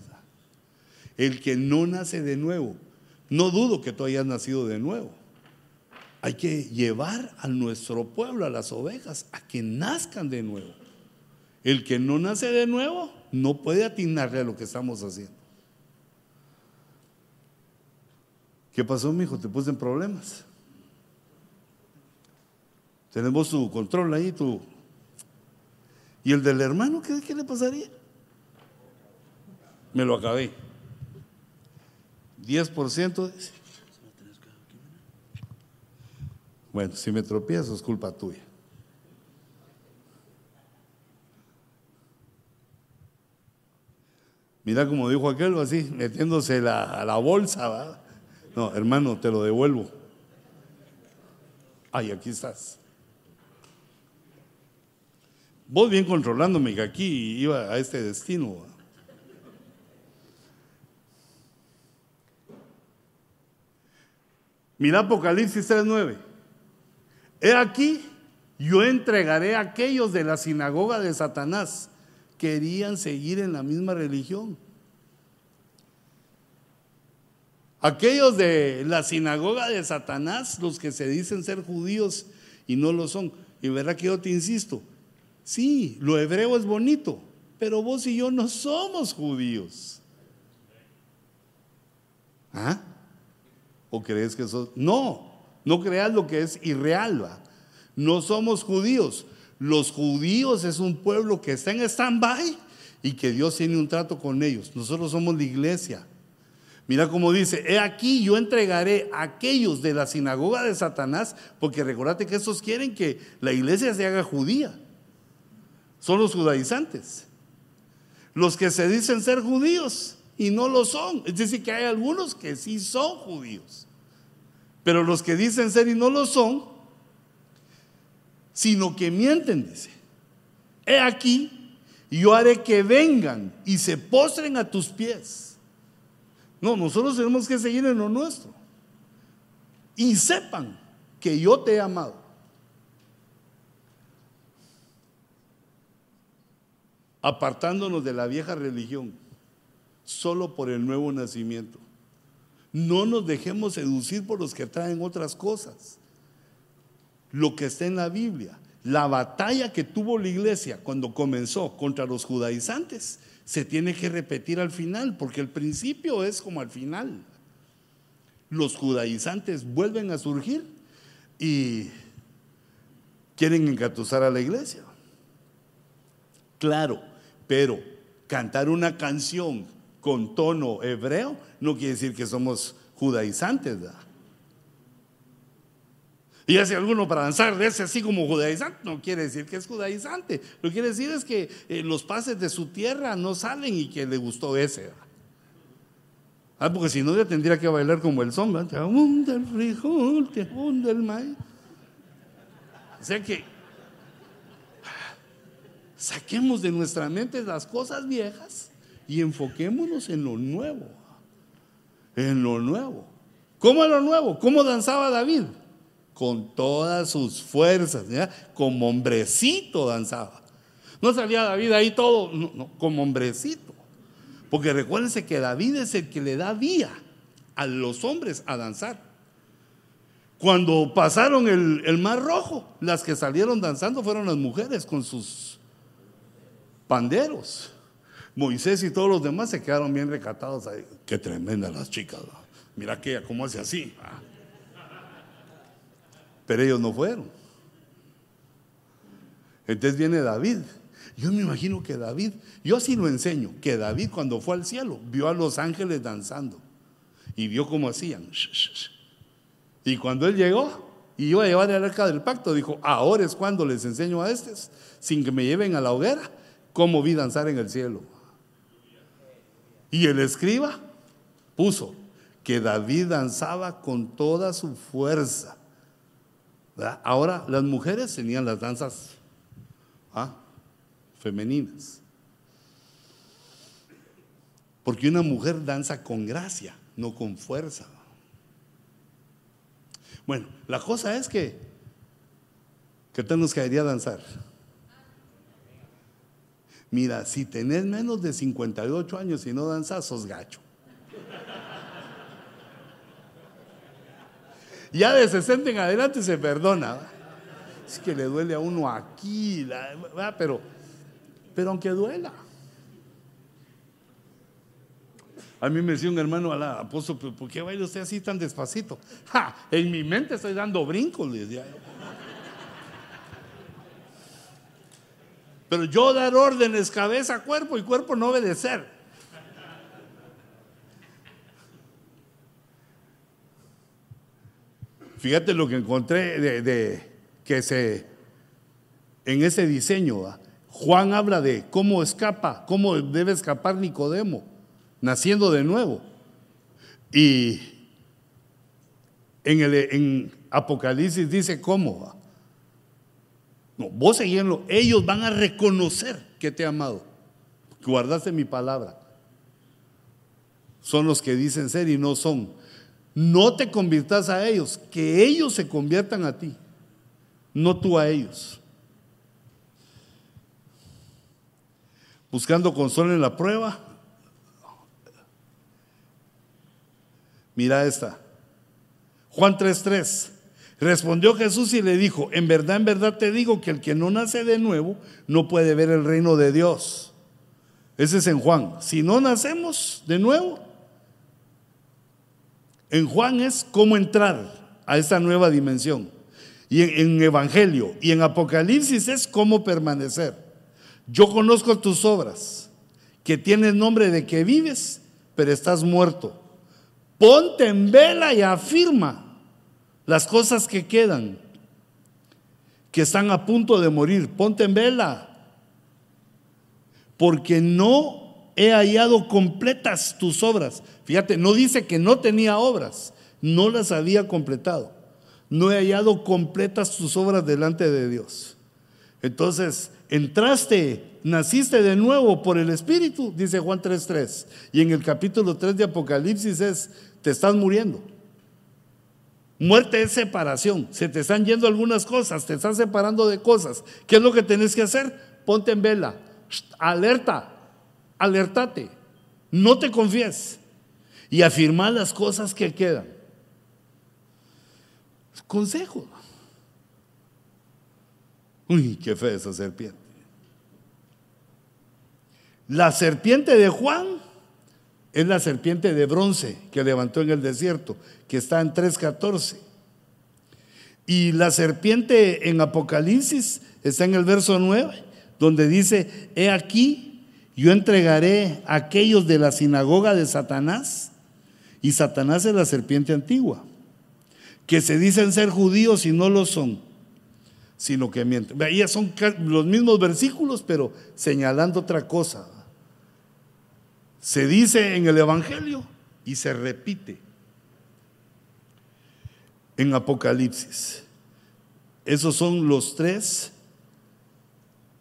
El que no nace de nuevo No dudo que tú hayas nacido de nuevo. Hay que llevar a nuestro pueblo, a las ovejas, a que nazcan de nuevo. El que no nace de nuevo no puede atinarle a lo que estamos haciendo. ¿Qué pasó, mi hijo? ¿Te puse en problemas? Tenemos tu control ahí, tu. ¿Y el del hermano qué, qué le pasaría? Me lo acabé. 10%. Bueno, si me tropiezo es culpa tuya. Mira como dijo aquel, así, metiéndose a la bolsa. ¿va? No, hermano, te lo devuelvo. Ay, aquí estás. Vos bien controlándome que aquí iba a este destino. Mira Apocalipsis 3:9. He aquí, yo entregaré a aquellos de la sinagoga de Satanás. Querían seguir en la misma religión. Aquellos de la sinagoga de Satanás, los que se dicen ser judíos y no lo son. Y verá que yo te insisto, sí, lo hebreo es bonito, pero vos y yo no somos judíos. ¿Ah? ¿O crees que sos? No, no creas lo que es irreal. ¿va? No somos judíos. Los judíos es un pueblo que está en stand-by y que Dios tiene un trato con ellos. Nosotros somos la iglesia. Mira cómo dice, he aquí yo entregaré a aquellos de la sinagoga de Satanás, porque recordate que estos quieren que la iglesia se haga judía. Son los judaizantes. Los que se dicen ser judíos y no lo son. Es decir, que hay algunos que sí son judíos. Pero los que dicen ser y no lo son, sino que mienten, dice. He aquí, yo haré que vengan y se postren a tus pies no, nosotros tenemos que seguir en lo nuestro. Y sepan que yo te he amado. Apartándonos de la vieja religión, solo por el nuevo nacimiento. No nos dejemos seducir por los que traen otras cosas. Lo que está en la Biblia, la batalla que tuvo la iglesia cuando comenzó contra los judaizantes, se tiene que repetir al final, porque el principio es como al final. Los judaizantes vuelven a surgir y quieren engatusar a la iglesia. Claro, pero cantar una canción con tono hebreo no quiere decir que somos judaizantes. ¿verdad? Y hace alguno para danzar de ese así como judaizante, no quiere decir que es judaizante. Lo que quiere decir es que eh, los pases de su tierra no salen y que le gustó ese. Ah, porque si no, ya tendría que bailar como el son. Te hunde el frijol, te el maíz. O sea que saquemos de nuestra mente las cosas viejas y enfoquémonos en lo nuevo. En lo nuevo. ¿Cómo es lo nuevo? ¿Cómo danzaba David? con todas sus fuerzas, como hombrecito danzaba. No salía David ahí todo, como hombrecito. Porque recuérdense que David es el que le da vía a los hombres a danzar. Cuando pasaron el, el, mar rojo, las que salieron danzando fueron las mujeres con sus panderos. Moisés y todos los demás se quedaron bien recatados ahí. Qué tremenda las chicas. Mira aquella, cómo hace así. Pero ellos no fueron. Entonces viene David. Yo me imagino que David, yo así lo enseño, que David cuando fue al cielo vio a los ángeles danzando y vio cómo hacían. Y cuando él llegó y iba a llevar el arca del pacto, dijo, ahora es cuando les enseño a estos, sin que me lleven a la hoguera, cómo vi danzar en el cielo. Y el escriba puso que David danzaba con toda su fuerza Ahora las mujeres tenían las danzas ¿ah? femeninas. Porque una mujer danza con gracia, no con fuerza. Bueno, la cosa es que, ¿qué tal nos caería danzar? Mira, si tenés menos de 58 años y no danzas, sos gacho. Ya de 60 en adelante se perdona. Es que le duele a uno aquí, pero, pero aunque duela. A mí me decía un hermano al apóstol, ¿por qué baila usted así tan despacito? En mi mente estoy dando brincos, le decía. Pero yo dar órdenes cabeza, cuerpo y cuerpo no obedecer. Fíjate lo que encontré de, que se en ese diseño. Juan habla de cómo escapa, cómo debe escapar Nicodemo naciendo de nuevo. Y en, el, en Apocalipsis dice cómo. No, vos seguirlo, ellos van a reconocer que te he amado, guardaste mi palabra. Son los que dicen ser y no son. No te conviertas a ellos, que ellos se conviertan a ti, no tú a ellos. Buscando consuelo en la prueba, Mira esta. Juan 3:3. Respondió Jesús y le dijo, en verdad, en verdad te digo que el que no nace de nuevo no puede ver el reino de Dios. Ese es en Juan. Si no nacemos de nuevo, en Juan es cómo entrar a esta nueva dimensión. Y en, en Evangelio y en Apocalipsis es cómo permanecer. Yo conozco tus obras, que tienes nombre de que vives, pero estás muerto ponte en vela y afirma las cosas que quedan, que están a punto de morir. Ponte en vela, porque no he hallado completas tus obras. Fíjate, no dice que no tenía obras, no las había completado. No he hallado completas tus obras delante de Dios. Entonces, entraste, naciste de nuevo por el Espíritu, dice Juan 3.3. Y en el capítulo 3 de Apocalipsis es, te estás muriendo. Muerte es separación. Se te están yendo algunas cosas, te están separando de cosas. ¿Qué es lo que tienes que hacer? Ponte en vela. Alerta. Alertate. No te confíes. Y afirma las cosas que quedan. Consejo. Uy, qué fe esa serpiente. La serpiente de Juan es la serpiente de bronce que levantó en el desierto, que está en 3.14. Y la serpiente en Apocalipsis está en el verso 9, donde dice, he aquí, yo entregaré a aquellos de la sinagoga de Satanás, y Satanás es la serpiente antigua, que se dicen ser judíos y no lo son, sino que mienten. Veía, son los mismos versículos, pero señalando otra cosa se dice en el Evangelio y se repite en Apocalipsis. Esos son los tres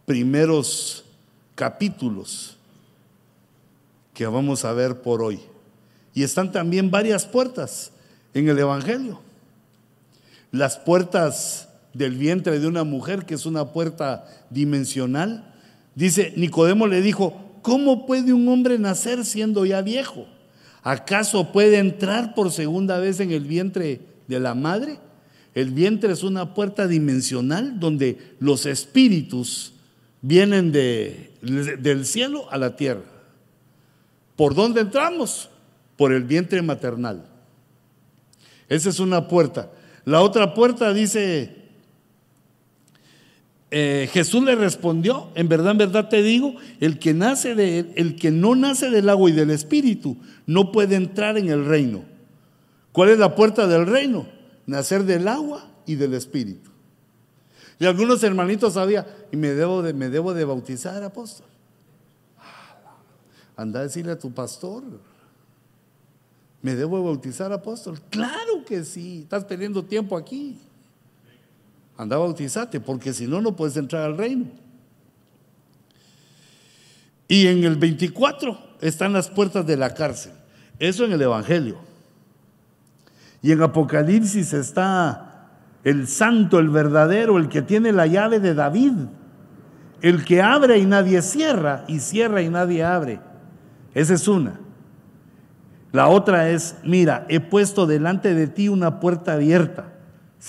primeros capítulos que vamos a ver por hoy. Y están también varias puertas en el Evangelio. Las puertas del vientre de una mujer, que es una puerta dimensional. Dice, Nicodemo le dijo, ¿cómo puede un hombre nacer siendo ya viejo? ¿Acaso puede entrar por segunda vez en el vientre de la madre? El vientre es una puerta dimensional donde los espíritus vienen de, del cielo a la tierra. ¿Por dónde entramos? Por el vientre maternal. Esa es una puerta. La otra puerta dice eh, Jesús le respondió, en verdad, en verdad te digo, el que nace de el que no nace del agua y del espíritu, no puede entrar en el reino. ¿Cuál es la puerta del reino? Nacer del agua y del espíritu. Y algunos hermanitos sabían, y me debo de, me debo de bautizar, apóstol. Anda a decirle a tu pastor, ¿me debo de bautizar, apóstol? Claro que sí, estás perdiendo tiempo aquí. Anda a bautizarte, porque si no, no puedes entrar al reino. Y en el 24 están las puertas de la cárcel. Eso en el Evangelio. Y en Apocalipsis está el santo, el verdadero, el que tiene la llave de David. El que abre y nadie cierra, y cierra y nadie abre. Esa es una. La otra es, mira, he puesto delante de ti una puerta abierta,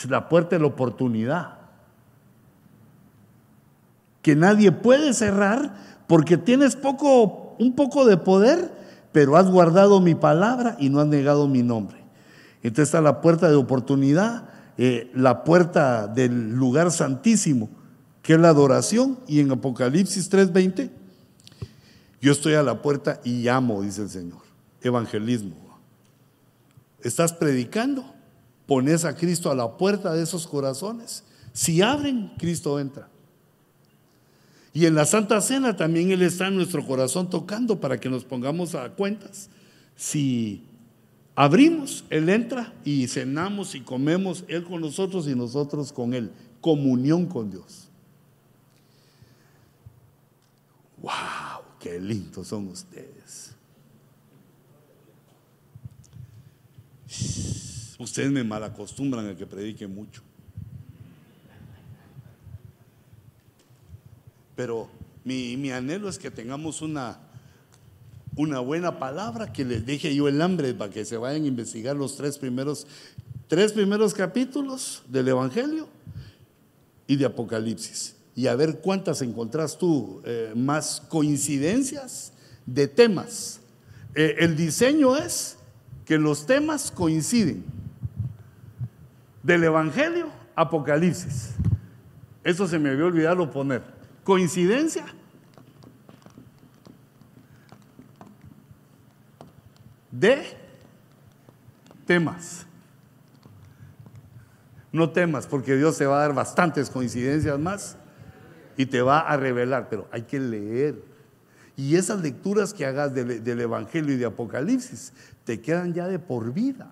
la puerta de la oportunidad, que nadie puede cerrar porque tienes poco, un poco de poder, pero has guardado mi palabra y no has negado mi nombre. Entonces está la puerta de oportunidad, eh, la puerta del lugar santísimo, que es la adoración, y en Apocalipsis 3:20, yo estoy a la puerta y llamo, dice el Señor evangelismo. Estás predicando, pones a Cristo a la puerta de esos corazones. Si abren, Cristo entra. Y en la Santa Cena también Él está en nuestro corazón tocando para que nos pongamos a cuentas. Si abrimos, Él entra y cenamos y comemos Él con nosotros y nosotros con Él. Comunión con Dios. ¡Wow! ¡Qué lindos son ustedes! Ustedes me malacostumbran a que predique mucho. Pero mi, anhelo es que tengamos una, una buena palabra, que les deje yo el hambre para que se vayan a investigar los tres primeros, tres primeros capítulos del Evangelio y de Apocalipsis. Y a ver cuántas encontrás tú eh, más coincidencias de temas. Eh, el diseño es que los temas coinciden. Del Evangelio, Apocalipsis. Eso se me había olvidado poner. ¿Coincidencia? De temas. No temas, porque Dios te va a dar bastantes coincidencias más y te va a revelar, pero hay que leer. Y esas lecturas que hagas del, del Evangelio y de Apocalipsis te quedan ya de por vida.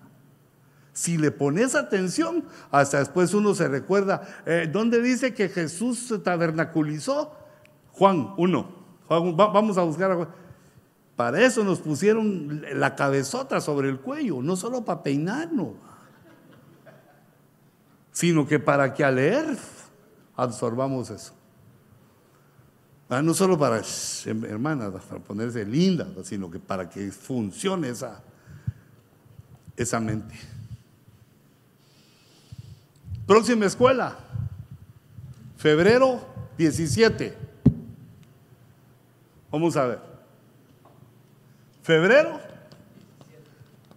Si le pones atención, hasta después uno se recuerda, eh, ¿dónde dice que Jesús se tabernaculizó? Juan 1. vamos a buscar a Juan. Para eso nos pusieron la cabezota sobre el cuello, no solo para peinarnos, sino que para que al leer absorbamos eso. Ah, no solo para, hermanas, para ponerse linda, sino que para que funcione esa, esa mente. Próxima escuela, febrero 17. Vamos a ver. Febrero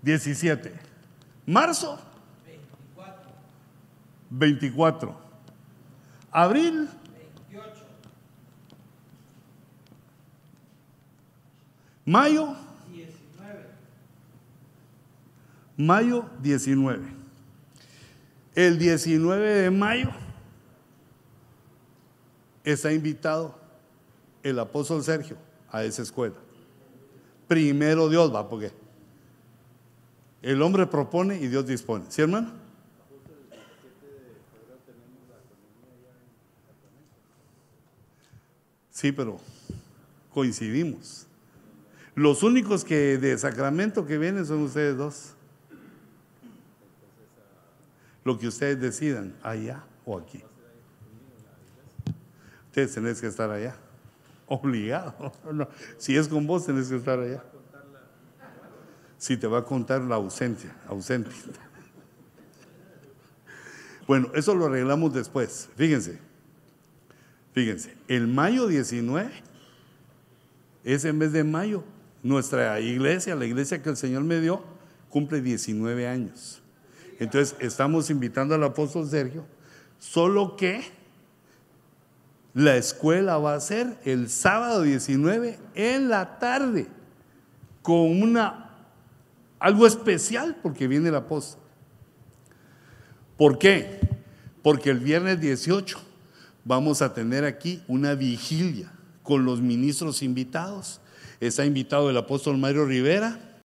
17. Marzo 24. Abril 28. Mayo Mayo 19. El 19 de mayo está invitado el apóstol Sergio a esa escuela. Primero Dios va, porque el hombre propone y Dios dispone. ¿Sí, hermano? Sí, pero coincidimos. Los únicos que de Sacramento que vienen son ustedes dos lo que ustedes decidan, allá o aquí. Ustedes tenés que estar allá, obligado. *laughs* Si es con vos, tenés que estar allá. Si te va a contar la ausencia, ausente. *laughs* Bueno, eso lo arreglamos después. Fíjense, fíjense, el mayo 19, ese mes de mayo, nuestra iglesia, la iglesia que el Señor me dio, cumple 19 años. Entonces, estamos invitando al apóstol Sergio, solo que la escuela va a ser el sábado 19 en la tarde, con una algo especial porque viene el apóstol. ¿Por qué? Porque el viernes 18 vamos a tener aquí una vigilia con los ministros invitados. Está invitado el apóstol Mario Rivera,